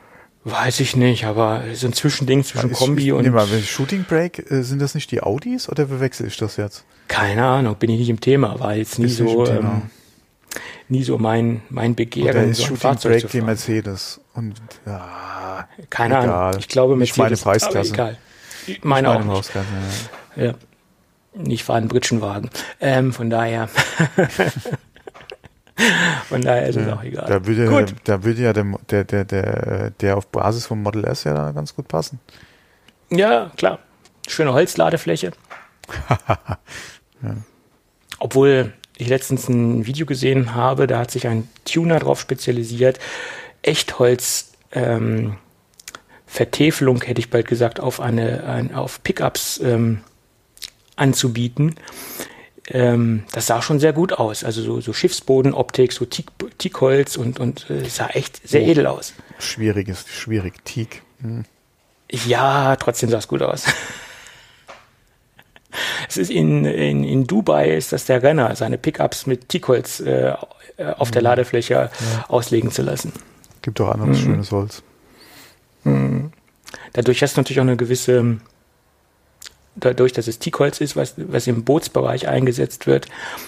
Weiß ich nicht, aber so ein Zwischending zwischen Kombi und. Nee, mal, Shooting Break, äh, sind das nicht die Audis oder verwechsel ich das jetzt? Keine Ahnung, bin ich nicht im Thema, war jetzt nie so, ähm, nie so mein, mein Begehren. Oder ist so Shooting Fahrzeug Break die Mercedes? Und, ja, Keine. Ahnung, ich glaube Mercedes. Nicht meine Preisklasse. egal. Meine, meine auch nicht. Ja. ja. Ich fahre einen Britschenwagen. Ähm, von daher. *laughs* von daher ist ja, es auch egal. Da würde, gut. da würde ja der, der, der, der, der auf Basis vom Model S ja da ganz gut passen. Ja, klar. Schöne Holzladefläche. *laughs* ja. Obwohl ich letztens ein Video gesehen habe, da hat sich ein Tuner drauf spezialisiert, Echtholz ähm, Vertäfelung, hätte ich bald gesagt, auf eine, ein, auf Pickups ähm, anzubieten. Ähm, das sah schon sehr gut aus. Also so, so Schiffsbodenoptik, so Teakholz und, und äh, sah echt sehr oh, edel aus. Schwierig ist schwierig, Teak. Hm. Ja, trotzdem sah es gut aus. es ist in, in, in Dubai ist das der Renner, seine Pickups mit Teakholz äh, auf der hm. Ladefläche ja. auslegen zu lassen. Gibt auch anderes mhm. schönes Holz. Mhm. Dadurch hast du natürlich auch eine gewisse dadurch, dass es Teakholz ist, was, was im Bootsbereich eingesetzt wird,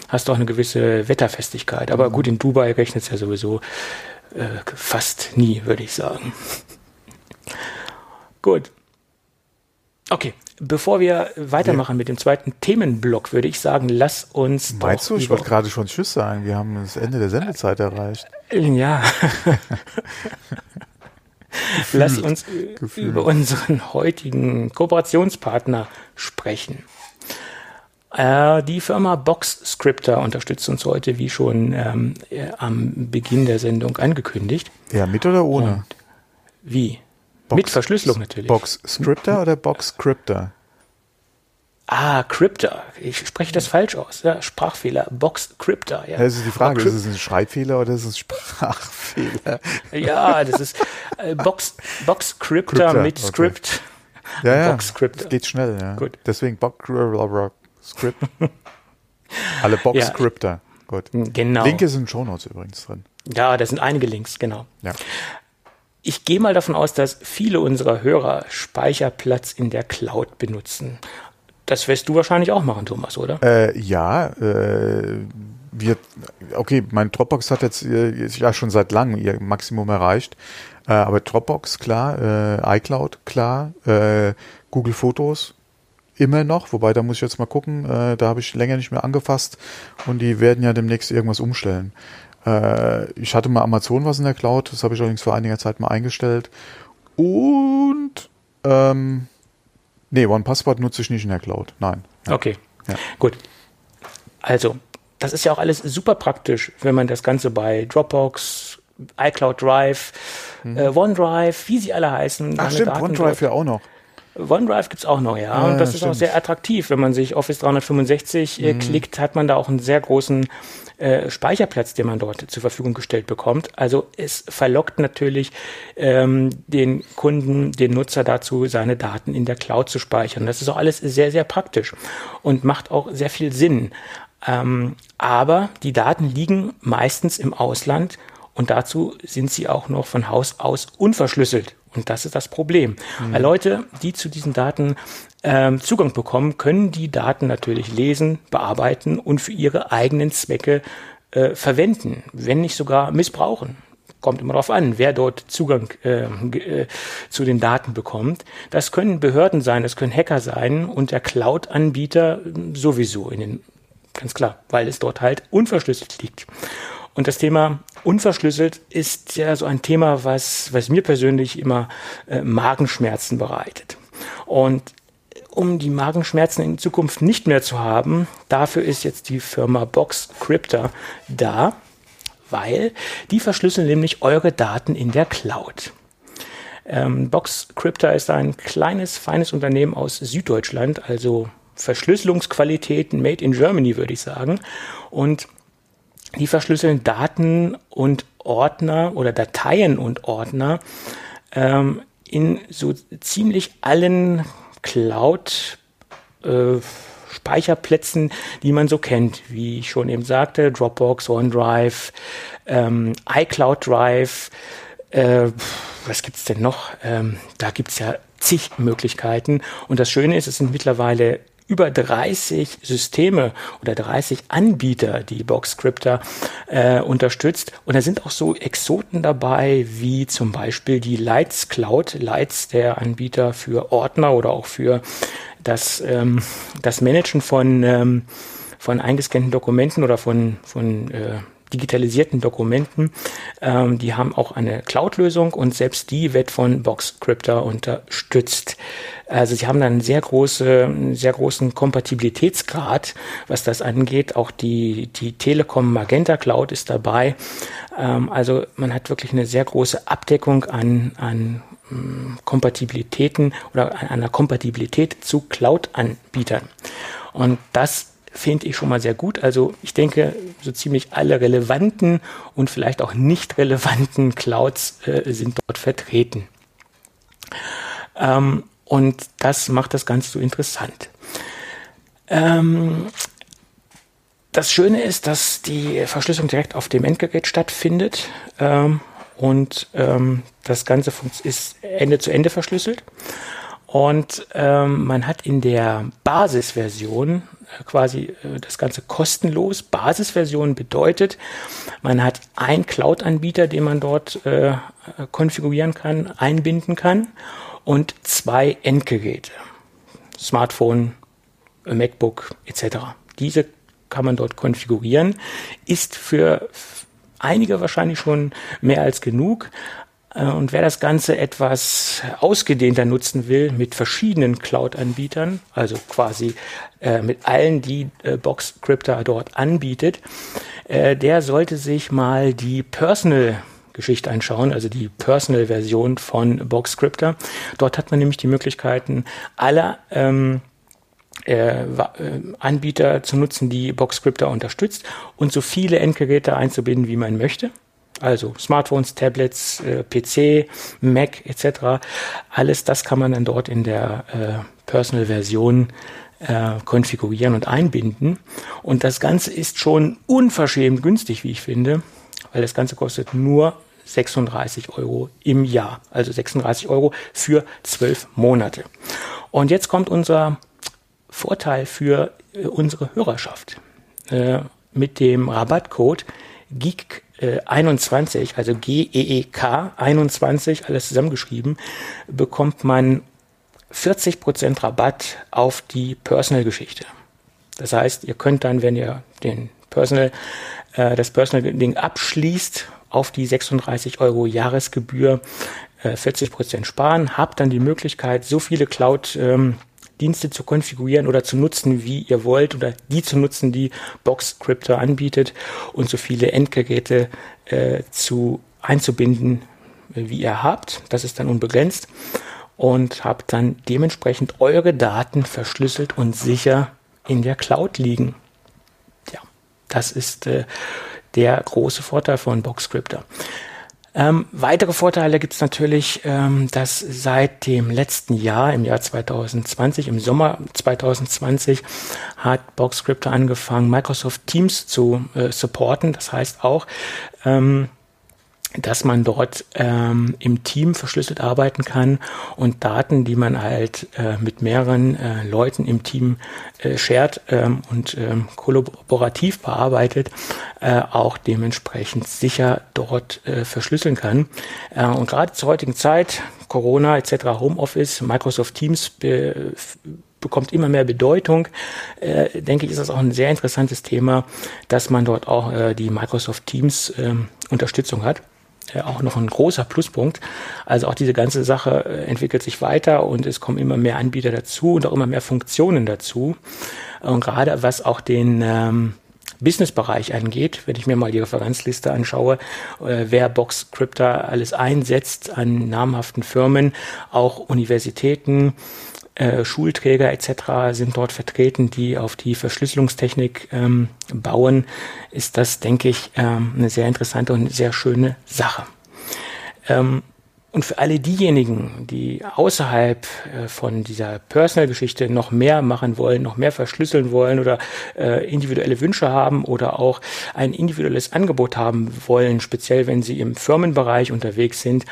hast du auch eine gewisse Wetterfestigkeit. Aber mhm. gut, in Dubai rechnet es ja sowieso äh, fast nie, würde ich sagen. *laughs* Gut. Okay, bevor wir weitermachen mit dem zweiten Themenblock, würde ich sagen, lass uns. Meinst du, ich wollte gerade schon Tschüss sagen. Wir haben das Ende der Sendezeit erreicht. Ja. *laughs* lass uns Gefühl. über unseren heutigen Kooperationspartner sprechen. Äh, die Firma BoxScripter unterstützt uns heute, wie schon ähm, äh, am Beginn der Sendung angekündigt. Ja, mit oder ohne? Und wie? Box, mit Verschlüsselung natürlich. BoxScripter oder BoxScripter? Ah, Crypter. Ich spreche das falsch aus. Ja, Sprachfehler. Box Crypter. Ja. Das ist die Frage. Ist es ein Schreibfehler oder ist es ein Sprachfehler? *laughs* Ja, das ist äh, Box, Box Crypter, Crypter mit okay. Script. Ja, ja. Box Crypter. Das geht schnell, ja. Gut. Deswegen Box Script. Alle Box ja. Scripter. Gut. Genau. Linke sind Show Notes übrigens drin. Ja, da sind einige Links, genau. Ja. Ich gehe mal davon aus, dass viele unserer Hörer Speicherplatz in der Cloud benutzen. Das wirst du wahrscheinlich auch machen, Thomas, oder? Äh, ja, äh, wir, okay, mein Dropbox hat jetzt äh, ja schon seit langem ihr Maximum erreicht. Äh, aber Dropbox, klar, äh, iCloud, klar, äh, Google Fotos, immer noch, wobei da muss ich jetzt mal gucken, äh, da habe ich länger nicht mehr angefasst und die werden ja demnächst irgendwas umstellen. Äh, ich hatte mal Amazon was in der Cloud, das habe ich allerdings vor einiger Zeit mal eingestellt. Und ähm, Nee, OnePassword nutze ich nicht in der Cloud. Nein. Ja. Okay. Ja. Gut. Also, das ist ja auch alles super praktisch, wenn man das Ganze bei Dropbox, iCloud Drive, mhm. äh, OneDrive, wie sie alle heißen. Ach stimmt, Daten OneDrive dort. ja auch noch. OneDrive gibt's auch noch, ja. und das ja, ist stimmt. auch sehr attraktiv. Wenn man sich Office 365 äh, mhm. klickt, hat man da auch einen sehr großen äh, Speicherplatz, den man dort zur Verfügung gestellt bekommt. Also es verlockt natürlich ähm, den Kunden, den Nutzer dazu, seine Daten in der Cloud zu speichern. Das ist auch alles sehr, sehr praktisch und macht auch sehr viel Sinn. Ähm, aber die Daten liegen meistens im Ausland und dazu sind sie auch noch von Haus aus unverschlüsselt. Und das ist das Problem. Mhm. Weil Leute, die zu diesen Daten ähm, Zugang bekommen, können die Daten natürlich lesen, bearbeiten und für ihre eigenen Zwecke äh, verwenden, wenn nicht sogar missbrauchen. Kommt immer darauf an, wer dort Zugang äh, äh, zu den Daten bekommt. Das können Behörden sein, das können Hacker sein und der Cloud-Anbieter sowieso in den, ganz klar, weil es dort halt unverschlüsselt liegt. Und das Thema unverschlüsselt ist ja so ein Thema, was, was mir persönlich immer äh, Magenschmerzen bereitet. Und um die Magenschmerzen in Zukunft nicht mehr zu haben, dafür ist jetzt die Firma Box Crypta da, weil die verschlüsseln nämlich eure Daten in der Cloud. Ähm, Box Crypta ist ein kleines, feines Unternehmen aus Süddeutschland, also Verschlüsselungsqualitäten made in Germany, würde ich sagen. Und die verschlüsseln Daten und Ordner oder Dateien und Ordner ähm, in so ziemlich allen Cloud äh, Speicherplätzen, die man so kennt, wie ich schon eben sagte, Dropbox, OneDrive, ähm, iCloud Drive, äh, was gibt's denn noch? Ähm, da gibt's ja zig Möglichkeiten. Und das Schöne ist, es sind mittlerweile über 30 Systeme oder 30 Anbieter, die Boxscripter äh, unterstützt. Und da sind auch so Exoten dabei, wie zum Beispiel die Lights Cloud. Lights, der Anbieter für Ordner oder auch für das, ähm, das Managen von, ähm, von eingescannten Dokumenten oder von, von äh, digitalisierten Dokumenten. Ähm, die haben auch eine Cloud-Lösung und selbst die wird von Boxcryptor unterstützt. Also sie haben dann einen sehr, große, sehr großen Kompatibilitätsgrad, was das angeht. Auch die, die Telekom Magenta Cloud ist dabei. Ähm, also man hat wirklich eine sehr große Abdeckung an, an ähm, Kompatibilitäten oder an einer Kompatibilität zu Cloud-Anbietern. Und das finde ich schon mal sehr gut. Also ich denke, so ziemlich alle relevanten und vielleicht auch nicht relevanten Clouds äh, sind dort vertreten. Ähm, und das macht das Ganze so interessant. Ähm, das Schöne ist, dass die Verschlüsselung direkt auf dem Endgerät stattfindet ähm, und ähm, das Ganze ist Ende zu Ende verschlüsselt. Und ähm, man hat in der Basisversion quasi äh, das Ganze kostenlos. Basisversion bedeutet, man hat einen Cloud-Anbieter, den man dort äh, konfigurieren kann, einbinden kann und zwei Endgeräte. Smartphone, MacBook etc. Diese kann man dort konfigurieren, ist für einige wahrscheinlich schon mehr als genug. Äh, und wer das Ganze etwas ausgedehnter nutzen will mit verschiedenen Cloud-Anbietern, also quasi äh, mit allen, die äh, Boxcrypta dort anbietet, äh, der sollte sich mal die Personal Geschichte anschauen, also die Personal-Version von Boxcrypta. Dort hat man nämlich die Möglichkeiten aller ähm, äh, äh, Anbieter zu nutzen, die Boxcrypta unterstützt und so viele Endgeräte einzubinden, wie man möchte. Also Smartphones, Tablets, äh, PC, Mac etc. Alles das kann man dann dort in der äh, Personal-Version äh, konfigurieren und einbinden. Und das Ganze ist schon unverschämt günstig, wie ich finde, weil das Ganze kostet nur 36 Euro im Jahr. Also 36 Euro für zwölf Monate. Und jetzt kommt unser Vorteil für unsere Hörerschaft. Mit dem Rabattcode GEEK 21, also G-E-E-K 21, alles zusammengeschrieben, bekommt man 40% Rabatt auf die Personal-Geschichte. Das heißt, ihr könnt dann, wenn ihr den Personal, äh, das Personal-Ding abschließt, auf die 36 Euro Jahresgebühr äh, 40% sparen, habt dann die Möglichkeit, so viele Cloud- ähm, Dienste zu konfigurieren oder zu nutzen, wie ihr wollt, oder die zu nutzen, die Boxcryptor anbietet und so viele Endgeräte äh, zu einzubinden, äh, wie ihr habt. Das ist dann unbegrenzt und habt dann dementsprechend eure Daten verschlüsselt und sicher in der Cloud liegen. Ja, das ist äh, der große Vorteil von Boxcryptor. Ähm, weitere Vorteile gibt es natürlich, ähm, dass seit dem letzten Jahr, im Jahr 2020, im Sommer 2020, hat Boxscriptor angefangen, Microsoft Teams zu äh, supporten. Das heißt auch, ähm, dass man dort ähm, im Team verschlüsselt arbeiten kann und Daten, die man halt äh, mit mehreren äh, Leuten im Team äh, shared ähm, und ähm, kollaborativ bearbeitet, äh, auch dementsprechend sicher dort äh, verschlüsseln kann. Äh, und gerade zur heutigen Zeit, Corona etc., Homeoffice, Microsoft Teams be bekommt immer mehr Bedeutung, äh, denke ich, ist das auch ein sehr interessantes Thema, dass man dort auch äh, die Microsoft Teams äh, Unterstützung hat äh, auch noch ein großer Pluspunkt. Also auch diese ganze Sache äh, entwickelt sich weiter und es kommen immer mehr Anbieter dazu und auch immer mehr Funktionen dazu. Und gerade was auch den ähm, Businessbereich angeht, wenn ich mir mal die Referenzliste anschaue, äh, wer Boxcrypta alles einsetzt an namhaften Firmen, auch Universitäten, äh, Schulträger etc. sind dort vertreten, die auf die Verschlüsselungstechnik ähm, bauen, ist das, denke ich, ähm, eine sehr interessante und sehr schöne Sache. Ähm, und für alle diejenigen, die außerhalb äh, von dieser Personal-Geschichte noch mehr machen wollen, noch mehr verschlüsseln wollen oder äh, individuelle Wünsche haben oder auch ein individuelles Angebot haben wollen, speziell wenn sie im Firmenbereich unterwegs sind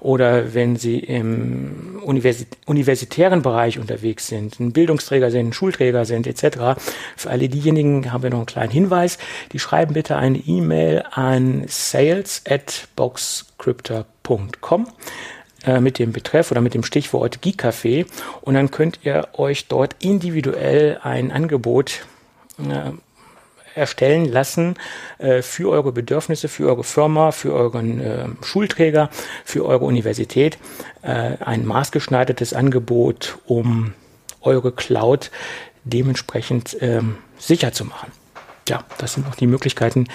oder wenn sie im Universi universitären Bereich unterwegs sind, ein Bildungsträger sind, ein Schulträger sind etc. Für alle diejenigen haben wir noch einen kleinen Hinweis. Die schreiben bitte eine E-Mail an sales at boxcryptor.com geek.com äh, mit dem Betreff oder mit dem Stichwort Geek Café und dann könnt ihr euch dort individuell ein Angebot äh, erstellen lassen äh, für eure Bedürfnisse, für eure Firma, für euren äh, Schulträger, für eure Universität. Äh, ein maßgeschneidertes Angebot, um eure Cloud dementsprechend ähm, sicher zu machen. Ja, das sind auch die Möglichkeiten,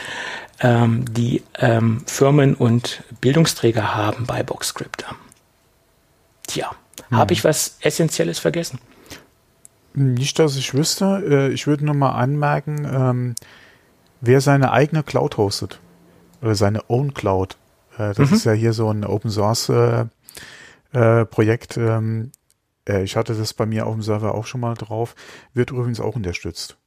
ähm, die ähm, Firmen und Bildungsträger haben bei Boxscripter. Tja, mhm. habe ich was Essentielles vergessen? Nicht, dass ich wüsste. Äh, ich würde nur mal anmerken, ähm, wer seine eigene Cloud hostet oder seine Own Cloud. Äh, das mhm. ist ja hier so ein Open Source äh, äh, Projekt. Ähm, äh, ich hatte das bei mir auf dem Server auch schon mal drauf. Wird übrigens auch unterstützt.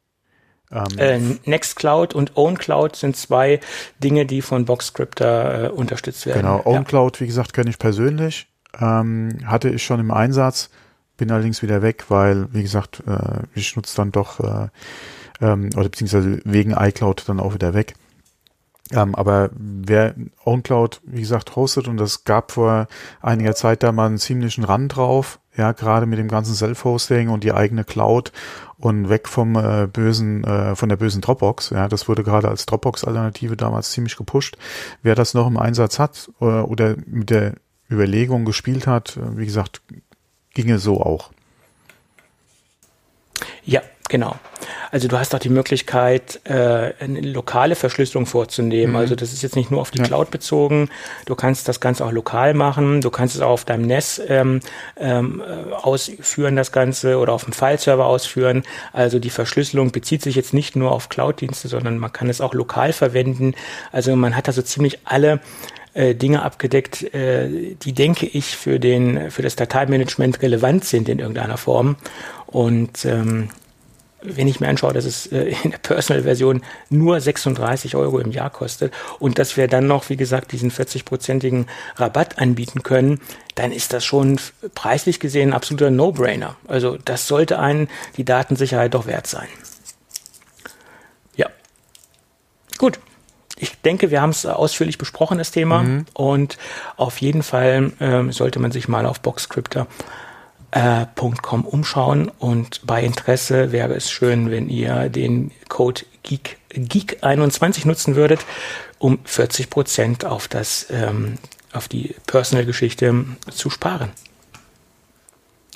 Ähm, äh, Nextcloud und OwnCloud sind zwei Dinge, die von Boxscripter äh, unterstützt werden. Genau, OwnCloud, ja. wie gesagt, kenne ich persönlich. Ähm, hatte ich schon im Einsatz. bin allerdings wieder weg, weil, wie gesagt, äh, ich nutze dann doch, äh, ähm, oder beziehungsweise wegen iCloud dann auch wieder weg. Ähm, aber wer OwnCloud, wie gesagt, hostet und das gab vor einiger Zeit da mal einen ziemlichen Rand drauf, ja, gerade mit dem ganzen Self-Hosting und die eigene Cloud und weg vom äh, bösen, äh, von der bösen Dropbox, ja, das wurde gerade als Dropbox-Alternative damals ziemlich gepusht. Wer das noch im Einsatz hat äh, oder mit der Überlegung gespielt hat, äh, wie gesagt, ginge so auch. Ja, genau. Also du hast auch die Möglichkeit, äh, eine lokale Verschlüsselung vorzunehmen. Mhm. Also das ist jetzt nicht nur auf die ja. Cloud bezogen. Du kannst das Ganze auch lokal machen. Du kannst es auch auf deinem NES ähm, ähm, ausführen, das Ganze, oder auf dem File-Server ausführen. Also die Verschlüsselung bezieht sich jetzt nicht nur auf Cloud-Dienste, sondern man kann es auch lokal verwenden. Also man hat da so ziemlich alle äh, Dinge abgedeckt, äh, die denke ich für den für das Dateimanagement relevant sind in irgendeiner Form. Und ähm, wenn ich mir anschaue, dass es äh, in der Personal-Version nur 36 Euro im Jahr kostet und dass wir dann noch, wie gesagt, diesen 40-prozentigen Rabatt anbieten können, dann ist das schon preislich gesehen ein absoluter No-Brainer. Also das sollte einen die Datensicherheit doch wert sein. Ja. Gut ich denke, wir haben es ausführlich besprochen, das Thema. Mhm. Und auf jeden Fall ähm, sollte man sich mal auf Boxscripter.com äh, umschauen. Und bei Interesse wäre es schön, wenn ihr den Code Geek, Geek21 nutzen würdet, um 40 Prozent auf das, ähm, auf die Personal-Geschichte zu sparen.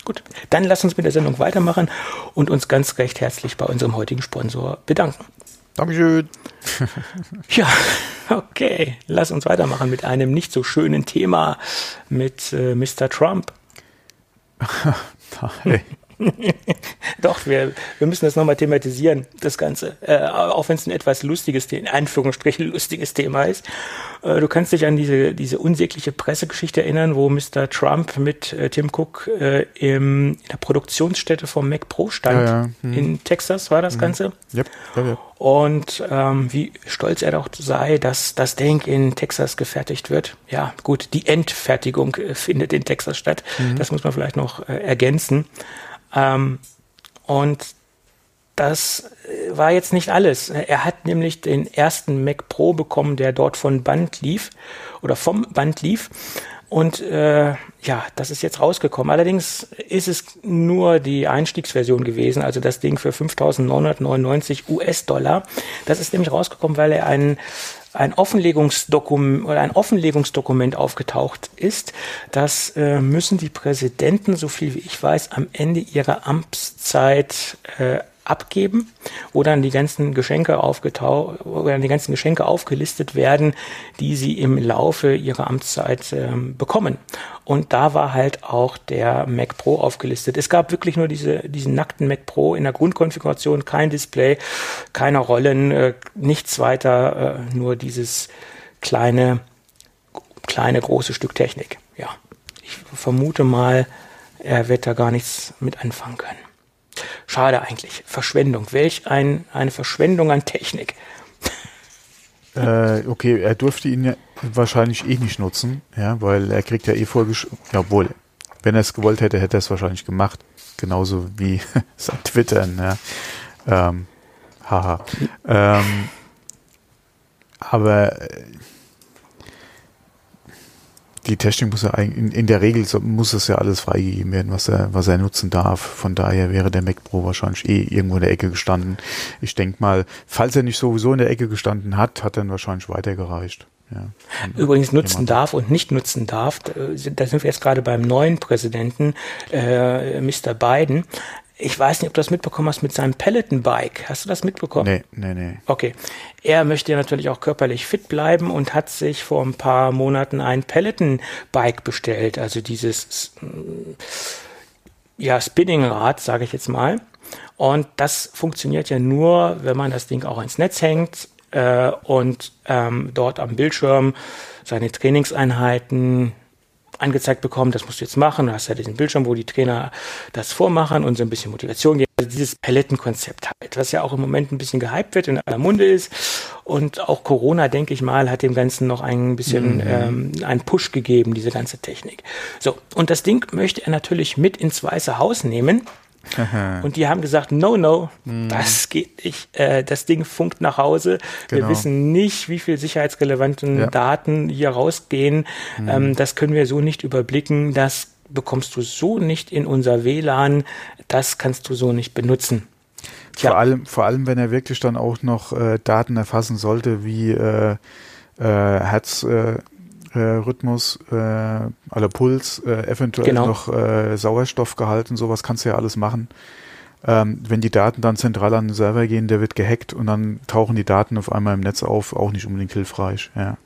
Gut, dann lasst uns mit der Sendung weitermachen und uns ganz recht herzlich bei unserem heutigen Sponsor bedanken. Dankeschön. *laughs* ja, okay. Lass uns weitermachen mit einem nicht so schönen Thema mit äh, Mr. Trump. *laughs* Nein. *laughs* Doch, wir, wir müssen das nochmal thematisieren, das Ganze. Äh, auch wenn es ein etwas lustiges, in Anführungsstrichen lustiges Thema ist. Äh, du kannst dich an diese, diese unsägliche Pressegeschichte erinnern, wo Mr. Trump mit äh, Tim Cook äh, im, in der Produktionsstätte vom Mac Pro stand. Ja, ja. Hm. In Texas war das hm. Ganze. Yep. Ja. Und ähm, wie stolz er doch sei, dass das Ding in Texas gefertigt wird. Ja, gut, die Endfertigung äh, findet in Texas statt. Mhm. Das muss man vielleicht noch äh, ergänzen. Ähm, und das äh, war jetzt nicht alles. Er hat nämlich den ersten Mac Pro bekommen, der dort von Band lief oder vom Band lief. Und äh, ja, das ist jetzt rausgekommen. Allerdings ist es nur die Einstiegsversion gewesen, also das Ding für 5.999 US-Dollar. Das ist nämlich rausgekommen, weil er einen ein Offenlegungsdokument oder ein Offenlegungsdokument aufgetaucht ist. Das äh, müssen die Präsidenten, so viel wie ich weiß, am Ende ihrer Amtszeit äh, abgeben, wo dann die ganzen Geschenke aufgetaucht, wo dann die ganzen Geschenke aufgelistet werden, die sie im Laufe ihrer Amtszeit ähm, bekommen. Und da war halt auch der Mac Pro aufgelistet. Es gab wirklich nur diese, diesen nackten Mac Pro in der Grundkonfiguration, kein Display, keine Rollen, äh, nichts weiter, äh, nur dieses kleine, kleine, große Stück Technik. Ja. Ich vermute mal, er wird da gar nichts mit anfangen können. Schade eigentlich. Verschwendung. Welch ein, eine Verschwendung an Technik. Äh, okay, er durfte ihn ja wahrscheinlich eh nicht nutzen, ja, weil er kriegt ja eh vorgeschrieben, jawohl, wenn er es gewollt hätte, hätte er es wahrscheinlich gemacht. Genauso wie *laughs* sein Twittern, ja. Ähm, haha. Ähm, aber äh, die Testing muss ja in, in der Regel so, muss es ja alles freigegeben werden, was er, was er nutzen darf. Von daher wäre der Mac Pro wahrscheinlich eh irgendwo in der Ecke gestanden. Ich denke mal, falls er nicht sowieso in der Ecke gestanden hat, hat er ihn wahrscheinlich weitergereicht. Ja. Übrigens nutzen darf und nicht nutzen darf, da sind wir jetzt gerade beim neuen Präsidenten, äh, Mr. Biden. Ich weiß nicht, ob du das mitbekommen hast mit seinem Peloton-Bike. Hast du das mitbekommen? Nee, nee, nee. Okay. Er möchte natürlich auch körperlich fit bleiben und hat sich vor ein paar Monaten ein Peloton-Bike bestellt. Also dieses, ja, Spinningrad, sage ich jetzt mal. Und das funktioniert ja nur, wenn man das Ding auch ins Netz hängt äh, und ähm, dort am Bildschirm seine Trainingseinheiten angezeigt bekommen, das musst du jetzt machen. Du hast ja diesen Bildschirm, wo die Trainer das vormachen und so ein bisschen Motivation geben. Also dieses Palettenkonzept halt, was ja auch im Moment ein bisschen gehypt wird, in aller Munde ist. Und auch Corona, denke ich mal, hat dem Ganzen noch ein bisschen mhm. ähm, einen Push gegeben, diese ganze Technik. So, und das Ding möchte er natürlich mit ins Weiße Haus nehmen. Und die haben gesagt, no, no, mm. das geht nicht. Äh, das Ding funkt nach Hause. Genau. Wir wissen nicht, wie viel sicherheitsrelevanten ja. Daten hier rausgehen. Mm. Ähm, das können wir so nicht überblicken. Das bekommst du so nicht in unser WLAN. Das kannst du so nicht benutzen. Tja. Vor allem, vor allem, wenn er wirklich dann auch noch äh, Daten erfassen sollte, wie äh, äh, Herz, äh, Rhythmus, äh, aller Puls, äh, eventuell genau. noch äh, Sauerstoffgehalt und sowas kannst du ja alles machen. Ähm, wenn die Daten dann zentral an den Server gehen, der wird gehackt und dann tauchen die Daten auf einmal im Netz auf, auch nicht unbedingt hilfreich. Ja.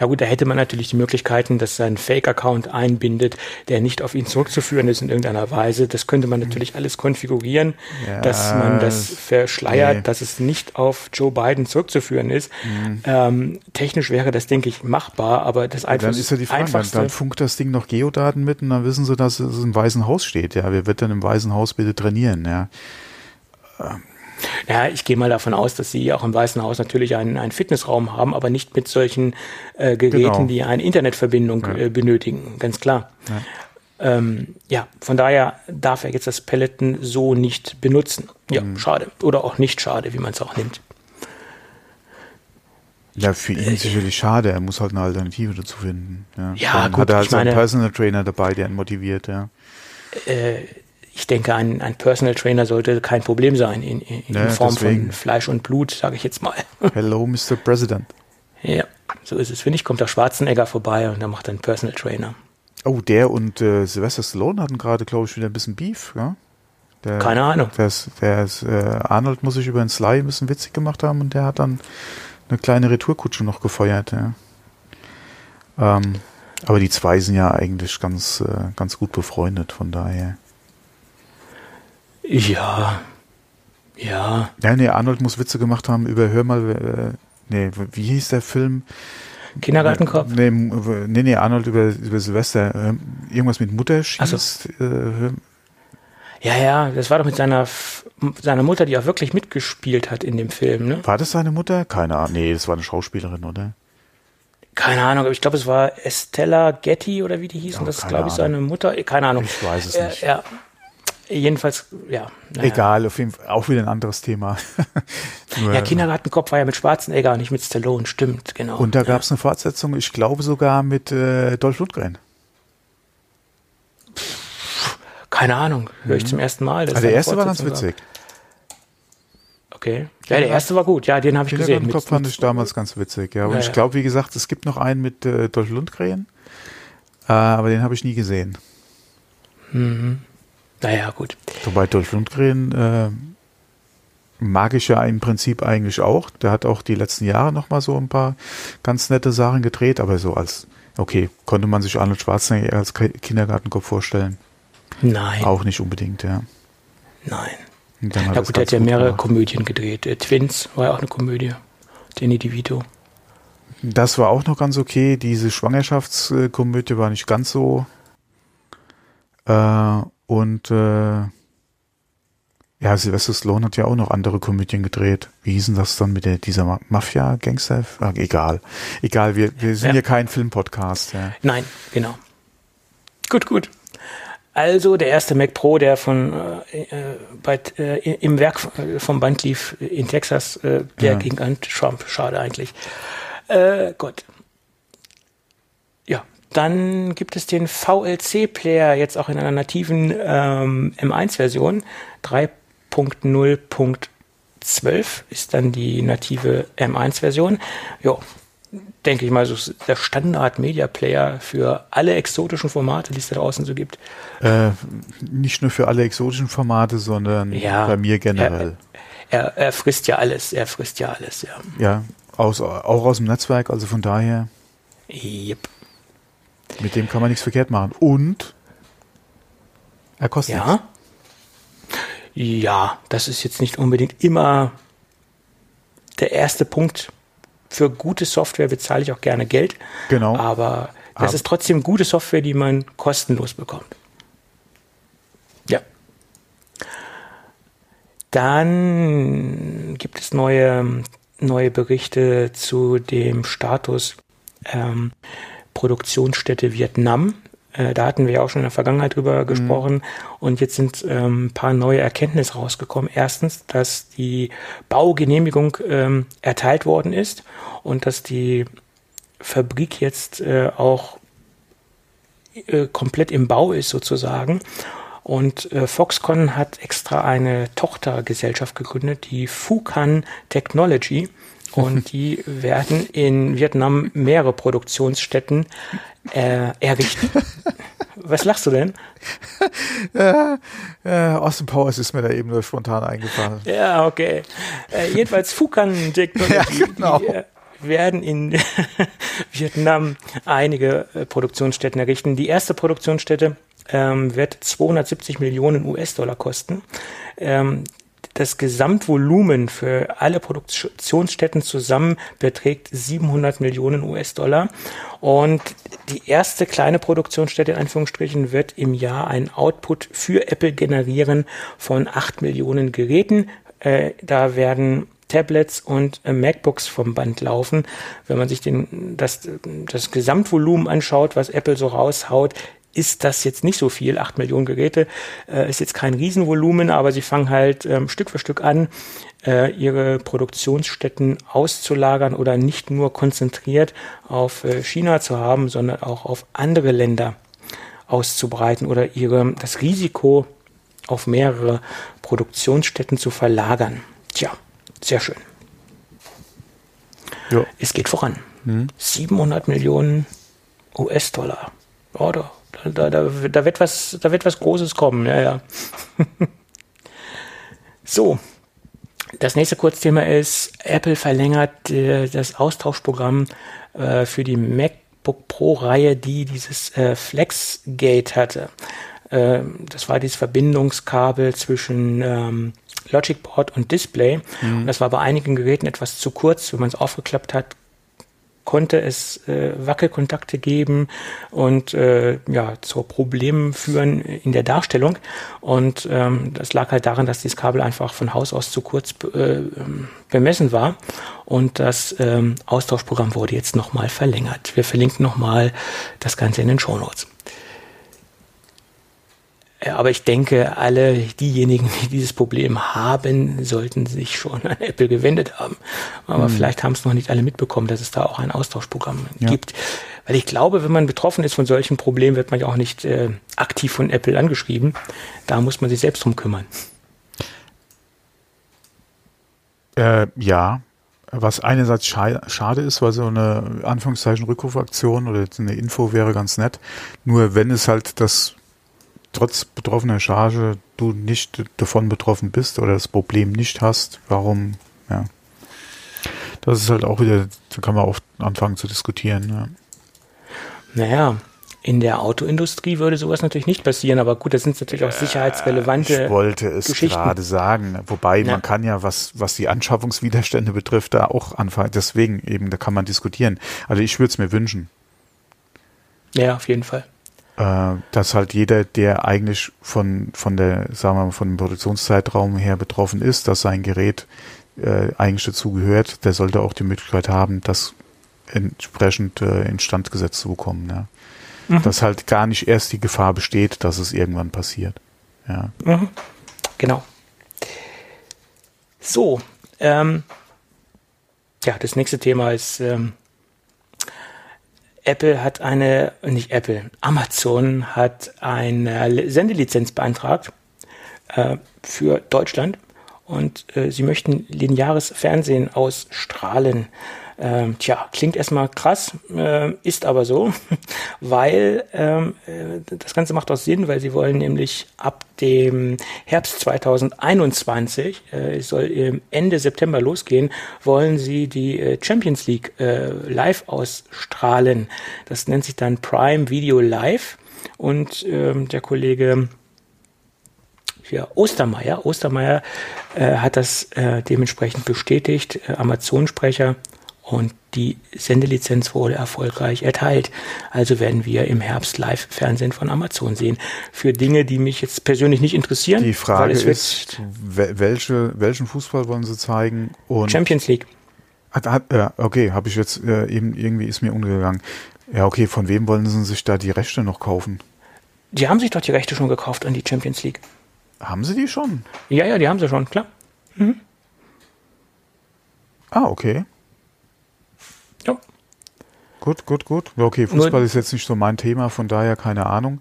Ja gut, da hätte man natürlich die Möglichkeiten, dass er einen Fake-Account einbindet, der nicht auf ihn zurückzuführen ist in irgendeiner Weise. Das könnte man natürlich alles konfigurieren, ja, dass man das verschleiert, nee. dass es nicht auf Joe Biden zurückzuführen ist. Mhm. Ähm, technisch wäre das, denke ich, machbar, aber das einfach Dann ist ja die Frage, dann, dann funkt das Ding noch Geodaten mit und dann wissen sie, dass es im Weißen Haus steht. Ja, wer wird dann im Weißen Haus bitte trainieren? Ja. Ähm ja, ich gehe mal davon aus, dass Sie auch im Weißen Haus natürlich einen, einen Fitnessraum haben, aber nicht mit solchen äh, Geräten, genau. die eine Internetverbindung ja. äh, benötigen, ganz klar. Ja. Ähm, ja, von daher darf er jetzt das Peloton so nicht benutzen. Ja, mhm. schade. Oder auch nicht schade, wie man es auch nimmt. Ja, für ihn äh, sicherlich schade. Er muss halt eine Alternative dazu finden. Ja, ja gut, hat er halt so einen Personal Trainer dabei, der ihn motiviert, ja. Äh, ich denke, ein, ein Personal Trainer sollte kein Problem sein in, in, in ja, Form deswegen. von Fleisch und Blut, sage ich jetzt mal. *laughs* Hello, Mr. President. Ja, so ist es. Finde ich, kommt der Schwarzenegger vorbei und dann macht einen Personal Trainer. Oh, der und äh, Sylvester Stallone hatten gerade, glaube ich, wieder ein bisschen Beef, ja? Der, Keine Ahnung. Der, der äh, Arnold muss sich über den Sly ein bisschen witzig gemacht haben und der hat dann eine kleine Retourkutsche noch gefeuert, ja. Ähm, aber die zwei sind ja eigentlich ganz, äh, ganz gut befreundet, von daher. Ja. Ja. Ja, nee, Arnold muss Witze gemacht haben über Hör mal, äh, nee, wie hieß der Film? Kindergartenkopf? Nee, nee, nee, Arnold über, über Silvester. Äh, irgendwas mit Mutter schießt. So. Äh, ja, ja, das war doch mit seiner, seiner Mutter, die auch wirklich mitgespielt hat in dem Film, ne? War das seine Mutter? Keine Ahnung. Nee, das war eine Schauspielerin, oder? Keine Ahnung, aber ich glaube, es war Estella Getty oder wie die hieß. Oh, und das ist, glaube ich, seine Mutter. Keine Ahnung. Ich weiß es nicht. Ja, Jedenfalls, ja. Naja. Egal, auf jeden Fall auch wieder ein anderes Thema. *laughs* ja, Kindergartenkopf war ja mit Schwarzenegger, nicht mit Stallone, stimmt, genau. Und da gab es eine Fortsetzung, ich glaube sogar mit äh, Dolph Lundgren. Keine Ahnung, höre ich mhm. zum ersten Mal. Also der erste war ganz witzig. Okay. Ja, der erste war gut, ja, den habe ich gesehen. Kindergartenkopf fand ich damals ganz witzig, ja. Und ja, ich glaube, wie gesagt, es gibt noch einen mit äh, Dolph Lundgren, äh, aber den habe ich nie gesehen. Mhm. Naja, gut. Wobei Dolph Lundgren äh, mag ich ja im Prinzip eigentlich auch. Der hat auch die letzten Jahre noch mal so ein paar ganz nette Sachen gedreht, aber so als, okay, konnte man sich Arnold Schwarzenegger als Kindergartenkopf vorstellen? Nein. Auch nicht unbedingt, ja. Nein. Na gut, er hat ja mehrere gemacht. Komödien gedreht. Äh, Twins war ja auch eine Komödie. Danny DeVito. Das war auch noch ganz okay. Diese Schwangerschaftskomödie war nicht ganz so. Äh, und äh, ja, Sylvester Stallone hat ja auch noch andere Komödien gedreht. Wie hießen das dann mit der, dieser Mafia-Gangster? Ah, egal. Egal, wir, wir sind ja, ja kein Filmpodcast. Ja. Nein, genau. Gut, gut. Also der erste Mac Pro, der von äh, äh bei, äh, im Werk vom Band lief in Texas, äh, der ja. ging an Trump. Schade eigentlich. Äh, Gott. Dann gibt es den VLC-Player jetzt auch in einer nativen ähm, M1-Version. 3.0.12 ist dann die native M1-Version. Ja, denke ich mal, so der Standard-Media-Player für alle exotischen Formate, die es da draußen so gibt. Äh, nicht nur für alle exotischen Formate, sondern ja, bei mir generell. Er, er, er, frisst ja alles, er frisst ja alles, ja. Ja, aus, auch aus dem Netzwerk, also von daher. Yep. Mit dem kann man nichts verkehrt machen. Und er kostet ja. Nichts. Ja, das ist jetzt nicht unbedingt immer der erste Punkt. Für gute Software bezahle ich auch gerne Geld. Genau. Aber das aber ist trotzdem gute Software, die man kostenlos bekommt. Ja. Dann gibt es neue, neue Berichte zu dem Status ähm, Produktionsstätte Vietnam. Äh, da hatten wir ja auch schon in der Vergangenheit drüber mhm. gesprochen. Und jetzt sind ähm, ein paar neue Erkenntnisse rausgekommen. Erstens, dass die Baugenehmigung ähm, erteilt worden ist und dass die Fabrik jetzt äh, auch äh, komplett im Bau ist sozusagen. Und äh, Foxconn hat extra eine Tochtergesellschaft gegründet, die Fukan Technology. Und *laughs* die werden in Vietnam mehrere Produktionsstätten äh, errichten. *laughs* Was lachst du denn? ja, ja, Austin Powers ist mir da eben nur spontan eingefallen. Ja, okay. Äh, jedenfalls Fukan Technology. *laughs* ja, genau. Die, äh, werden in Vietnam einige äh, Produktionsstätten errichten. Die erste Produktionsstätte ähm, wird 270 Millionen US-Dollar kosten. Ähm, das Gesamtvolumen für alle Produktionsstätten zusammen beträgt 700 Millionen US-Dollar. Und die erste kleine Produktionsstätte in Anführungsstrichen wird im Jahr ein Output für Apple generieren von 8 Millionen Geräten. Äh, da werden Tablets und äh, MacBooks vom Band laufen. Wenn man sich den, das, das Gesamtvolumen anschaut, was Apple so raushaut, ist das jetzt nicht so viel. Acht Millionen Geräte äh, ist jetzt kein Riesenvolumen, aber sie fangen halt ähm, Stück für Stück an, äh, ihre Produktionsstätten auszulagern oder nicht nur konzentriert auf äh, China zu haben, sondern auch auf andere Länder auszubreiten oder ihre, das Risiko auf mehrere Produktionsstätten zu verlagern. Tja, sehr schön. Ja. Es geht voran. Mhm. 700 Millionen US-Dollar. Oh, da, da, da, wird was, da wird was Großes kommen. Ja, ja. *laughs* so. Das nächste Kurzthema ist, Apple verlängert äh, das Austauschprogramm äh, für die MacBook Pro-Reihe, die dieses äh, FlexGate hatte. Ähm, das war dieses Verbindungskabel zwischen ähm, Logic Board und Display. Mhm. Und das war bei einigen Geräten etwas zu kurz. Wenn man es aufgeklappt hat, konnte es äh, Wackelkontakte geben und äh, ja zu Problemen führen in der Darstellung. Und ähm, das lag halt daran, dass dieses Kabel einfach von Haus aus zu kurz äh, bemessen war. Und das ähm, Austauschprogramm wurde jetzt nochmal verlängert. Wir verlinken nochmal das Ganze in den Show Notes. Aber ich denke, alle diejenigen, die dieses Problem haben, sollten sich schon an Apple gewendet haben. Aber mhm. vielleicht haben es noch nicht alle mitbekommen, dass es da auch ein Austauschprogramm ja. gibt. Weil ich glaube, wenn man betroffen ist von solchen Problemen, wird man ja auch nicht äh, aktiv von Apple angeschrieben. Da muss man sich selbst drum kümmern. Äh, ja, was einerseits schade ist, weil so eine Anführungszeichen Rückrufaktion oder eine Info wäre ganz nett. Nur wenn es halt das trotz betroffener Charge du nicht davon betroffen bist oder das Problem nicht hast, warum, ja. Das ist halt auch wieder, da kann man auch anfangen zu diskutieren. Ja. Naja, in der Autoindustrie würde sowas natürlich nicht passieren, aber gut, das sind natürlich auch sicherheitsrelevante. Ich wollte es gerade sagen. Wobei ja. man kann ja, was, was die Anschaffungswiderstände betrifft, da auch anfangen. Deswegen eben, da kann man diskutieren. Also ich würde es mir wünschen. Ja, auf jeden Fall äh, dass halt jeder, der eigentlich von, von der, sagen wir mal, von dem Produktionszeitraum her betroffen ist, dass sein Gerät äh, eigentlich dazu gehört, der sollte auch die Möglichkeit haben, das entsprechend äh, instand gesetzt zu bekommen. Ja. Mhm. Dass halt gar nicht erst die Gefahr besteht, dass es irgendwann passiert. Ja. Mhm. Genau. So, ähm, ja, das nächste Thema ist ähm, Apple hat eine, nicht Apple, Amazon hat eine Sendelizenz beantragt äh, für Deutschland und äh, sie möchten lineares Fernsehen ausstrahlen. Ähm, tja, klingt erstmal krass, äh, ist aber so, *laughs* weil ähm, äh, das Ganze macht auch Sinn, weil sie wollen nämlich ab dem Herbst 2021, äh, soll Ende September losgehen, wollen sie die äh, Champions League äh, live ausstrahlen. Das nennt sich dann Prime Video Live und ähm, der Kollege ja, Ostermeier. Ostermeier äh, hat das äh, dementsprechend bestätigt, äh, Amazon-Sprecher und die Sendelizenz wurde erfolgreich erteilt. Also werden wir im Herbst Live-Fernsehen von Amazon sehen. Für Dinge, die mich jetzt persönlich nicht interessieren. Die Frage ist, welche, welchen Fußball wollen sie zeigen? Und Champions League. Hat, hat, ja, okay, habe ich jetzt äh, eben irgendwie ist mir umgegangen. Ja, okay, von wem wollen sie sich da die Rechte noch kaufen? Die haben sich doch die Rechte schon gekauft an die Champions League. Haben sie die schon? Ja, ja, die haben sie schon, klar. Mhm. Ah, okay. Gut, gut, gut. Okay, Fußball Nur, ist jetzt nicht so mein Thema, von daher keine Ahnung.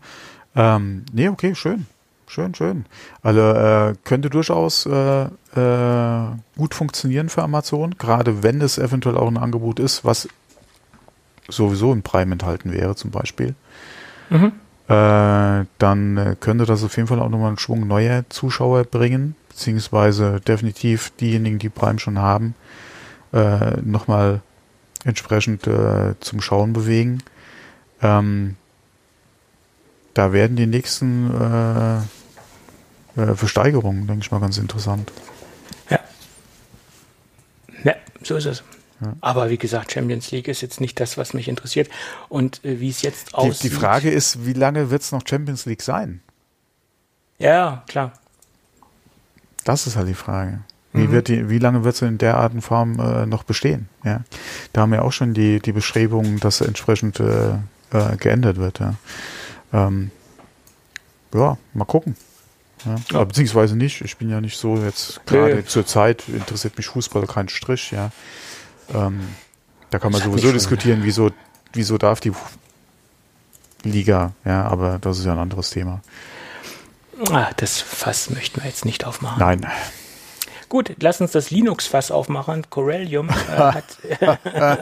Ähm, nee, okay, schön. Schön, schön. Also äh, könnte durchaus äh, äh, gut funktionieren für Amazon, gerade wenn es eventuell auch ein Angebot ist, was sowieso im Prime enthalten wäre, zum Beispiel. Mhm. Äh, dann äh, könnte das auf jeden Fall auch nochmal einen Schwung neuer Zuschauer bringen, beziehungsweise definitiv diejenigen, die Prime schon haben, äh, nochmal entsprechend äh, zum Schauen bewegen. Ähm, da werden die nächsten äh, äh, Versteigerungen, denke ich mal, ganz interessant. Ja. Ja, so ist es. Ja. Aber wie gesagt, Champions League ist jetzt nicht das, was mich interessiert. Und äh, wie es jetzt aussieht. Die, die Frage ist, wie lange wird es noch Champions League sein? Ja, klar. Das ist halt die Frage. Wie, mhm. wird die, wie lange wird sie in der Art und Form äh, noch bestehen? Ja. Da haben wir auch schon die, die Bestrebungen, dass entsprechend äh, äh, geändert wird. Ja. Ähm, ja, mal gucken. Ja. ja. beziehungsweise nicht. Ich bin ja nicht so jetzt gerade okay. zur Zeit interessiert mich Fußball kein Strich, ja. Ähm, da kann man sowieso diskutieren, wieso, wieso darf die Liga, ja, aber das ist ja ein anderes Thema. Ah, das Fass möchten wir jetzt nicht aufmachen. Nein. Gut, lass uns das Linux-Fass aufmachen. Corellium äh, hat, *laughs*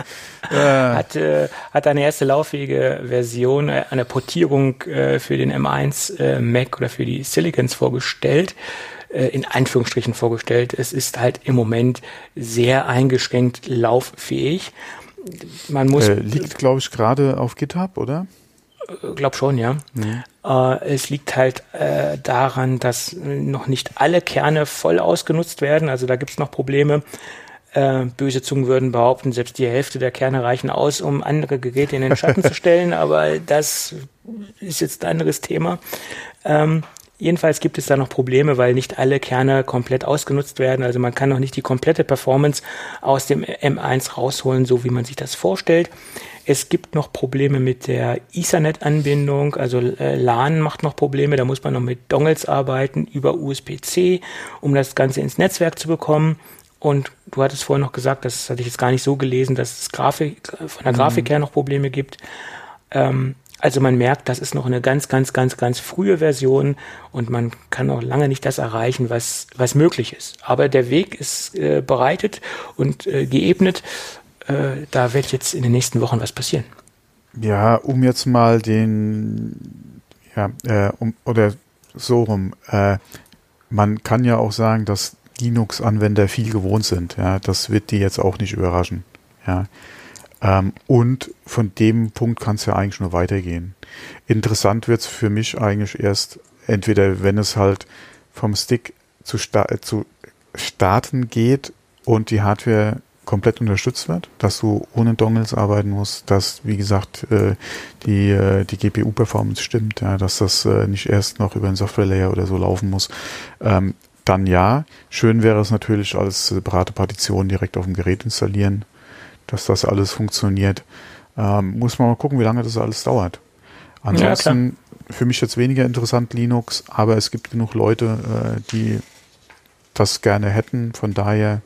hat, äh, hat eine erste lauffähige Version, äh, eine Portierung äh, für den M1 äh, Mac oder für die Silicons vorgestellt äh, in Anführungsstrichen vorgestellt. Es ist halt im Moment sehr eingeschränkt lauffähig. Man muss. Äh, liegt, glaube ich, gerade auf GitHub, oder? Glaub schon, ja. Mhm. Äh, es liegt halt äh, daran, dass noch nicht alle Kerne voll ausgenutzt werden. Also da gibt es noch Probleme. Äh, böse Zungen würden behaupten, selbst die Hälfte der Kerne reichen aus, um andere Geräte in den Schatten zu stellen, *laughs* aber das ist jetzt ein anderes Thema. Ähm, jedenfalls gibt es da noch Probleme, weil nicht alle Kerne komplett ausgenutzt werden. Also man kann noch nicht die komplette Performance aus dem M1 rausholen, so wie man sich das vorstellt. Es gibt noch Probleme mit der Ethernet-Anbindung, also äh, LAN macht noch Probleme, da muss man noch mit Dongles arbeiten über USB-C, um das Ganze ins Netzwerk zu bekommen. Und du hattest vorhin noch gesagt, das hatte ich jetzt gar nicht so gelesen, dass es Grafik, von der Grafik mhm. her noch Probleme gibt. Ähm, also man merkt, das ist noch eine ganz, ganz, ganz, ganz frühe Version und man kann noch lange nicht das erreichen, was, was möglich ist. Aber der Weg ist äh, bereitet und äh, geebnet äh, da wird jetzt in den nächsten Wochen was passieren. Ja, um jetzt mal den, ja, äh, um, oder so rum, äh, man kann ja auch sagen, dass Linux-Anwender viel gewohnt sind. Ja, das wird die jetzt auch nicht überraschen. Ja. Ähm, und von dem Punkt kann es ja eigentlich nur weitergehen. Interessant wird es für mich eigentlich erst, entweder wenn es halt vom Stick zu, sta zu starten geht und die Hardware komplett unterstützt wird, dass du ohne Dongles arbeiten musst, dass, wie gesagt, äh, die, äh, die GPU-Performance stimmt, ja, dass das äh, nicht erst noch über einen Software-Layer oder so laufen muss, ähm, dann ja. Schön wäre es natürlich als separate Partition direkt auf dem Gerät installieren, dass das alles funktioniert. Ähm, muss man mal gucken, wie lange das alles dauert. Ansonsten ja, für mich jetzt weniger interessant Linux, aber es gibt genug Leute, äh, die das gerne hätten. Von daher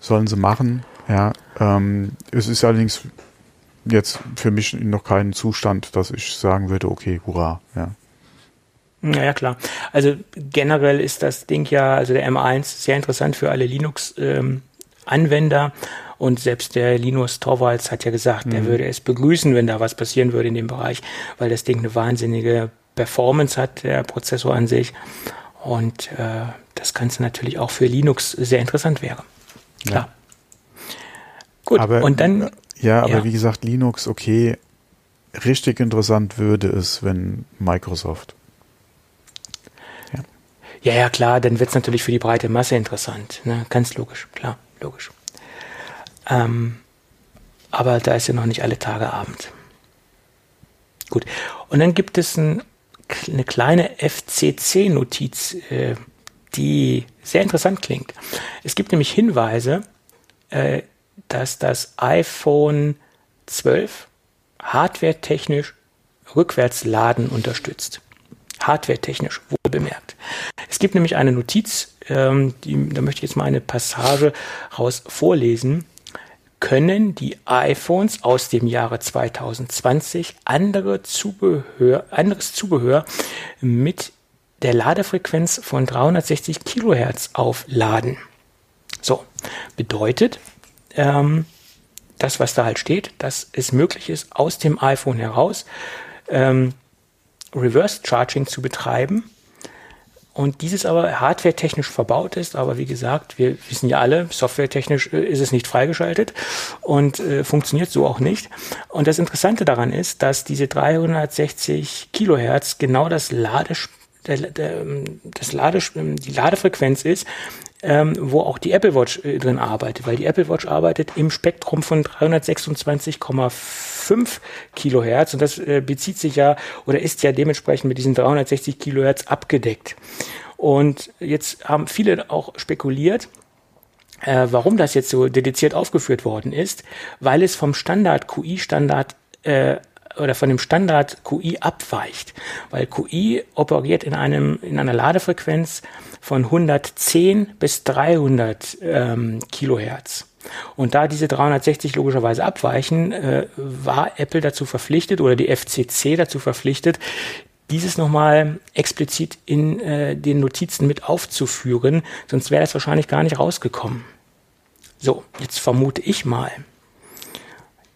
sollen sie machen. Ja, ähm, es ist allerdings jetzt für mich noch kein Zustand, dass ich sagen würde, okay, hurra, ja. Ja, klar. Also generell ist das Ding ja, also der M1 sehr interessant für alle Linux-Anwender. Ähm, und selbst der Linus Torvalds hat ja gesagt, mhm. er würde es begrüßen, wenn da was passieren würde in dem Bereich, weil das Ding eine wahnsinnige Performance hat, der Prozessor an sich. Und äh, das Ganze natürlich auch für Linux sehr interessant wäre. Klar. Ja. Gut, aber, und dann. Ja, aber ja. wie gesagt, Linux, okay, richtig interessant würde es, wenn Microsoft. Ja, ja, ja klar, dann wird es natürlich für die breite Masse interessant. Ne? Ganz logisch, klar, logisch. Ähm, aber da ist ja noch nicht alle Tage Abend. Gut. Und dann gibt es ein, eine kleine FCC-Notiz, äh, die sehr interessant klingt. Es gibt nämlich Hinweise, äh, dass das iPhone 12 hardware-technisch Rückwärtsladen unterstützt. Hardware-technisch, wohl bemerkt. Es gibt nämlich eine Notiz, ähm, die, da möchte ich jetzt mal eine Passage raus vorlesen. Können die iPhones aus dem Jahre 2020 andere Zubehör, anderes Zubehör mit der Ladefrequenz von 360 Kilohertz aufladen? So, bedeutet, ähm, das, was da halt steht, dass es möglich ist, aus dem iPhone heraus ähm, Reverse Charging zu betreiben. Und dieses aber hardwaretechnisch verbaut ist, aber wie gesagt, wir wissen ja alle, softwaretechnisch äh, ist es nicht freigeschaltet und äh, funktioniert so auch nicht. Und das Interessante daran ist, dass diese 360 Kilohertz genau das Lade, der, der, das Lade, die Ladefrequenz ist, ähm, wo auch die Apple Watch äh, drin arbeitet, weil die Apple Watch arbeitet im Spektrum von 326,5 Kilohertz und das äh, bezieht sich ja oder ist ja dementsprechend mit diesen 360 Kilohertz abgedeckt. Und jetzt haben viele auch spekuliert, äh, warum das jetzt so dediziert aufgeführt worden ist, weil es vom Standard QI-Standard äh, oder von dem Standard QI abweicht, weil QI operiert in einem in einer Ladefrequenz von 110 bis 300 ähm, Kilohertz. Und da diese 360 logischerweise abweichen, äh, war Apple dazu verpflichtet oder die FCC dazu verpflichtet, dieses nochmal explizit in äh, den Notizen mit aufzuführen, sonst wäre das wahrscheinlich gar nicht rausgekommen. So, jetzt vermute ich mal,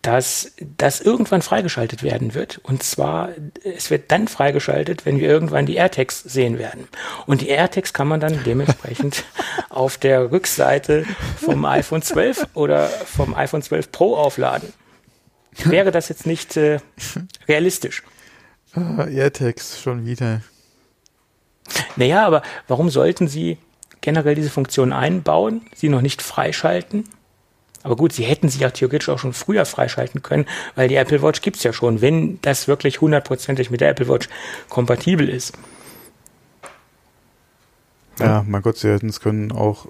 dass das irgendwann freigeschaltet werden wird. Und zwar, es wird dann freigeschaltet, wenn wir irgendwann die AirTags sehen werden. Und die AirTags kann man dann dementsprechend *laughs* auf der Rückseite vom iPhone 12 oder vom iPhone 12 Pro aufladen. Wäre das jetzt nicht äh, realistisch? Ah, AirTags schon wieder. Naja, aber warum sollten Sie generell diese Funktion einbauen, sie noch nicht freischalten? Aber gut, sie hätten sich ja theoretisch auch schon früher freischalten können, weil die Apple Watch gibt's ja schon, wenn das wirklich hundertprozentig mit der Apple Watch kompatibel ist. Ja, mein Gott, sie hätten es können auch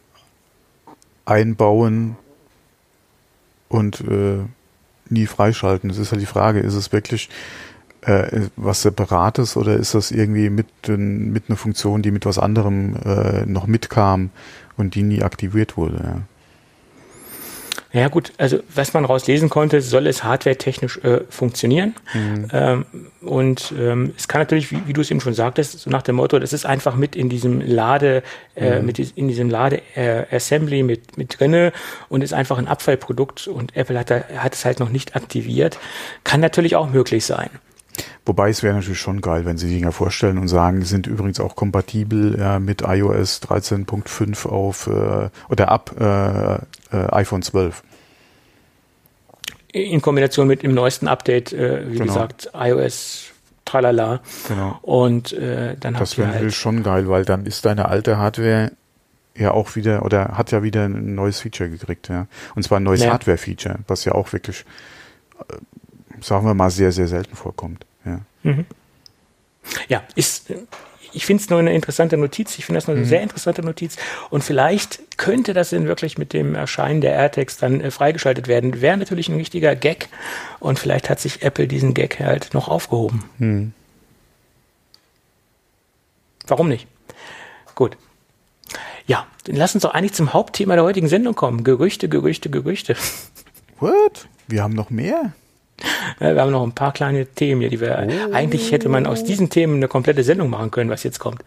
einbauen und äh, nie freischalten. Das ist halt die Frage, ist es wirklich äh, was Separates oder ist das irgendwie mit, mit einer Funktion, die mit was anderem äh, noch mitkam und die nie aktiviert wurde? Ja. Ja gut, also was man rauslesen konnte, soll es hardware-technisch äh, funktionieren. Mhm. Ähm, und ähm, es kann natürlich, wie, wie du es eben schon sagtest, so nach dem Motto, das ist einfach mit in diesem Lade, äh, mhm. mit in diesem Lade-Assembly äh, mit, mit drinne und ist einfach ein Abfallprodukt und Apple hat, da, hat es halt noch nicht aktiviert. Kann natürlich auch möglich sein. Wobei es wäre natürlich schon geil, wenn sie sich ja vorstellen und sagen, sind übrigens auch kompatibel äh, mit iOS 13.5 auf äh, oder ab äh, äh iPhone 12. In Kombination mit dem neuesten Update, äh, wie genau. gesagt, iOS tralala. Genau. Und äh, dann Das wäre halt schon geil, weil dann ist deine alte Hardware ja auch wieder oder hat ja wieder ein neues Feature gekriegt, ja. Und zwar ein neues ja. Hardware-Feature, was ja auch wirklich sagen wir mal, sehr, sehr selten vorkommt. Ja, mhm. ja ist, ich finde es nur eine interessante Notiz. Ich finde das nur eine mhm. sehr interessante Notiz. Und vielleicht könnte das denn wirklich mit dem Erscheinen der AirTags dann äh, freigeschaltet werden. Wäre natürlich ein richtiger Gag. Und vielleicht hat sich Apple diesen Gag halt noch aufgehoben. Mhm. Warum nicht? Gut. Ja, dann lass uns doch eigentlich zum Hauptthema der heutigen Sendung kommen. Gerüchte, Gerüchte, Gerüchte. What? Wir haben noch mehr? Wir haben noch ein paar kleine Themen hier, die wir. Oh. Eigentlich hätte man aus diesen Themen eine komplette Sendung machen können, was jetzt kommt.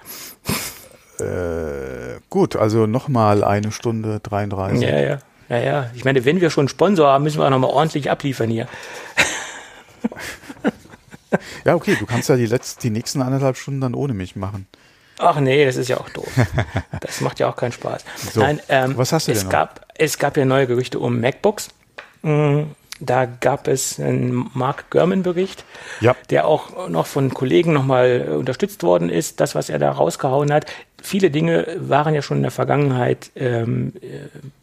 Äh, gut, also nochmal eine Stunde 33. Ja, ja. Ja, ja. Ich meine, wenn wir schon einen Sponsor haben, müssen wir auch nochmal ordentlich abliefern hier. ja, okay, du kannst ja die letzten, die nächsten anderthalb Stunden dann ohne mich machen. Ach nee, das ist ja auch doof. *laughs* Das macht ja auch keinen Spaß. So, Nein, ähm, was hast du es denn noch? Gab, es gab ja neue Gerüchte um MacBooks. Mhm. Da gab es einen Mark Gurman-Bericht, ja. der auch noch von Kollegen nochmal unterstützt worden ist. Das, was er da rausgehauen hat. Viele Dinge waren ja schon in der Vergangenheit ähm,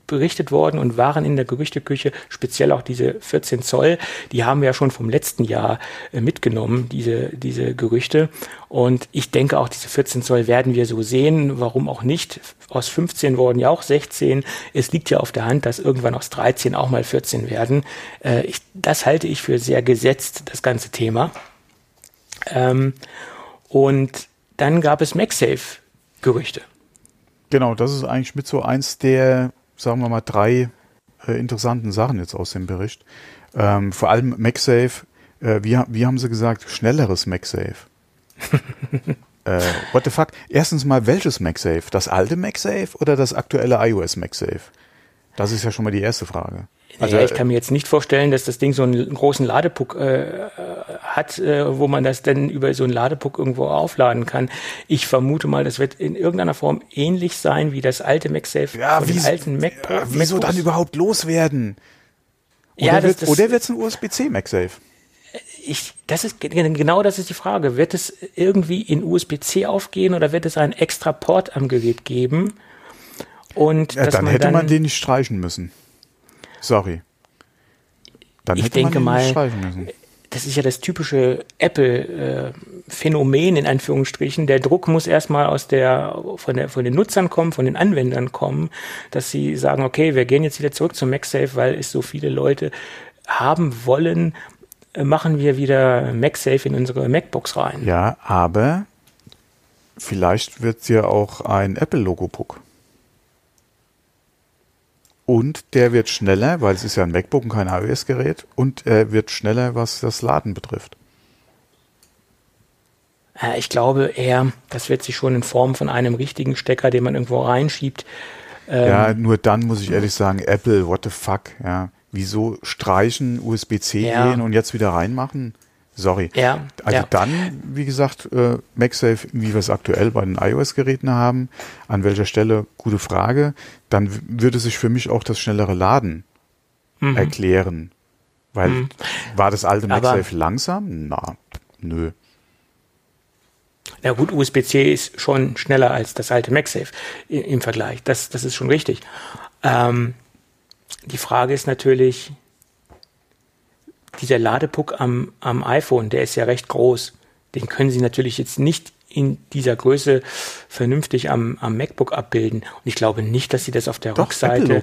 berichtet worden und waren in der Gerüchteküche, speziell auch diese 14 Zoll, die haben wir ja schon vom letzten Jahr äh, mitgenommen, diese, diese Gerüchte. Und ich denke auch, diese 14 Zoll werden wir so sehen. Warum auch nicht? Aus 15 wurden ja auch 16. Es liegt ja auf der Hand, dass irgendwann aus 13 auch mal 14 werden. Äh, ich, das halte ich für sehr gesetzt, das ganze Thema. Ähm, und dann gab es MagSafe-Gerüchte. Genau, das ist eigentlich mit so eins der, sagen wir mal, drei äh, interessanten Sachen jetzt aus dem Bericht. Ähm, vor allem MagSafe, äh, wie, wie haben sie gesagt, schnelleres MagSafe. *laughs* äh, what the fuck? Erstens mal, welches MagSafe? Das alte MagSafe oder das aktuelle iOS MagSafe? Das ist ja schon mal die erste Frage. Also ja, ich kann mir jetzt nicht vorstellen, dass das Ding so einen großen Ladepuck äh, hat, äh, wo man das dann über so einen Ladepuck irgendwo aufladen kann. Ich vermute mal, das wird in irgendeiner Form ähnlich sein wie das alte MagSafe ja, von den alten Mac ja, Wieso dann überhaupt loswerden? Oder ja, wird, oder wird es ein USB-C MagSafe? Ich, das ist genau das ist die Frage. Wird es irgendwie in USB-C aufgehen oder wird es einen extra Port am Gerät geben? Und ja, dann hätte dann, man den nicht streichen müssen. Sorry. Dann ich denke mal, das ist ja das typische Apple-Phänomen in Anführungsstrichen. Der Druck muss erstmal aus der von, der von den Nutzern kommen, von den Anwendern kommen, dass sie sagen, okay, wir gehen jetzt wieder zurück zum MagSafe, weil es so viele Leute haben wollen, machen wir wieder MagSafe in unsere MacBooks rein. Ja, aber vielleicht wird es ja auch ein Apple-Logo-Puck. Und der wird schneller, weil es ist ja ein MacBook und kein iOS-Gerät, und er wird schneller, was das Laden betrifft. Ich glaube eher, das wird sich schon in Form von einem richtigen Stecker, den man irgendwo reinschiebt. Ähm ja, nur dann muss ich ehrlich sagen, Apple, what the fuck, ja. Wieso streichen, USB-C ja. gehen und jetzt wieder reinmachen? Sorry. Ja, also ja. dann, wie gesagt, äh, MagSafe, wie wir es aktuell bei den iOS-Geräten haben, an welcher Stelle, gute Frage, dann würde sich für mich auch das schnellere Laden mhm. erklären. Weil mhm. war das alte MagSafe langsam? Na, nö. Na gut, USB-C ist schon schneller als das alte MagSafe im Vergleich. Das, das ist schon richtig. Ähm, die Frage ist natürlich, dieser Ladepuck am, am iPhone, der ist ja recht groß. Den können Sie natürlich jetzt nicht in dieser Größe vernünftig am, am MacBook abbilden. Und ich glaube nicht, dass Sie das auf der Doch, Rückseite.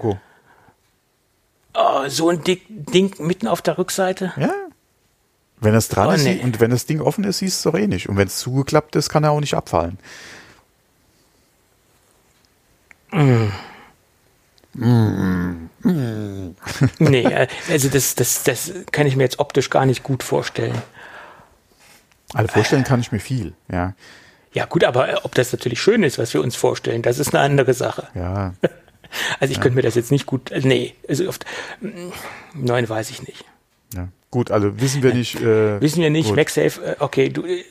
Oh, so ein Dick, Ding mitten auf der Rückseite? Ja. Wenn es dran oh, ist nee. und wenn das Ding offen ist, siehst du es doch eh nicht. Und wenn es zugeklappt ist, kann er auch nicht abfallen. Mm. Mm. nee, äh, also das, das, das kann ich mir jetzt optisch gar nicht gut vorstellen. Also vorstellen kann ich mir viel, ja. Ja, gut, aber äh, ob das natürlich schön ist, was wir uns vorstellen, das ist eine andere Sache. Ja. *laughs* Also ich ja. könnte mir das jetzt nicht gut, äh, nee, also oft, mm, nein, weiß ich nicht. Ja. Gut, also wissen wir nicht. Äh, wissen wir nicht, MagSafe, okay, du, äh,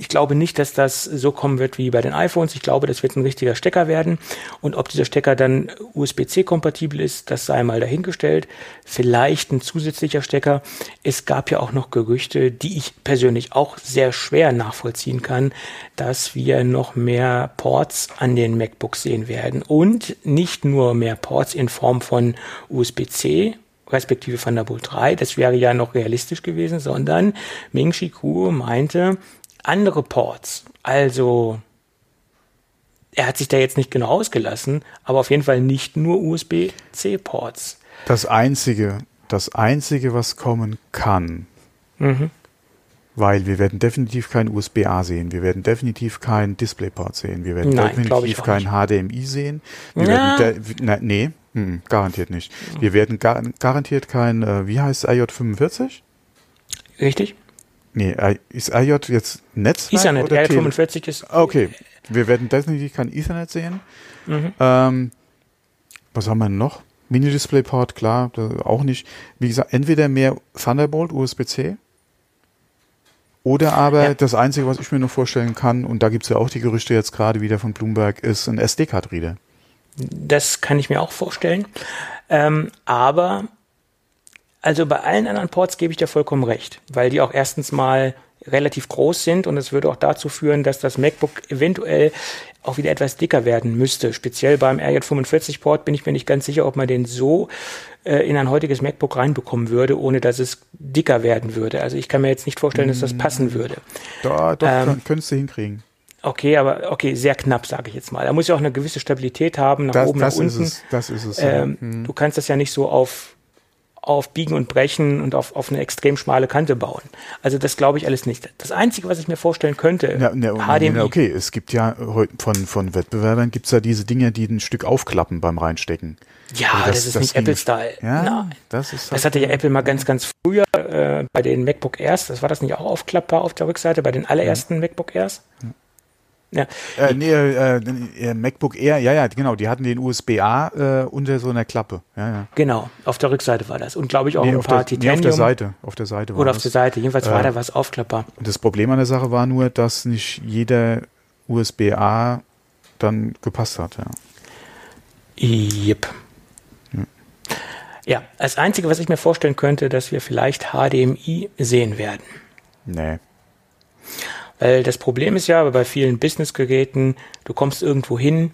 ich glaube nicht, dass das so kommen wird wie bei den iPhones. Ich glaube, das wird ein richtiger Stecker werden. Und ob dieser Stecker dann USB-C kompatibel ist, das sei mal dahingestellt. Vielleicht ein zusätzlicher Stecker. Es gab ja auch noch Gerüchte, die ich persönlich auch sehr schwer nachvollziehen kann, dass wir noch mehr Ports an den MacBooks sehen werden. Und nicht nur mehr Ports in Form von USB-C, respektive Thunderbolt 3, das wäre ja noch realistisch gewesen, sondern Ming Chi Kuo meinte, andere Ports. Also er hat sich da jetzt nicht genau ausgelassen, aber auf jeden Fall nicht nur USB-C-Ports. Das einzige, das einzige, was kommen kann, mhm. weil wir werden definitiv kein USB-A sehen, wir werden definitiv kein DisplayPort sehen, wir werden Nein, definitiv kein nicht. HDMI sehen, wir ja. werden na, nee, mh, garantiert nicht. Wir werden gar, garantiert kein, äh, wie heißt IJ45? Richtig. Nee, ist IJ jetzt Netzwerk Ethernet, oder R45 ist. Okay, wir werden definitiv kein Ethernet sehen. Mhm. Ähm, was haben wir noch? Mini-Display-Port, klar, auch nicht. Wie gesagt, entweder mehr Thunderbolt, USB-C, oder aber ja. das Einzige, was ich mir noch vorstellen kann, und da gibt es ja auch die Gerüchte jetzt gerade wieder von Bloomberg, ist ein SD-Card-Reader. Das kann ich mir auch vorstellen. Ähm, aber also bei allen anderen Ports gebe ich dir vollkommen recht, weil die auch erstens mal relativ groß sind und es würde auch dazu führen, dass das MacBook eventuell auch wieder etwas dicker werden müsste. Speziell beim RJ45 Port bin ich mir nicht ganz sicher, ob man den so äh, in ein heutiges MacBook reinbekommen würde, ohne dass es dicker werden würde. Also ich kann mir jetzt nicht vorstellen, dass das passen würde. Da, doch, ähm, könntest du hinkriegen. Okay, aber okay, sehr knapp, sage ich jetzt mal. Da muss ja auch eine gewisse Stabilität haben, nach das, oben, das nach unten. Ist es, das ist es. Ähm, ja. hm. Du kannst das ja nicht so auf auf Biegen und Brechen und auf, auf eine extrem schmale Kante bauen. Also das glaube ich alles nicht. Das Einzige, was ich mir vorstellen könnte, ja, ja, HDMI. Ja, okay, es gibt ja von, von Wettbewerbern gibt's ja diese Dinge, die ein Stück aufklappen beim Reinstecken. Ja, also das, das, ist das nicht Apple-Style. Ja, Nein. Das, ist halt das hatte ja Apple mal ganz, ganz früher äh, bei den MacBook Airs. Das war das nicht auch aufklappbar auf der Rückseite bei den allerersten ja. MacBook Airs? Ja. Ja. Äh, nee, äh, äh, MacBook Air, ja, ja, genau, die hatten den USB-A äh, unter so einer Klappe. Ja, ja. Genau, auf der Rückseite war das. Und glaube ich auch nee, ein paar der, Titanium. Nee, auf der Seite, auf der Seite Oder das. auf der Seite, jedenfalls war da was aufklappbar. Das Problem an der Sache war nur, dass nicht jeder USB-A dann gepasst hat, ja. Yep. Ja, als Einzige, was ich mir vorstellen könnte, dass wir vielleicht HDMI sehen werden. Nee. Weil das Problem ist ja, bei vielen Business-Geräten, du kommst irgendwo hin,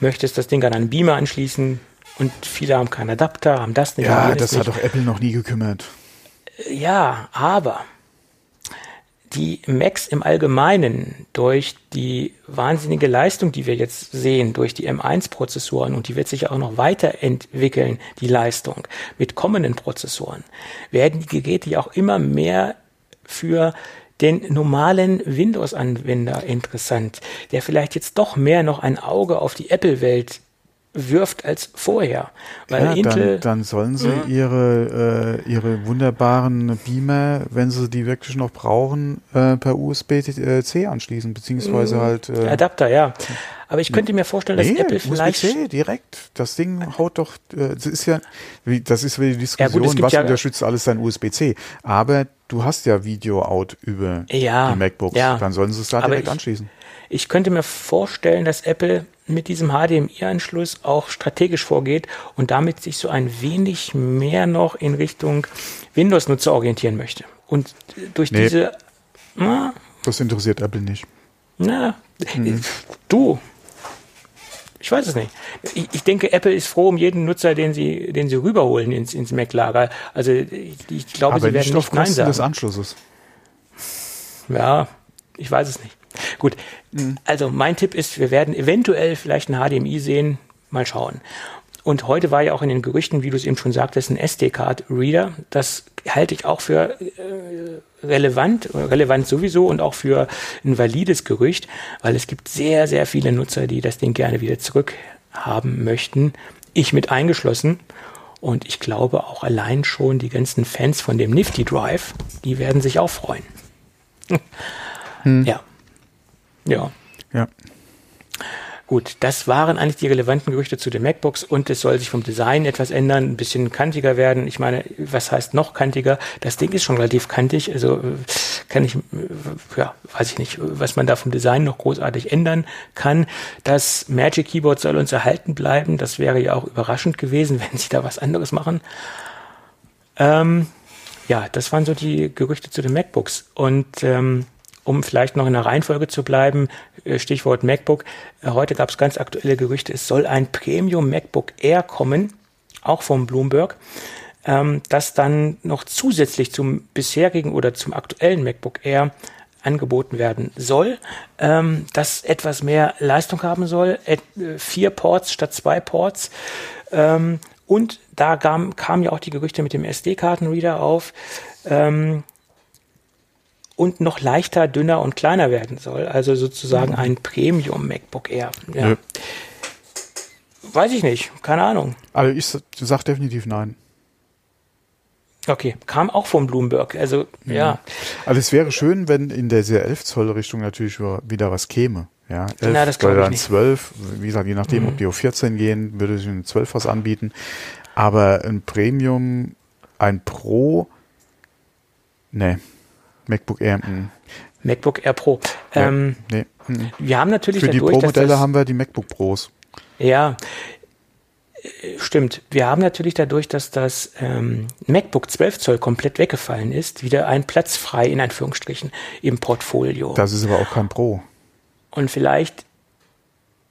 möchtest das Ding an einen Beamer anschließen und viele haben keinen Adapter, haben das nicht. Ja, das hat doch Apple noch nie gekümmert. Ja, aber die Macs im Allgemeinen durch die wahnsinnige Leistung, die wir jetzt sehen, durch die M1-Prozessoren und die wird sich auch noch weiterentwickeln, die Leistung mit kommenden Prozessoren, werden die Geräte ja auch immer mehr für den normalen Windows-Anwender interessant, der vielleicht jetzt doch mehr noch ein Auge auf die Apple-Welt wirft als vorher. Weil ja, Intel, dann, dann sollen sie mh. ihre, äh, ihre wunderbaren Beamer, wenn sie die wirklich noch brauchen, äh, per USB-C anschließen, beziehungsweise halt äh, Adapter, ja. Aber ich könnte mir vorstellen, dass nee, Apple vielleicht USB-C direkt. Das Ding haut doch. Äh, das ist ja, wie, das ist wieder die Diskussion, ja, gut, was ja, unterstützt alles dein USB-C. Aber du hast ja Video-Out über ja, die MacBooks. Ja, dann sollen sie es da direkt ich, anschließen. Ich könnte mir vorstellen, dass Apple mit diesem HDMI-Anschluss auch strategisch vorgeht und damit sich so ein wenig mehr noch in Richtung Windows-Nutzer orientieren möchte. Und durch nee, diese. Na, das interessiert Apple nicht. Na, mhm. du. Ich weiß es nicht. Ich, ich, denke, Apple ist froh um jeden Nutzer, den sie, den sie rüberholen ins, ins Mac-Lager. Also ich, ich glaube, Aber sie werden nicht, nicht Nein sagen. des Anschlusses. Ja, ich weiß es nicht. Gut, also mein Tipp ist, wir werden eventuell vielleicht ein HDMI sehen. Mal schauen. Und heute war ja auch in den Gerüchten, wie du es eben schon sagtest, ein SD-Card-Reader. Das halte ich auch für äh, relevant, relevant sowieso und auch für ein valides Gerücht, weil es gibt sehr, sehr viele Nutzer, die das Ding gerne wieder zurückhaben möchten. Ich mit eingeschlossen. Und ich glaube auch allein schon die ganzen Fans von dem Nifty Drive, die werden sich auch freuen. Hm. Ja. Ja. Ja. Gut, das waren eigentlich die relevanten Gerüchte zu den MacBooks und es soll sich vom Design etwas ändern, ein bisschen kantiger werden. Ich meine, was heißt noch kantiger? Das Ding ist schon relativ kantig, also kann ich, ja, weiß ich nicht, was man da vom Design noch großartig ändern kann. Das Magic Keyboard soll uns erhalten bleiben. Das wäre ja auch überraschend gewesen, *laughs* wenn sie da was anderes machen. Ähm, ja, das waren so die Gerüchte zu den MacBooks und ähm, um vielleicht noch in der Reihenfolge zu bleiben, äh, Stichwort MacBook. Äh, heute gab es ganz aktuelle Gerüchte, es soll ein Premium MacBook Air kommen, auch vom Bloomberg, ähm, das dann noch zusätzlich zum bisherigen oder zum aktuellen MacBook Air angeboten werden soll, ähm, das etwas mehr Leistung haben soll, äh, vier Ports statt zwei Ports. Ähm, und da kamen kam ja auch die Gerüchte mit dem SD-Kartenreader auf. Ähm, und noch leichter, dünner und kleiner werden soll. Also sozusagen mhm. ein Premium MacBook Air. Ja. Weiß ich nicht, keine Ahnung. Also ich sag definitiv nein. Okay, kam auch vom Bloomberg. Also ja. ja. Also es wäre schön, wenn in der sehr 11 Zoll Richtung natürlich wieder was käme. Ja, 11 Na, das oder dann nicht. 12, wie gesagt, je nachdem, mhm. ob die auf 14 gehen, würde ich ein 12 was anbieten. Aber ein Premium, ein Pro, nee, MacBook Air. Mh. MacBook Air Pro. Ähm, nee. Wir haben natürlich Für die Pro-Modelle haben wir die MacBook Pros. Ja. äh, stimmt. Wir haben natürlich dadurch, dass das ähm, MacBook 12 Zoll komplett weggefallen ist, wieder einen Platz frei, in Anführungsstrichen, im Portfolio. Das ist aber auch kein Pro. Und vielleicht,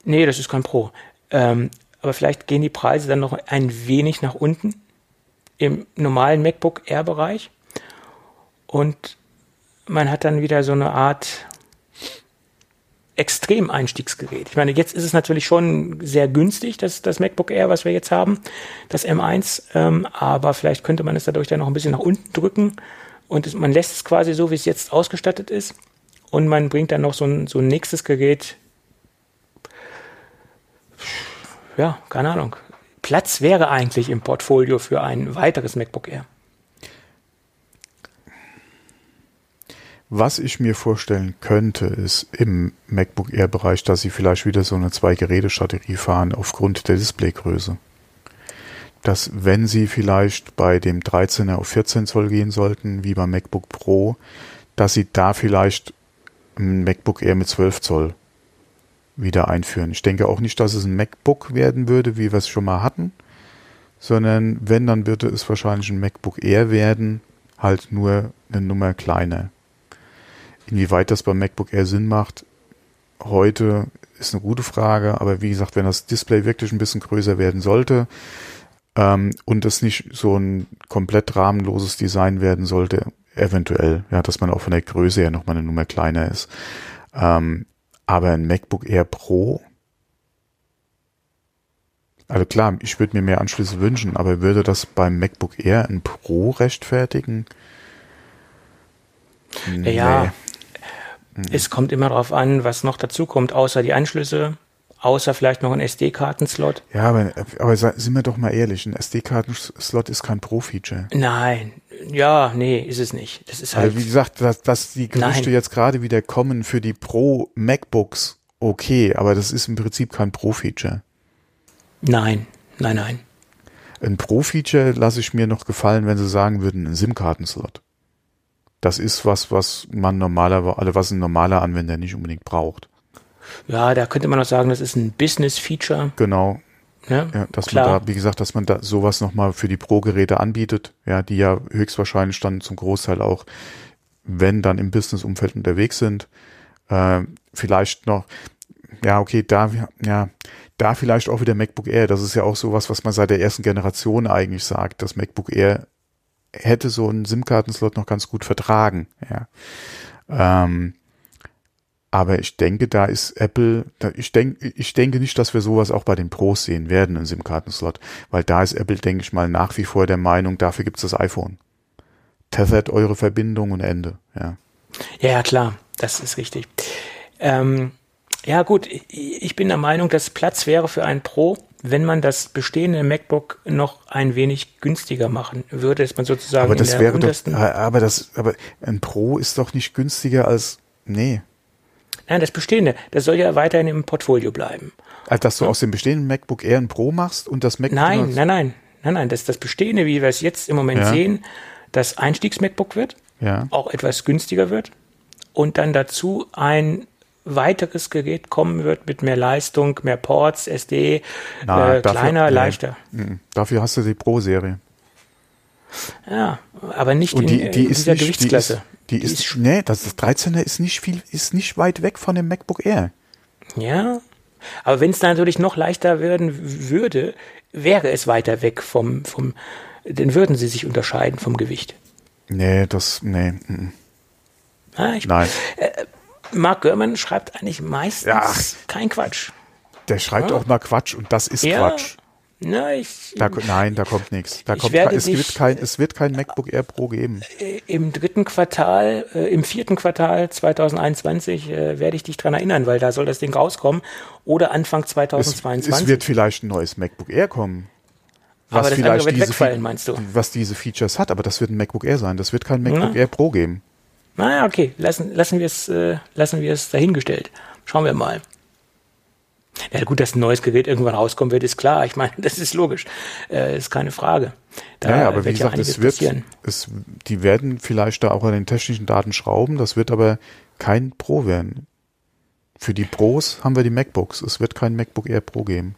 nee, das ist kein Pro. Ähm, aber vielleicht gehen die Preise dann noch ein wenig nach unten im normalen MacBook Air Bereich. Und man hat dann wieder so eine Art Extrem-Einstiegsgerät. Ich meine, jetzt ist es natürlich schon sehr günstig, das, das MacBook Air, was wir jetzt haben, das M1, ähm, aber vielleicht könnte man es dadurch dann noch ein bisschen nach unten drücken und es, man lässt es quasi so, wie es jetzt ausgestattet ist und man bringt dann noch so ein, so ein nächstes Gerät, ja, keine Ahnung. Platz wäre eigentlich im Portfolio für ein weiteres MacBook Air. Was ich mir vorstellen könnte, ist im MacBook Air Bereich, dass sie vielleicht wieder so eine Zwei-Geräte-Strategie fahren aufgrund der Displaygröße. Dass wenn sie vielleicht bei dem 13er auf 14 Zoll gehen sollten, wie beim MacBook Pro, dass sie da vielleicht ein MacBook Air mit 12 Zoll wieder einführen. Ich denke auch nicht, dass es ein MacBook werden würde, wie wir es schon mal hatten, sondern wenn, dann würde es wahrscheinlich ein MacBook Air werden, halt nur eine Nummer kleiner. Inwieweit das beim MacBook Air Sinn macht, heute ist eine gute Frage, aber wie gesagt, wenn das Display wirklich ein bisschen größer werden sollte ähm, und es nicht so ein komplett rahmenloses Design werden sollte, eventuell, ja, dass man auch von der Größe her nochmal eine Nummer kleiner ist. Ähm, aber ein MacBook Air Pro, also klar, ich würde mir mehr Anschlüsse wünschen, aber würde das beim MacBook Air ein Pro rechtfertigen? Nee. Ja, Mhm. Es kommt immer darauf an, was noch dazu kommt, außer die Anschlüsse, außer vielleicht noch ein SD-Kartenslot. Ja, aber, aber sind wir doch mal ehrlich, ein SD-Kartenslot ist kein Pro-Feature. Nein, ja, nee, ist es nicht. Das ist halt. Also wie gesagt, dass, dass die Gerüchte Nein. jetzt gerade wieder kommen für die Pro-MacBooks, okay, aber das ist im Prinzip kein Pro-Feature. Nein, nein, nein. Ein Pro-Feature lasse ich mir noch gefallen, wenn sie sagen würden, ein SIM-Kartenslot das ist was, was man normaler, also was ein normaler Anwender nicht unbedingt braucht. Ja, da könnte man auch sagen, das ist ein Business-Feature. Genau. Ja, ja dass klar. man da, wie gesagt, dass man da sowas nochmal für die Pro-Geräte anbietet, ja, die ja höchstwahrscheinlich dann zum Großteil auch, wenn dann im Business-Umfeld unterwegs sind, äh, vielleicht noch, ja, okay, da, ja, da vielleicht auch wieder MacBook Air. Das ist ja auch sowas, was man seit der ersten Generation eigentlich sagt, dass MacBook Air hätte so einen SIM-Kartenslot noch ganz gut vertragen. Ja. Ähm, aber ich denke, da ist Apple, da, ich denke, ich denke nicht, dass wir sowas auch bei den Pros sehen werden, einen SIM-Kartenslot, weil da ist Apple, denke ich mal, nach wie vor der Meinung, dafür gibt es das iPhone. Tethert eure Verbindung und Ende, ja. Ja, ja klar, das ist richtig. Ähm, ja, gut, ich bin der Meinung, dass Platz wäre für einen Pro wenn man das bestehende MacBook noch ein wenig günstiger machen würde, dass man sozusagen aber das wäre doch, aber das, aber ein Pro ist doch nicht günstiger als, nee. Nein, das bestehende, das soll ja weiterhin im Portfolio bleiben. Also, dass du ja. aus dem bestehenden MacBook Air ein Pro machst und das MacBook Nein, nein, nein, nein, nein, das das bestehende, wie wir es jetzt im Moment ja. sehen, das Einstiegs-MacBook wird, ja. auch etwas günstiger wird und dann dazu ein weiteres Gerät kommen wird mit mehr Leistung, mehr Ports, SD, Na, äh, dafür, kleiner, nee. leichter. Mhm. Dafür hast du die Pro-Serie. Ja, aber nicht Und die, in, die in dieser nicht, Gewichtsklasse. Die ist, die, die ist, ist, nee, das, das 13er ist nicht viel, ist nicht weit weg von dem MacBook Air. Ja, aber wenn es natürlich noch leichter werden würde, wäre es weiter weg vom, vom, dann würden sie sich unterscheiden vom Gewicht. Nee, das, nee. Ah, ich, Nein. Äh, Mark Gurman schreibt eigentlich meistens ja. kein Quatsch. Der schreibt ja. auch mal Quatsch und das ist ja. Quatsch. Na, ich, da, nein, da kommt nichts. Da kommt, es, wird kein, es wird kein MacBook Air Pro geben. Äh, Im dritten Quartal, äh, im vierten Quartal 2021 äh, werde ich dich dran erinnern, weil da soll das Ding rauskommen. Oder Anfang 2022. Es, es wird vielleicht ein neues MacBook Air kommen. Was aber das vielleicht diese, wegfallen, meinst du? Was diese Features hat, aber das wird ein MacBook Air sein. Das wird kein MacBook Na? Air Pro geben. Naja, okay, lassen, lassen wir es, äh, lassen wir es dahingestellt. Schauen wir mal. Ja, gut, dass ein neues Gerät irgendwann rauskommen wird, ist klar. Ich meine, *laughs* das ist logisch. Äh, ist keine Frage. Da ja, ja, aber wie gesagt, es wird, es, die werden vielleicht da auch an den technischen Daten schrauben. Das wird aber kein Pro werden. Für die Pros haben wir die MacBooks. Es wird kein MacBook Air Pro geben.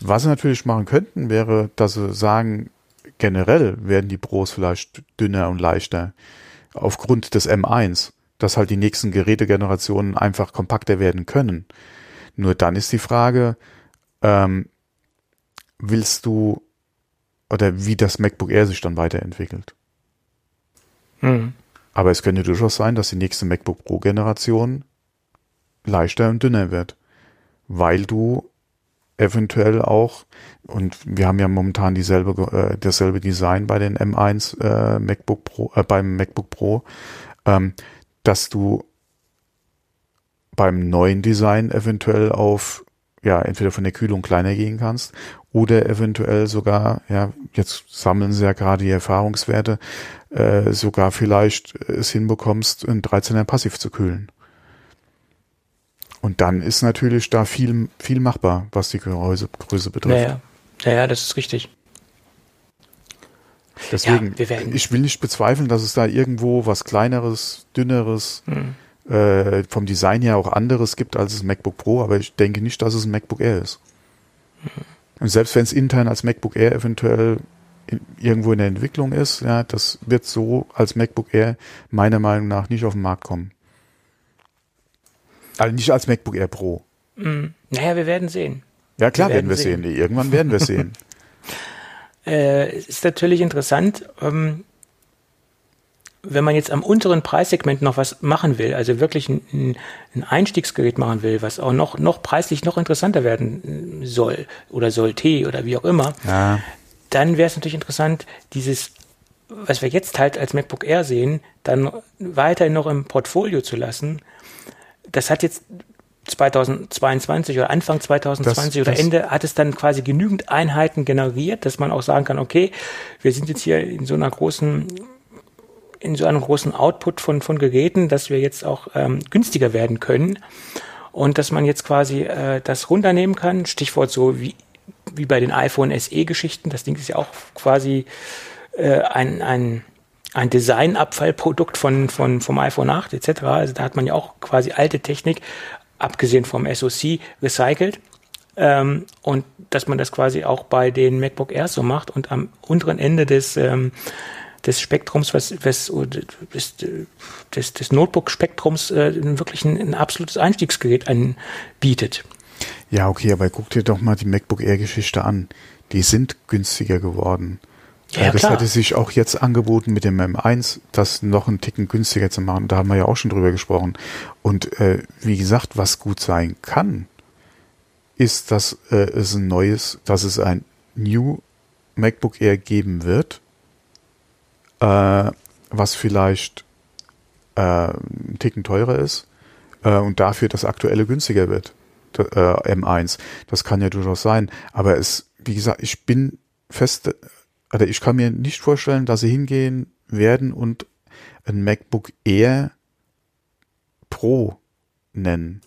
Was sie natürlich machen könnten, wäre, dass sie sagen, generell werden die Pros vielleicht dünner und leichter aufgrund des M1, dass halt die nächsten Gerätegenerationen einfach kompakter werden können. Nur dann ist die Frage, ähm, willst du oder wie das MacBook Air sich dann weiterentwickelt. Mhm. Aber es könnte durchaus sein, dass die nächste MacBook Pro Generation leichter und dünner wird, weil du eventuell auch, und wir haben ja momentan dieselbe, äh, dasselbe Design bei den M1 äh, MacBook Pro, äh, beim MacBook Pro, ähm, dass du beim neuen Design eventuell auf ja entweder von der Kühlung kleiner gehen kannst oder eventuell sogar, ja, jetzt sammeln sie ja gerade die Erfahrungswerte, äh, sogar vielleicht es hinbekommst, ein 13er Passiv zu kühlen. Und dann ist natürlich da viel, viel machbar, was die Gehäusegröße betrifft. Naja, naja, das ist richtig. Deswegen, ja, ich will nicht bezweifeln, dass es da irgendwo was kleineres, dünneres, hm. äh, vom Design her auch anderes gibt als das MacBook Pro, aber ich denke nicht, dass es ein MacBook Air ist. Hm. Und selbst wenn es intern als MacBook Air eventuell in, irgendwo in der Entwicklung ist, ja, das wird so als MacBook Air meiner Meinung nach nicht auf den Markt kommen. Also nicht als MacBook Air Pro. Mm, naja, wir werden sehen. Ja, klar wir werden, wir sehen. sehen. Irgendwann werden wir sehen. *laughs* äh, ist natürlich interessant, ähm, wenn man jetzt am unteren Preissegment noch was machen will, also wirklich ein, ein, Einstiegsgerät machen will, was auch noch, noch preislich noch interessanter werden soll oder sollte oder wie auch immer, ja. dann wäre es natürlich interessant, dieses, was wir jetzt halt als MacBook Air sehen, dann weiterhin noch im Portfolio zu lassen. Das hat jetzt 2022 oder Anfang 2020 das, oder Ende hat es dann quasi genügend Einheiten generiert, dass man auch sagen kann, okay, wir sind jetzt hier in so einer großen in so einem großen Output von, von Geräten, dass wir jetzt auch ähm, günstiger werden können und dass man jetzt quasi äh, das runternehmen kann. Stichwort so wie, wie bei den iPhone SE-Geschichten. Das Ding ist ja auch quasi äh, ein, ein, ein Designabfallprodukt von, von, vom iPhone 8 etc. Also da hat man ja auch quasi alte Technik, abgesehen vom SoC, recycelt. Ähm, und dass man das quasi auch bei den MacBook Air so macht und am unteren Ende des ähm, des Spektrums, was, was des, des, des Notebook-Spektrums äh, wirklich ein, ein absolutes Einstiegsgerät anbietet. Ja, okay, aber guck dir doch mal die MacBook Air-Geschichte an. Die sind günstiger geworden. Ja, das klar. hätte sich auch jetzt angeboten mit dem M1, das noch einen Ticken günstiger zu machen. Da haben wir ja auch schon drüber gesprochen. Und äh, wie gesagt, was gut sein kann, ist, dass äh, es ein neues, dass es ein New MacBook Air geben wird, äh, was vielleicht äh, einen Ticken teurer ist äh, und dafür das aktuelle günstiger wird. äh, M1. Das kann ja durchaus sein. Aber es, wie gesagt, ich bin fest, oder ich kann mir nicht vorstellen, dass sie hingehen werden und ein MacBook Air Pro nennen.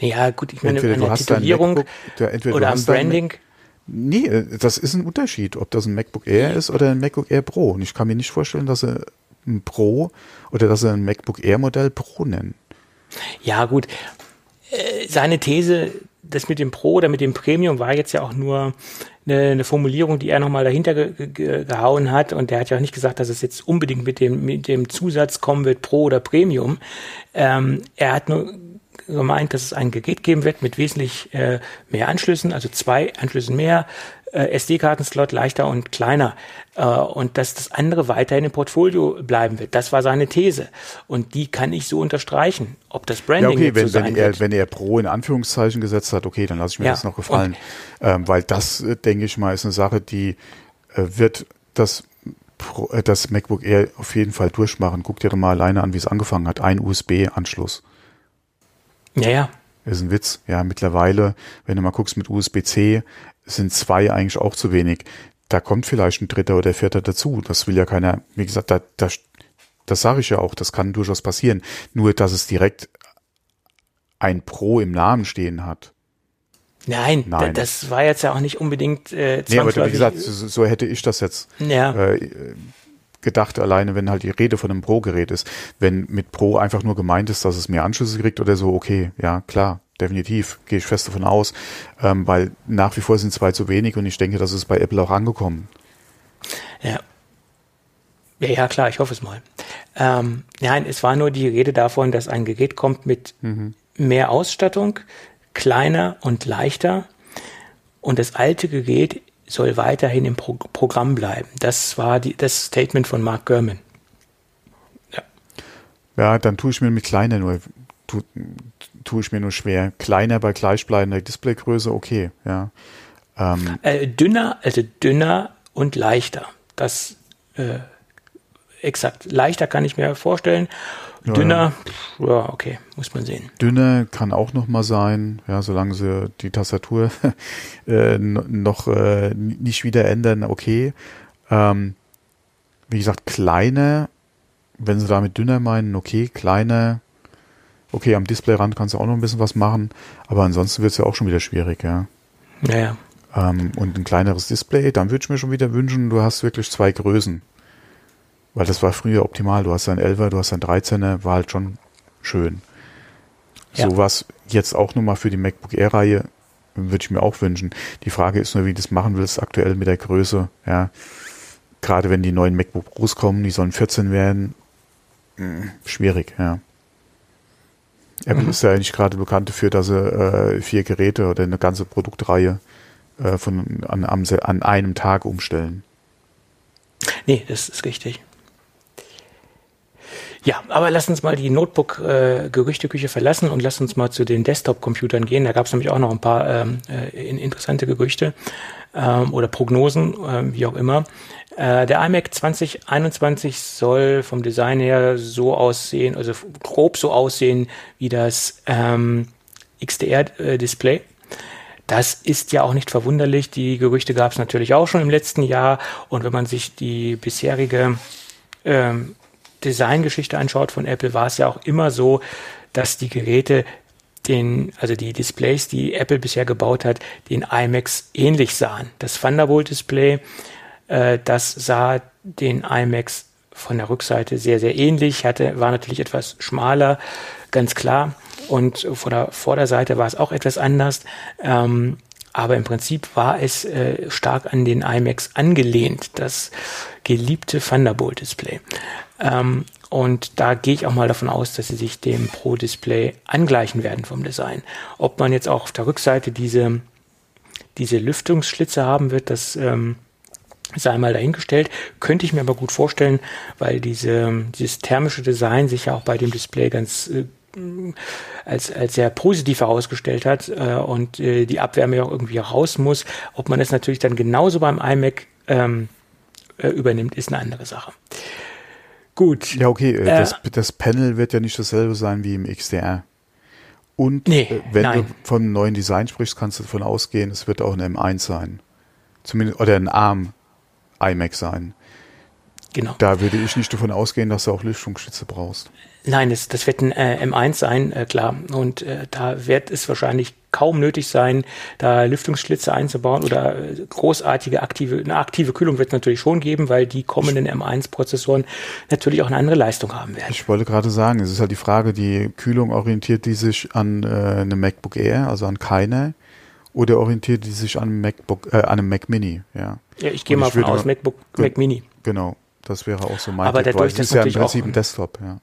Ja, gut, ich meine, entweder du hast Titulierung MacBook, der, oder am Branding. Nee, äh, das ist ein Unterschied, ob das ein MacBook Air ist oder ein MacBook Air Pro. Und ich kann mir nicht vorstellen, dass sie ein Pro oder dass sie ein MacBook Air Modell Pro nennen. Ja, gut. Äh, seine These, das mit dem Pro oder mit dem Premium war jetzt ja auch nur eine, eine Formulierung, die er nochmal dahinter ge ge gehauen hat. Und der hat ja auch nicht gesagt, dass es jetzt unbedingt mit dem, mit dem Zusatz kommen wird, Pro oder Premium. Ähm, er hat nur gemeint, dass es ein Gerät geben wird mit wesentlich äh, mehr Anschlüssen, also zwei Anschlüssen mehr, äh, SD-Kartenslot leichter und kleiner äh, und dass das andere weiterhin im Portfolio bleiben wird. Das war seine These und die kann ich so unterstreichen. Ob das Branding ja, okay, wenn, so wenn er, wird. wenn er Pro in Anführungszeichen gesetzt hat, okay, dann lasse ich mir ja. das noch gefallen, ähm, weil das äh, denke ich mal ist eine Sache, die äh, wird das äh, das MacBook Air auf jeden Fall durchmachen. Guck dir mal alleine an, wie es angefangen hat. Ein USB-Anschluss. Ja, ja. Ist ein Witz. Ja, mittlerweile, wenn du mal guckst mit USB-C, sind zwei eigentlich auch zu wenig. Da kommt vielleicht ein dritter oder vierter dazu. Das will ja keiner, wie gesagt, da, da, das sage ich ja auch, das kann durchaus passieren. Nur, dass es direkt ein Pro im Namen stehen hat. Nein, Nein. das war jetzt ja auch nicht unbedingt äh, Nee, aber wie gesagt, so, so hätte ich das jetzt ja. äh, gedacht, alleine wenn halt die Rede von einem Pro-Gerät ist. Wenn mit Pro einfach nur gemeint ist, dass es mehr Anschlüsse kriegt oder so, okay, ja, klar. definitiv, gehe ich fest davon aus, ähm, weil nach wie vor sind zwei zu wenig und ich denke, das ist bei Apple auch angekommen. Ja. Ja, ja klar, ich hoffe es mal. Ähm, nein, es war nur die Rede davon, dass ein Gerät kommt mit mhm. mehr Ausstattung, kleiner und leichter und das alte Gerät soll weiterhin im Pro Programm bleiben. Das war die, das Statement von Mark Gurman. Ja. ja, dann tue ich mir mit kleiner nur tu, tue ich mir nur schwer. Kleiner bei gleichbleibender Displaygröße, okay, ja. Ähm, äh, dünner, also dünner und leichter. Das äh, exakt. Leichter kann ich mir vorstellen. Dünner, ja, ja, okay, muss man sehen. Dünner kann auch noch mal sein, ja, solange sie die Tastatur *laughs* äh, noch äh, nicht wieder ändern, okay. Ähm, wie gesagt, kleiner, wenn sie damit dünner meinen, okay, kleiner, okay, am Displayrand kannst du auch noch ein bisschen was machen, aber ansonsten wird es ja auch schon wieder schwierig, ja. Ja, ja. Ähm, und ein kleineres Display, dann würde ich mir schon wieder wünschen, du hast wirklich zwei Größen. Weil das war früher optimal. Du hast ein 11er, du hast ein 13er, war halt schon schön. Ja. So was jetzt auch nochmal für die MacBook Air-Reihe würde ich mir auch wünschen. Die Frage ist nur, wie du das machen willst, aktuell mit der Größe, ja. Gerade wenn die neuen MacBook Pros kommen, die sollen 14 werden, hm, schwierig, ja. Apple mhm. ist ja eigentlich gerade bekannt dafür, dass sie äh, vier Geräte oder eine ganze Produktreihe äh, von, an, an einem Tag umstellen. Nee, das ist richtig. Ja, aber lass uns mal die Notebook-Gerüchteküche verlassen und lass uns mal zu den Desktop-Computern gehen. Da gab es nämlich auch noch ein paar ähm, äh, interessante Gerüchte ähm, oder Prognosen, äh, wie auch immer. Äh, der iMac 2021 soll vom Design her so aussehen, also grob so aussehen wie das ähm, XDR-Display. Das ist ja auch nicht verwunderlich. Die Gerüchte gab es natürlich auch schon im letzten Jahr. Und wenn man sich die bisherige ähm, Designgeschichte anschaut von Apple, war es ja auch immer so, dass die Geräte den, also die Displays, die Apple bisher gebaut hat, den iMacs ähnlich sahen. Das Thunderbolt-Display, äh, das sah den iMacs von der Rückseite sehr, sehr ähnlich, hatte, war natürlich etwas schmaler, ganz klar. Und von der Vorderseite war es auch etwas anders. Ähm, aber im Prinzip war es äh, stark an den iMacs angelehnt, das geliebte Thunderbolt-Display. Ähm, und da gehe ich auch mal davon aus, dass sie sich dem Pro-Display angleichen werden vom Design. Ob man jetzt auch auf der Rückseite diese, diese Lüftungsschlitze haben wird, das ähm, sei mal dahingestellt. Könnte ich mir aber gut vorstellen, weil diese, dieses thermische Design sich ja auch bei dem Display ganz äh, als, als sehr positiv herausgestellt hat äh, und äh, die Abwärme auch irgendwie raus muss. Ob man das natürlich dann genauso beim iMac ähm, äh, übernimmt, ist eine andere Sache. Gut. Ja, okay, äh, das, äh, das Panel wird ja nicht dasselbe sein wie im XDR. Und nee, äh, wenn nein. du vom neuen Design sprichst, kannst du davon ausgehen, es wird auch ein M1 sein. Zumindest, oder ein ARM iMac sein. Genau. Da würde ich nicht davon ausgehen, dass du auch Lüftungsschütze brauchst. Nein, das, das wird ein äh, M1 sein, äh, klar. Und äh, da wird es wahrscheinlich kaum nötig sein, da Lüftungsschlitze einzubauen oder äh, großartige aktive, eine aktive Kühlung wird es natürlich schon geben, weil die kommenden M1-Prozessoren natürlich auch eine andere Leistung haben werden. Ich wollte gerade sagen, es ist halt die Frage, die Kühlung orientiert die sich an äh, einem MacBook Air, also an keiner, oder orientiert die sich an einem MacBook, äh, an einem Mac Mini, ja. Ja, ich gehe mal von aus, MacBook, Mac Mini. Genau. Das wäre auch so mein Aber dadurch, dass ist ja im Prinzip ein Desktop, ja.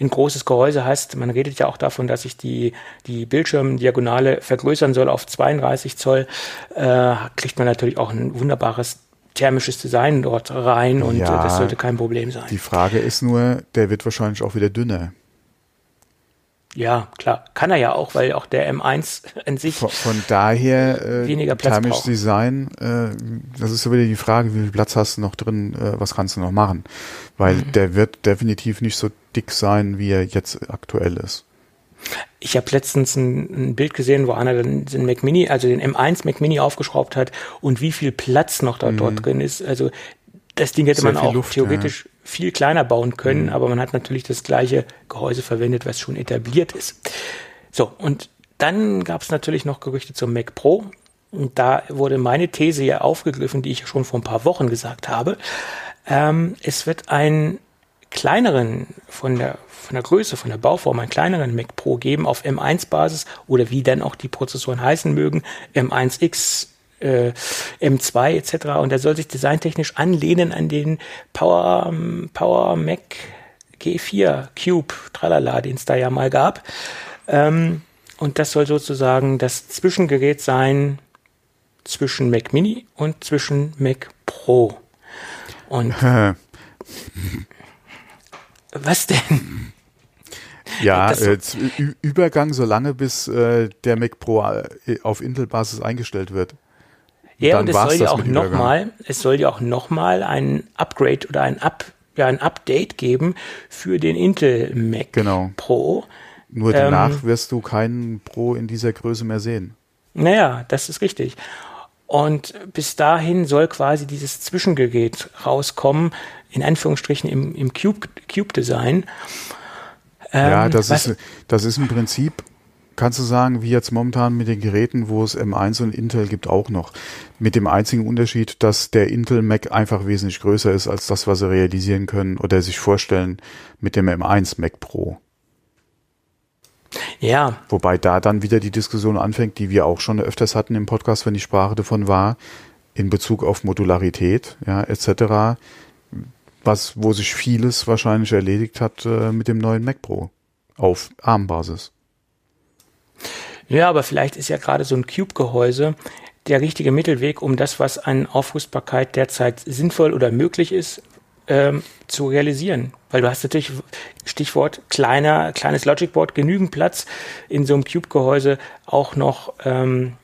Ein großes Gehäuse heißt, man redet ja auch davon, dass sich die, die Bildschirmdiagonale vergrößern soll auf 32 Zoll, äh, kriegt man natürlich auch ein wunderbares thermisches Design dort rein und ja, das sollte kein Problem sein. Die Frage ist nur, der wird wahrscheinlich auch wieder dünner. Ja, klar. Kann er ja auch, weil auch der M1 an sich von, von daher äh, weniger Platz thermisch. Design, äh, das ist so wieder die Frage, wie viel Platz hast du noch drin, äh, was kannst du noch machen? Weil mhm. der wird definitiv nicht so dick sein, wie er jetzt aktuell ist. Ich habe letztens ein, ein, Bild gesehen, wo einer dann den Mac Mini, also den M1 Mac Mini aufgeschraubt hat und wie viel Platz noch da mhm. dort drin ist. Also das Ding hätte Sehr man auch Luft, theoretisch ja. viel kleiner bauen können, mhm. aber man hat natürlich das gleiche Gehäuse verwendet, was schon etabliert ist. So, und dann gab es natürlich noch Gerüchte zum Mac Pro. Und da wurde meine These ja aufgegriffen, die ich schon vor ein paar Wochen gesagt habe. Ähm, es wird ein kleineren, von der, von der Größe, von der Bauform, einen kleineren Mac Pro geben auf M1-Basis oder wie dann auch die Prozessoren heißen mögen, M1X, äh, M2 etc. Und der soll sich designtechnisch anlehnen an den Power, Power Mac G4 Cube, tralala, den es da ja mal gab. Ähm, und das soll sozusagen das Zwischengerät sein zwischen Mac Mini und zwischen Mac Pro. Und *laughs* was denn? Ja, äh, Übergang so lange, bis äh, der Mac Pro äh, auf Intel-Basis eingestellt wird. Ja, und es soll ja auch nochmal, es soll ja auch nochmal ein Upgrade oder ein Up, ja, ein Update geben für den Intel Mac genau. Pro. Nur danach ähm, wirst du keinen Pro in dieser Größe mehr sehen. Naja, das ist richtig. Und bis dahin soll quasi dieses Zwischengerät rauskommen, in Anführungsstrichen im, im Cube, Cube Design. Ähm, ja, das ist, das ist im Prinzip, kannst du sagen, wie jetzt momentan mit den Geräten, wo es M1 und Intel gibt, auch noch. Mit dem einzigen Unterschied, dass der Intel Mac einfach wesentlich größer ist als das, was sie realisieren können oder sich vorstellen mit dem M1 Mac Pro. Ja. Wobei da dann wieder die Diskussion anfängt, die wir auch schon öfters hatten im Podcast, wenn die Sprache davon war, in Bezug auf Modularität, ja, etc., was, wo sich vieles wahrscheinlich erledigt hat äh, mit dem neuen Mac Pro auf ARM-Basis. Ja, aber vielleicht ist ja gerade so ein Cube-Gehäuse der richtige Mittelweg, um das, was an Aufrüstbarkeit derzeit sinnvoll oder möglich ist, ähm, zu realisieren. Weil du hast natürlich, Stichwort kleiner, kleines Logic Board, genügend Platz in so einem Cube-Gehäuse auch noch ähm,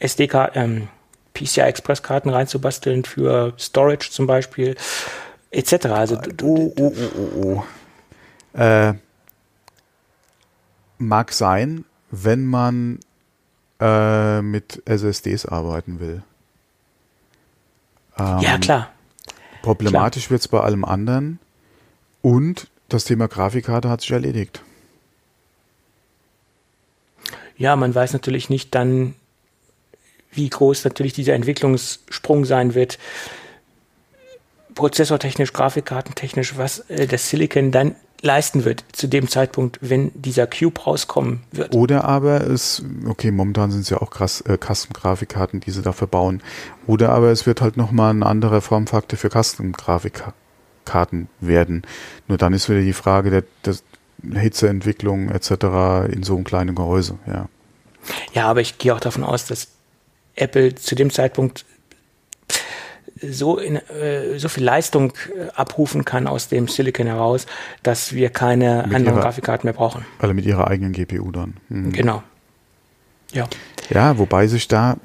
SDK, ähm, PCI-Express-Karten reinzubasteln für Storage zum Beispiel, etc. Also, oh, oh, oh, oh, oh. Äh, mag sein, wenn man äh, mit SSDs arbeiten will. Ähm, ja, klar. Problematisch wird es bei allem anderen. Und das Thema Grafikkarte hat sich erledigt. Ja, man weiß natürlich nicht dann, wie groß natürlich dieser Entwicklungssprung sein wird. Prozessortechnisch, grafikkartentechnisch, was äh, das Silicon dann leisten wird zu dem Zeitpunkt, wenn dieser Cube rauskommen wird. Oder aber es, okay, momentan sind es ja auch krass äh, Custom-Grafikkarten, die sie da verbauen. Oder aber es wird halt nochmal ein anderer Formfaktor für Custom-Grafikkarten werden. Nur dann ist wieder die Frage der, der Hitzeentwicklung etc. in so einem kleinen Gehäuse, ja. Ja, aber ich gehe auch davon aus, dass Apple zu dem Zeitpunkt so, in, äh, so viel Leistung äh, abrufen kann aus dem Silicon heraus, dass wir keine mit anderen ihrer, Grafikkarten mehr brauchen. Alle mit ihrer eigenen GPU dann. Mhm. Genau. Ja. Ja, wobei sich da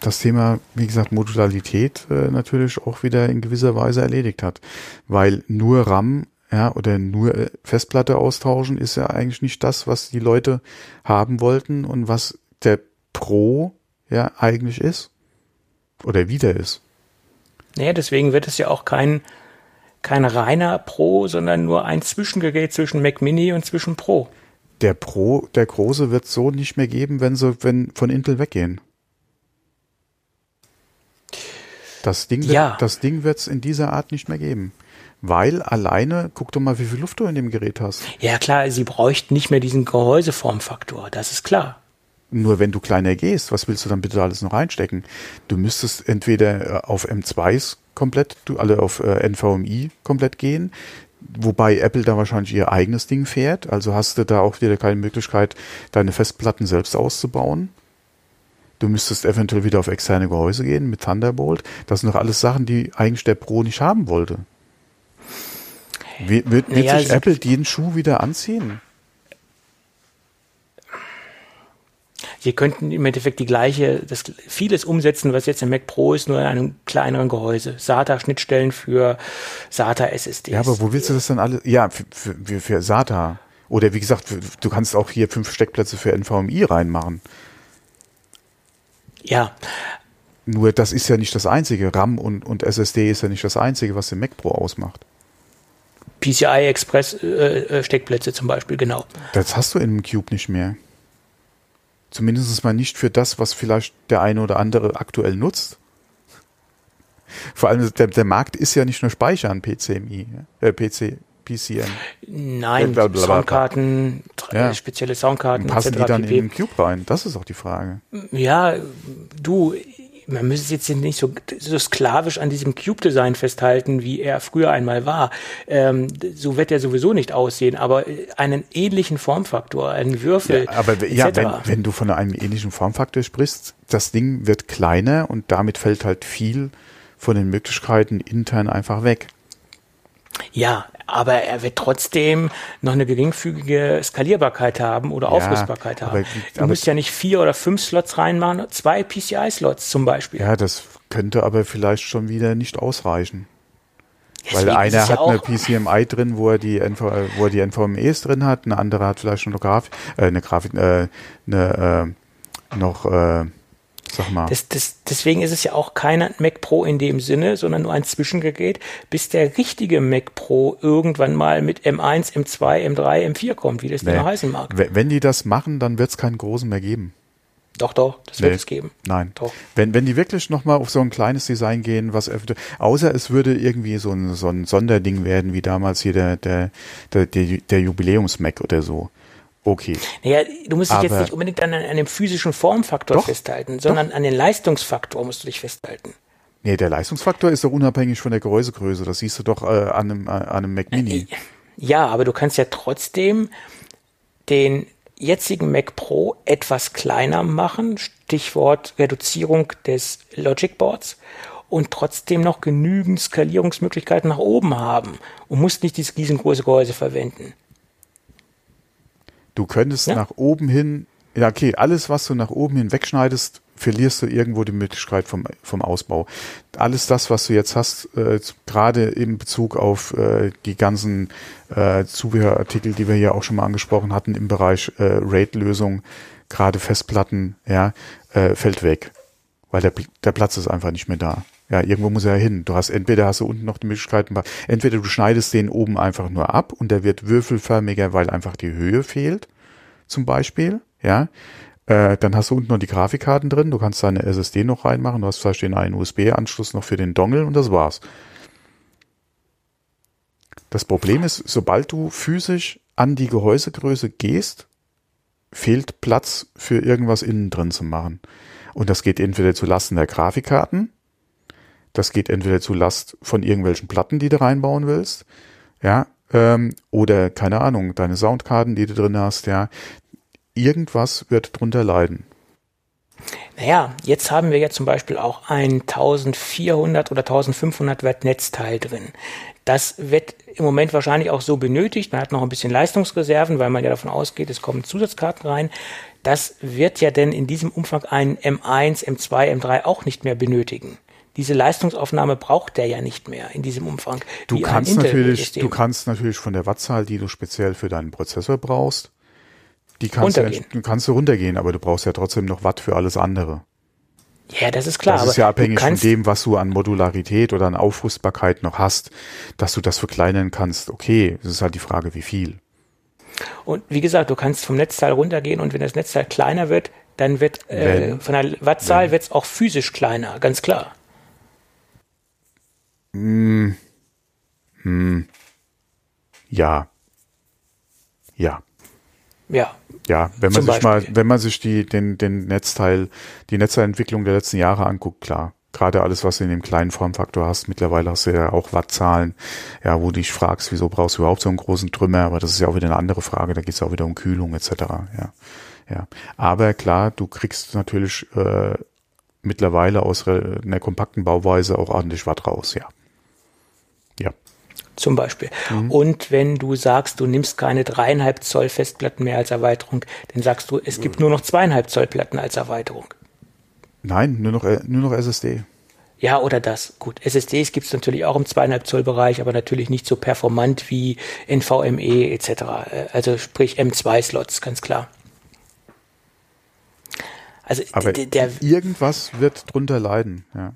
das Thema, wie gesagt, Modularität äh, natürlich auch wieder in gewisser Weise erledigt hat. Weil nur RAM ja, oder nur äh, Festplatte austauschen ist ja eigentlich nicht das, was die Leute haben wollten und was der Pro ja eigentlich ist. Oder wieder ist. Naja, deswegen wird es ja auch kein, kein reiner Pro, sondern nur ein Zwischengerät zwischen Mac Mini und zwischen Pro. Der Pro, der große wird so nicht mehr geben, wenn sie wenn von Intel weggehen. Das Ding, wird, ja. das Ding wird es in dieser Art nicht mehr geben. Weil alleine, guck doch mal, wie viel Luft du in dem Gerät hast. Ja klar, sie bräuchten nicht mehr diesen Gehäuseformfaktor, das ist klar. Nur wenn du kleiner gehst, was willst du dann bitte alles noch reinstecken? Du müsstest entweder äh, auf M2s komplett, du alle auf äh, NVMi komplett gehen, wobei Apple da wahrscheinlich ihr eigenes Ding fährt. Also hast du da auch wieder keine Möglichkeit, deine Festplatten selbst auszubauen. Du müsstest eventuell wieder auf externe Gehäuse gehen mit Thunderbolt. Das sind doch alles Sachen, die eigentlich der Pro nicht haben wollte. Wird, wird, wird naja, sich Apple den Schuh wieder anziehen? Sie könnten im Endeffekt die gleiche, das vieles umsetzen, was jetzt im Mac Pro ist, nur in einem kleineren Gehäuse. SATA-Schnittstellen für SATA-SSDs. Ja, aber wo willst du das dann alle? Ja, für, für, für SATA. Oder wie gesagt, für, du kannst auch hier fünf Steckplätze für NVMi reinmachen. Ja. Nur das ist ja nicht das Einzige. RAM und, und SSD ist ja nicht das Einzige, was den Mac Pro ausmacht. PCI Express äh, äh, Steckplätze zum Beispiel, genau. Das hast du in einem Cube nicht mehr. Zumindest mal nicht für das, was vielleicht der eine oder andere aktuell nutzt. Vor allem der, der Markt ist ja nicht nur Speichern, PCMI, äh, PC, PCM. Nein, Blablabla. Soundkarten, ja. spezielle Soundkarten. Und passen die dann pp. in den Cube rein? Das ist auch die Frage. Ja, du, man müsste jetzt nicht so, so sklavisch an diesem Cube-Design festhalten, wie er früher einmal war. Ähm, so wird er sowieso nicht aussehen, aber einen ähnlichen Formfaktor, einen Würfel. Ja, aber ja, wenn, wenn du von einem ähnlichen Formfaktor sprichst, das Ding wird kleiner und damit fällt halt viel von den Möglichkeiten intern einfach weg. Ja, aber er wird trotzdem noch eine geringfügige Skalierbarkeit haben oder ja, Aufrüstbarkeit haben. Aber, du musst ja nicht vier oder fünf Slots reinmachen, zwei PCI-Slots zum Beispiel. Ja, das könnte aber vielleicht schon wieder nicht ausreichen. Deswegen Weil einer hat ja eine PCMI drin, wo er die NV, wo er die NVMEs drin hat, eine andere hat vielleicht noch eine Grafik, äh, eine Grafik, äh, eine, äh, noch äh, Sag mal. Das, das, deswegen ist es ja auch kein Mac Pro in dem Sinne, sondern nur ein Zwischengerät, bis der richtige Mac Pro irgendwann mal mit M1, M2, M3, M4 kommt, wie das nee. denn heißen mag. Wenn die das machen, dann wird es keinen großen mehr geben. Doch, doch, das nee. wird es geben. Nein. Doch. Wenn, wenn die wirklich nochmal auf so ein kleines Design gehen, was außer es würde irgendwie so ein, so ein Sonderding werden, wie damals hier der, der, der, der, der Jubiläums-Mac oder so. Okay. Naja, du musst dich jetzt nicht unbedingt an, an dem physischen Formfaktor doch, festhalten, sondern doch. an den Leistungsfaktor musst du dich festhalten. Nee, der Leistungsfaktor ist doch unabhängig von der Gehäusegröße. Das siehst du doch äh, an, einem, äh, an einem Mac Mini. Äh, ja, aber du kannst ja trotzdem den jetzigen Mac Pro etwas kleiner machen, Stichwort Reduzierung des Logic Boards und trotzdem noch genügend Skalierungsmöglichkeiten nach oben haben und musst nicht dieses riesengroße Gehäuse verwenden. Du könntest ja? nach oben hin, ja, okay, alles, was du nach oben hin wegschneidest, verlierst du irgendwo die Möglichkeit vom, vom Ausbau. Alles das, was du jetzt hast, äh, gerade in Bezug auf äh, die ganzen äh, Zubehörartikel, die wir hier auch schon mal angesprochen hatten im Bereich äh, RAID-Lösung, gerade Festplatten, ja, äh, fällt weg. Weil der, der Platz ist einfach nicht mehr da. Ja, irgendwo muss er hin. Du hast entweder hast du unten noch die Möglichkeiten, entweder du schneidest den oben einfach nur ab und der wird würfelförmiger, weil einfach die Höhe fehlt, zum Beispiel. Ja, äh, dann hast du unten noch die Grafikkarten drin. Du kannst deine SSD noch reinmachen. Du hast vielleicht den einen USB-Anschluss noch für den Dongle und das war's. Das Problem ist, sobald du physisch an die Gehäusegröße gehst, fehlt Platz für irgendwas innen drin zu machen. Und das geht entweder zu Lasten der Grafikkarten, das geht entweder zu Last von irgendwelchen Platten, die du reinbauen willst, ja, ähm, oder keine Ahnung, deine Soundkarten, die du drin hast, ja. Irgendwas wird drunter leiden. Naja, jetzt haben wir ja zum Beispiel auch ein 1400 oder 1500 Watt Netzteil drin. Das wird im Moment wahrscheinlich auch so benötigt. Man hat noch ein bisschen Leistungsreserven, weil man ja davon ausgeht, es kommen Zusatzkarten rein. Das wird ja denn in diesem Umfang ein M1, M2, M3 auch nicht mehr benötigen diese Leistungsaufnahme braucht der ja nicht mehr in diesem Umfang. Du kannst natürlich, du kannst natürlich von der Wattzahl, die du speziell für deinen Prozessor brauchst, die kannst du, kannst du runtergehen, aber du brauchst ja trotzdem noch Watt für alles andere. Ja, das ist klar. Das ist ja abhängig von dem, was du an Modularität oder an Aufrüstbarkeit noch hast, dass du das verkleinern kannst. Okay, es ist halt die Frage, wie viel. Und wie gesagt, du kannst vom Netzteil runtergehen und wenn das Netzteil kleiner wird, dann wird äh, von der Wattzahl wird es auch physisch kleiner, ganz klar. Hm. Hm. Ja. Ja. Ja. Ja, wenn man sich Beispiel. mal, wenn man sich die, den, den Netzteil, die Netzteilentwicklung der letzten Jahre anguckt, klar. Gerade alles, was du in dem kleinen Formfaktor hast. Mittlerweile hast du ja auch Wattzahlen, ja, wo du dich fragst, wieso brauchst du überhaupt so einen großen Trümmer? Aber das ist ja auch wieder eine andere Frage. Da geht es auch wieder um Kühlung etc. Ja, ja. Aber klar, du kriegst natürlich äh, mittlerweile aus einer kompakten Bauweise auch ordentlich Watt raus. Ja. Zum Beispiel. Mhm. Und wenn du sagst, du nimmst keine dreieinhalb Zoll Festplatten mehr als Erweiterung, dann sagst du, es gibt nur noch zweieinhalb Zoll Platten als Erweiterung. Nein, nur noch, nur noch SSD. Ja, oder das. Gut, SSDs gibt es natürlich auch im zweieinhalb Zoll Bereich, aber natürlich nicht so performant wie NVMe etc. Also sprich M2-Slots, ganz klar. Also aber der, irgendwas wird drunter leiden, ja.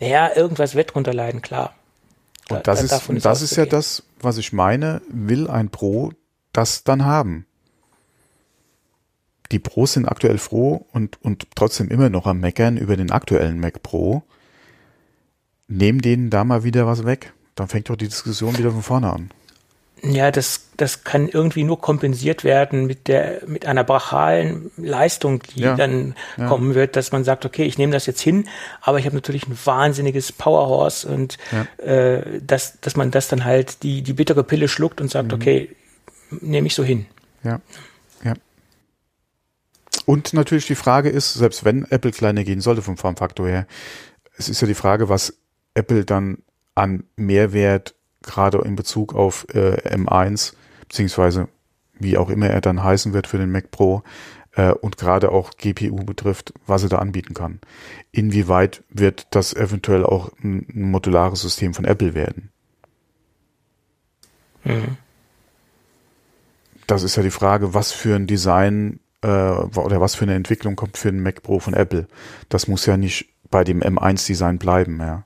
Naja, irgendwas wird drunter leiden, klar. Und das ist, ist das ist ja das, was ich meine, will ein Pro das dann haben. Die Pros sind aktuell froh und, und trotzdem immer noch am Meckern über den aktuellen Mac Pro. nehmen denen da mal wieder was weg. Dann fängt doch die Diskussion wieder von vorne an. Ja, das, das kann irgendwie nur kompensiert werden mit der, mit einer brachalen Leistung, die ja, dann ja. kommen wird, dass man sagt, okay, ich nehme das jetzt hin, aber ich habe natürlich ein wahnsinniges Powerhorse und ja. äh, dass, dass man das dann halt die, die bittere Pille schluckt und sagt, mhm. okay, nehme ich so hin. Ja. Ja. Und natürlich die Frage ist, selbst wenn Apple kleiner gehen sollte vom Formfaktor her, es ist ja die Frage, was Apple dann an Mehrwert gerade in Bezug auf äh, M1 beziehungsweise wie auch immer er dann heißen wird für den Mac Pro äh, und gerade auch GPU betrifft, was er da anbieten kann. Inwieweit wird das eventuell auch ein, ein modulares System von Apple werden? Mhm. Das ist ja die Frage, was für ein Design äh, oder was für eine Entwicklung kommt für den Mac Pro von Apple. Das muss ja nicht bei dem M1-Design bleiben, ja.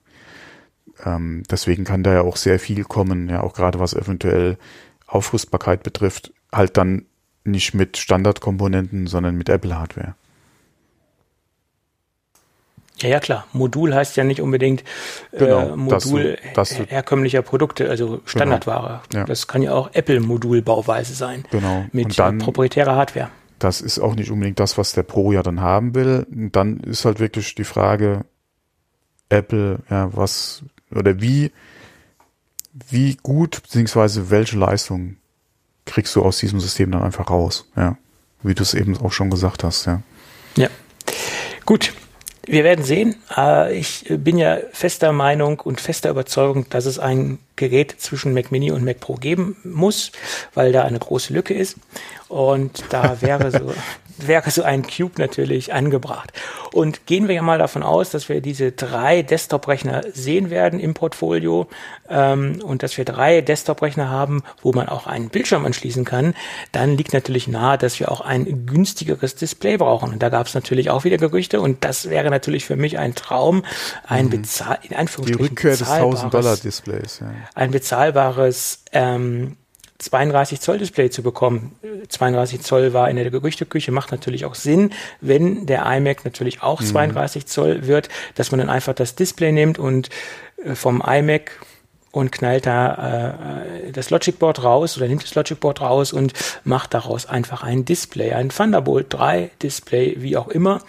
Ähm, deswegen kann da ja auch sehr viel kommen, ja, auch gerade was eventuell Aufrüstbarkeit betrifft, halt dann nicht mit Standardkomponenten, sondern mit Apple-Hardware. Ja, ja, klar. Modul heißt ja nicht unbedingt äh, genau, Modul das, das, herkömmlicher Produkte, also genau. Standardware. Genau, ja. Das kann ja auch Apple-Modulbauweise sein. Genau. Mit dann, proprietärer Hardware. Das ist auch nicht unbedingt das, was der Pro ja dann haben will. Und dann ist halt wirklich die Frage, Apple, ja, was oder wie, wie gut, beziehungsweise welche Leistung kriegst du aus diesem System dann einfach raus, ja. Wie du es eben auch schon gesagt hast, ja. Ja. Gut. Wir werden sehen. Äh, ich bin ja fester Meinung und fester Überzeugung, dass es ein Gerät zwischen Mac Mini und Mac Pro geben muss, weil da eine große Lücke ist. Und da *laughs* wäre so, wäre so ein Cube natürlich angebracht. Und gehen wir ja mal davon aus, dass wir diese drei Desktop-Rechner sehen werden im Portfolio ähm, und dass wir drei Desktop-Rechner haben, wo man auch einen Bildschirm anschließen kann, dann liegt natürlich nahe, dass wir auch ein günstigeres Display brauchen. Und da gab es natürlich auch wieder Gerüchte und das wäre natürlich für mich ein Traum, ein mhm. bezahl in Anführungsstrichen Die Rückkehr des 1000 Dollar Displays. Ja. Ein bezahlbares ähm, 32 Zoll Display zu bekommen. 32 Zoll war in der Gerüchteküche, macht natürlich auch Sinn, wenn der iMac natürlich auch 32 mhm. Zoll wird, dass man dann einfach das Display nimmt und äh, vom iMac und knallt da äh, das Logic Board raus oder nimmt das Logic Board raus und macht daraus einfach ein Display, ein Thunderbolt 3 Display, wie auch immer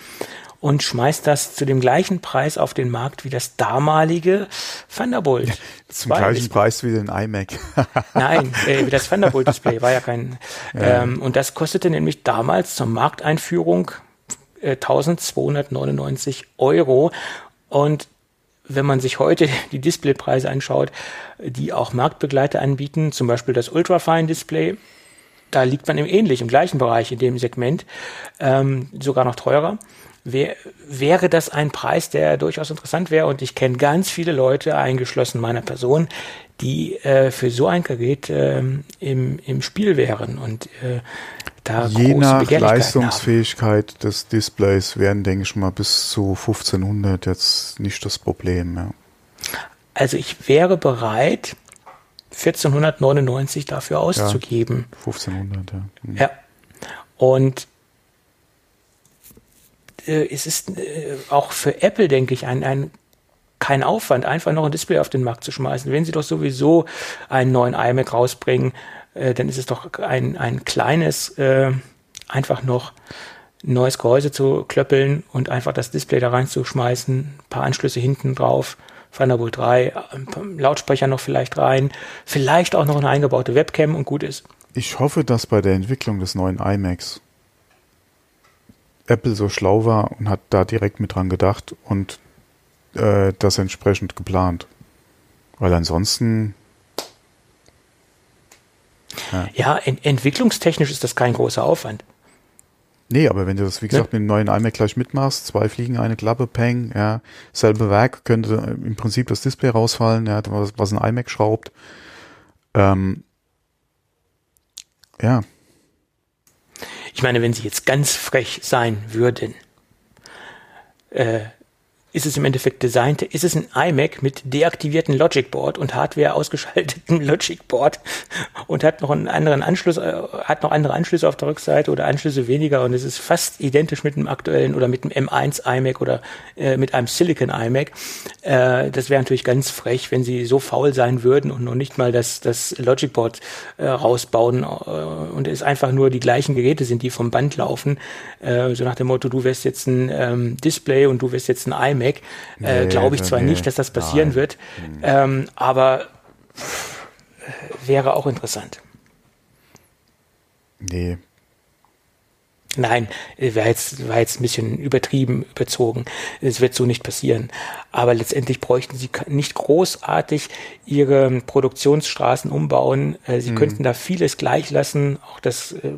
und schmeißt das zu dem gleichen Preis auf den Markt wie das damalige Thunderbolt. Ja, zum gleichen Display. Preis wie den iMac. *laughs* Nein, äh, wie das Thunderbolt Display war ja kein. Ja. Ähm, und das kostete nämlich damals zur Markteinführung äh, 1299 Euro. Und wenn man sich heute *laughs* die Displaypreise anschaut, die auch Marktbegleiter anbieten, zum Beispiel das Ultrafine Display, da liegt man im ähnlich, im gleichen Bereich in dem Segment, ähm, sogar noch teurer wär, wäre das ein Preis, der durchaus interessant wäre. Und ich kenne ganz viele Leute, eingeschlossen meiner Person, die äh, für so ein Gerät äh, im, im Spiel wären und äh, da Je nach Leistungsfähigkeit haben. des Displays wären, denke ich mal, bis zu 1500 jetzt nicht das Problem. Ja. Also ich wäre bereit, 1499 dafür auszugeben. Ja, 1500, ja. Mhm. Ja. Und äh, es ist äh, auch für Apple, denke ich, ein, ein kein Aufwand, einfach noch ein Display auf den Markt zu schmeißen. Wenn sie doch sowieso einen neuen iMac rausbringen, äh, dann ist es doch ein, ein kleines, äh, einfach noch ein neues Gehäuse zu klöppeln und einfach das Display da reinzuschmeißen, ein paar Anschlüsse hinten drauf, Thunderbolt 3, Lautsprecher noch vielleicht rein, vielleicht auch noch eine eingebaute Webcam und gut ist. Ich hoffe, dass bei der Entwicklung des neuen iMacs Apple so schlau war und hat da direkt mit dran gedacht und äh, das entsprechend geplant. Weil ansonsten. Ja, ja ent entwicklungstechnisch ist das kein großer Aufwand. Nee, aber wenn du das, wie gesagt, ja. mit dem neuen iMac gleich mitmachst, zwei Fliegen, eine Klappe, Peng, ja, selbe Werk, könnte im Prinzip das Display rausfallen, ja, was, was ein iMac schraubt. Ähm, ja, ich meine, wenn sie jetzt ganz frech sein würden, äh, ist es im Endeffekt designt, ist es ein iMac mit deaktiviertem Logic Board und Hardware ausgeschaltetem *laughs* Logic Board und hat noch einen anderen Anschluss, äh, hat noch andere Anschlüsse auf der Rückseite oder Anschlüsse weniger und es ist fast identisch mit dem aktuellen oder mit dem M1 iMac oder äh, mit einem Silicon iMac. Äh, das wäre natürlich ganz frech, wenn sie so faul sein würden und noch nicht mal das, das Logic Board äh, rausbauen äh, und es einfach nur die gleichen Geräte sind, die vom Band laufen. Äh, so nach dem Motto, du wärst jetzt ein ähm, Display und du wärst jetzt ein iMac iMac. Äh, Glaube ich zwar nee, nicht, dass das passieren nein. wird, hm. ähm, aber pff, wäre auch interessant. Nee. Nein, war jetzt, war jetzt ein bisschen übertrieben, überzogen. Es wird so nicht passieren. Aber letztendlich bräuchten sie nicht großartig ihre Produktionsstraßen umbauen. Äh, sie hm. könnten da vieles gleich lassen. Auch das äh,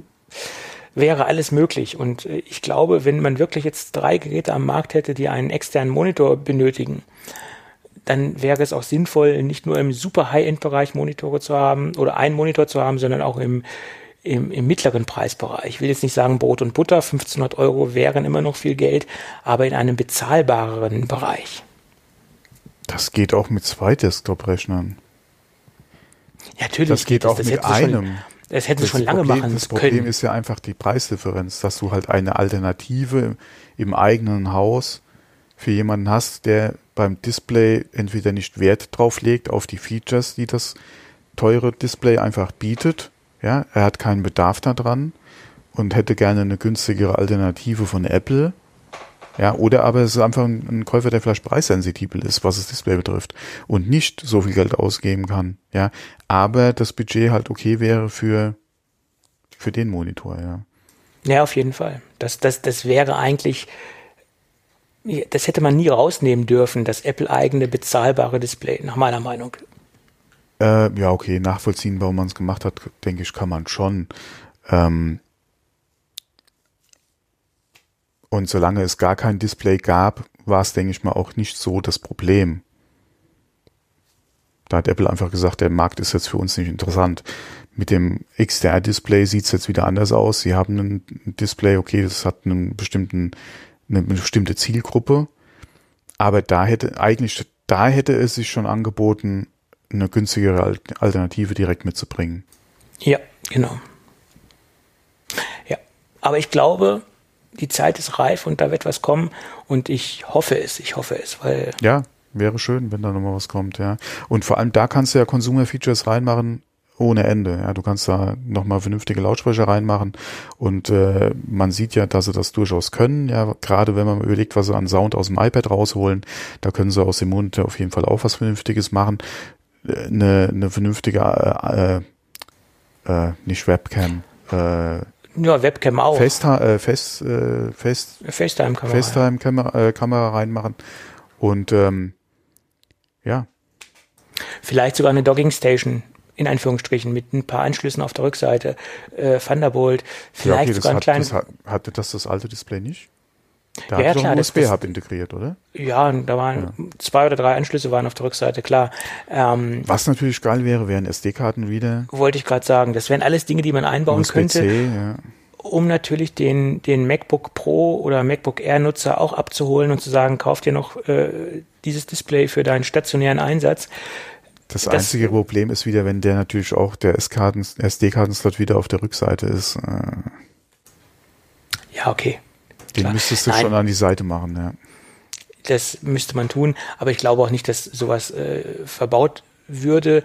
wäre alles möglich. Und äh, ich glaube, wenn man wirklich jetzt drei Geräte am Markt hätte, die einen externen Monitor benötigen, dann wäre es auch sinnvoll, nicht nur im super High-End-Bereich Monitore zu haben oder einen Monitor zu haben, sondern auch im, im, im mittleren Preisbereich. Ich will jetzt nicht sagen Brot und Butter, 1500 Euro wären immer noch viel Geld, aber in einem bezahlbareren Bereich. Das geht auch mit zwei Desktop-Rechnern. Ja, natürlich. Das geht, geht auch das, das mit einem. Das hätten sie schon lange Problem, machen können. Das Problem ist ja einfach die Preisdifferenz, dass du halt eine Alternative im eigenen Haus für jemanden hast, der beim Display entweder nicht Wert drauf legt auf die Features, die das teure Display einfach bietet. Ja, er hat keinen Bedarf daran und hätte gerne eine günstigere Alternative von Apple. Ja, oder aber es ist einfach ein, ein Käufer, der vielleicht preissensibel ist, was das Display betrifft und nicht so viel Geld ausgeben kann. Ja, aber das Budget halt okay wäre für, für den Monitor, ja. Ja, auf jeden Fall. Das, das, das wäre eigentlich, das hätte man nie rausnehmen dürfen, das Apple-eigene bezahlbare Display, nach meiner Meinung. Äh, ja, okay, nachvollziehen, warum man es gemacht hat, denke ich, kann man schon. Ähm, Und solange es gar kein Display gab, war es, denke ich mal, auch nicht so das Problem. Da hat Apple einfach gesagt, der Markt ist jetzt für uns nicht interessant. Mit dem XDR-Display sieht es jetzt wieder anders aus. Sie haben ein Display, okay, das hat einen bestimmten, eine bestimmte Zielgruppe. Aber da hätte, eigentlich, da hätte es sich schon angeboten, eine günstigere Alternative direkt mitzubringen. Ja, genau. Ja, aber ich glaube, die Zeit ist reif und da wird was kommen und ich hoffe es, ich hoffe es, weil. Ja, wäre schön, wenn da nochmal was kommt, ja. Und vor allem da kannst du ja Consumer-Features reinmachen ohne Ende. Ja, du kannst da nochmal vernünftige Lautsprecher reinmachen und äh, man sieht ja, dass sie das durchaus können. Ja, gerade wenn man überlegt, was sie an Sound aus dem iPad rausholen, da können sie aus dem Monitor auf jeden Fall auch was Vernünftiges machen. Äh, eine, eine vernünftige, äh, äh, äh, nicht Webcam, äh, ja, Webcam auch. FaceTime, äh, Fest, äh, Fest, FaceTime-Kamera FaceTime -Kamera, äh, Kamera reinmachen. Und ähm, ja. Vielleicht sogar eine Dogging Station in Anführungsstrichen mit ein paar Anschlüssen auf der Rückseite, äh, Thunderbolt, vielleicht ja, okay, sogar ein kleines. hatte das das alte Display nicht? Da ja, ja klar, USB-Hub integriert, oder? Ja, da waren ja. zwei oder drei Anschlüsse waren auf der Rückseite, klar. Ähm, Was natürlich geil wäre, wären SD-Karten wieder. Wollte ich gerade sagen. Das wären alles Dinge, die man einbauen könnte. Ja. Um natürlich den, den MacBook Pro oder MacBook Air Nutzer auch abzuholen und zu sagen, kauf dir noch äh, dieses Display für deinen stationären Einsatz. Das, das einzige Problem ist wieder, wenn der natürlich auch der SD-Kartenslot wieder auf der Rückseite ist. Äh. Ja, okay. Den Klar. müsstest du Nein. schon an die Seite machen, ja. Das müsste man tun, aber ich glaube auch nicht, dass sowas äh, verbaut würde.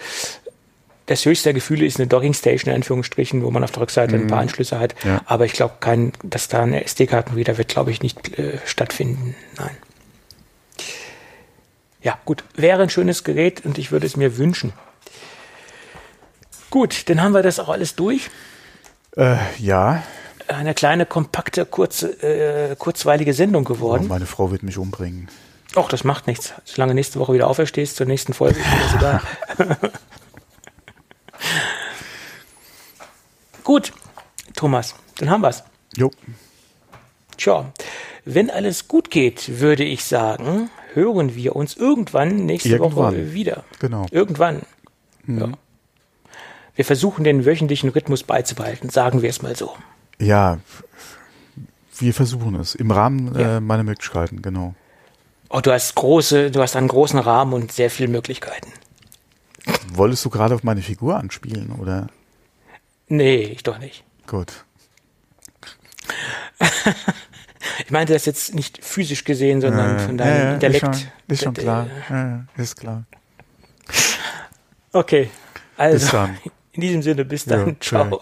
Das höchste der Gefühle ist eine Docking Station in Anführungsstrichen, wo man auf der Rückseite mhm. ein paar Anschlüsse hat. Ja. Aber ich glaube kein, dass da eine SD-Kartenreader wird, glaube ich, nicht äh, stattfinden. Nein. Ja, gut. Wäre ein schönes Gerät und ich würde es mir wünschen. Gut, dann haben wir das auch alles durch. Äh, ja, eine kleine, kompakte, kurze, äh, kurzweilige Sendung geworden. Oh, meine Frau wird mich umbringen. Och, das macht nichts. Solange nächste Woche wieder auferstehst zur nächsten Folge, ist das egal. *laughs* Gut, Thomas, dann haben wir's. Jo. Tja, wenn alles gut geht, würde ich sagen, hören wir uns irgendwann nächste irgendwann. Woche wieder. Genau. Irgendwann. Mhm. Ja. Wir versuchen den wöchentlichen Rhythmus beizubehalten, sagen wir es mal so. Ja, wir versuchen es im Rahmen ja. äh, meiner Möglichkeiten, genau. Oh, du hast große, du hast einen großen Rahmen und sehr viele Möglichkeiten. Wolltest du gerade auf meine Figur anspielen, oder? Nee, ich doch nicht. Gut. ich meinte das jetzt nicht physisch gesehen, sondern Äh, von deinem ja, ja, Intellekt. Ist schon, ist schon Das, klar. äh, Ja, ja, ist klar. Okay. Also, *laughs* in diesem Sinne, bis Ja, dann. Ciao. tschö.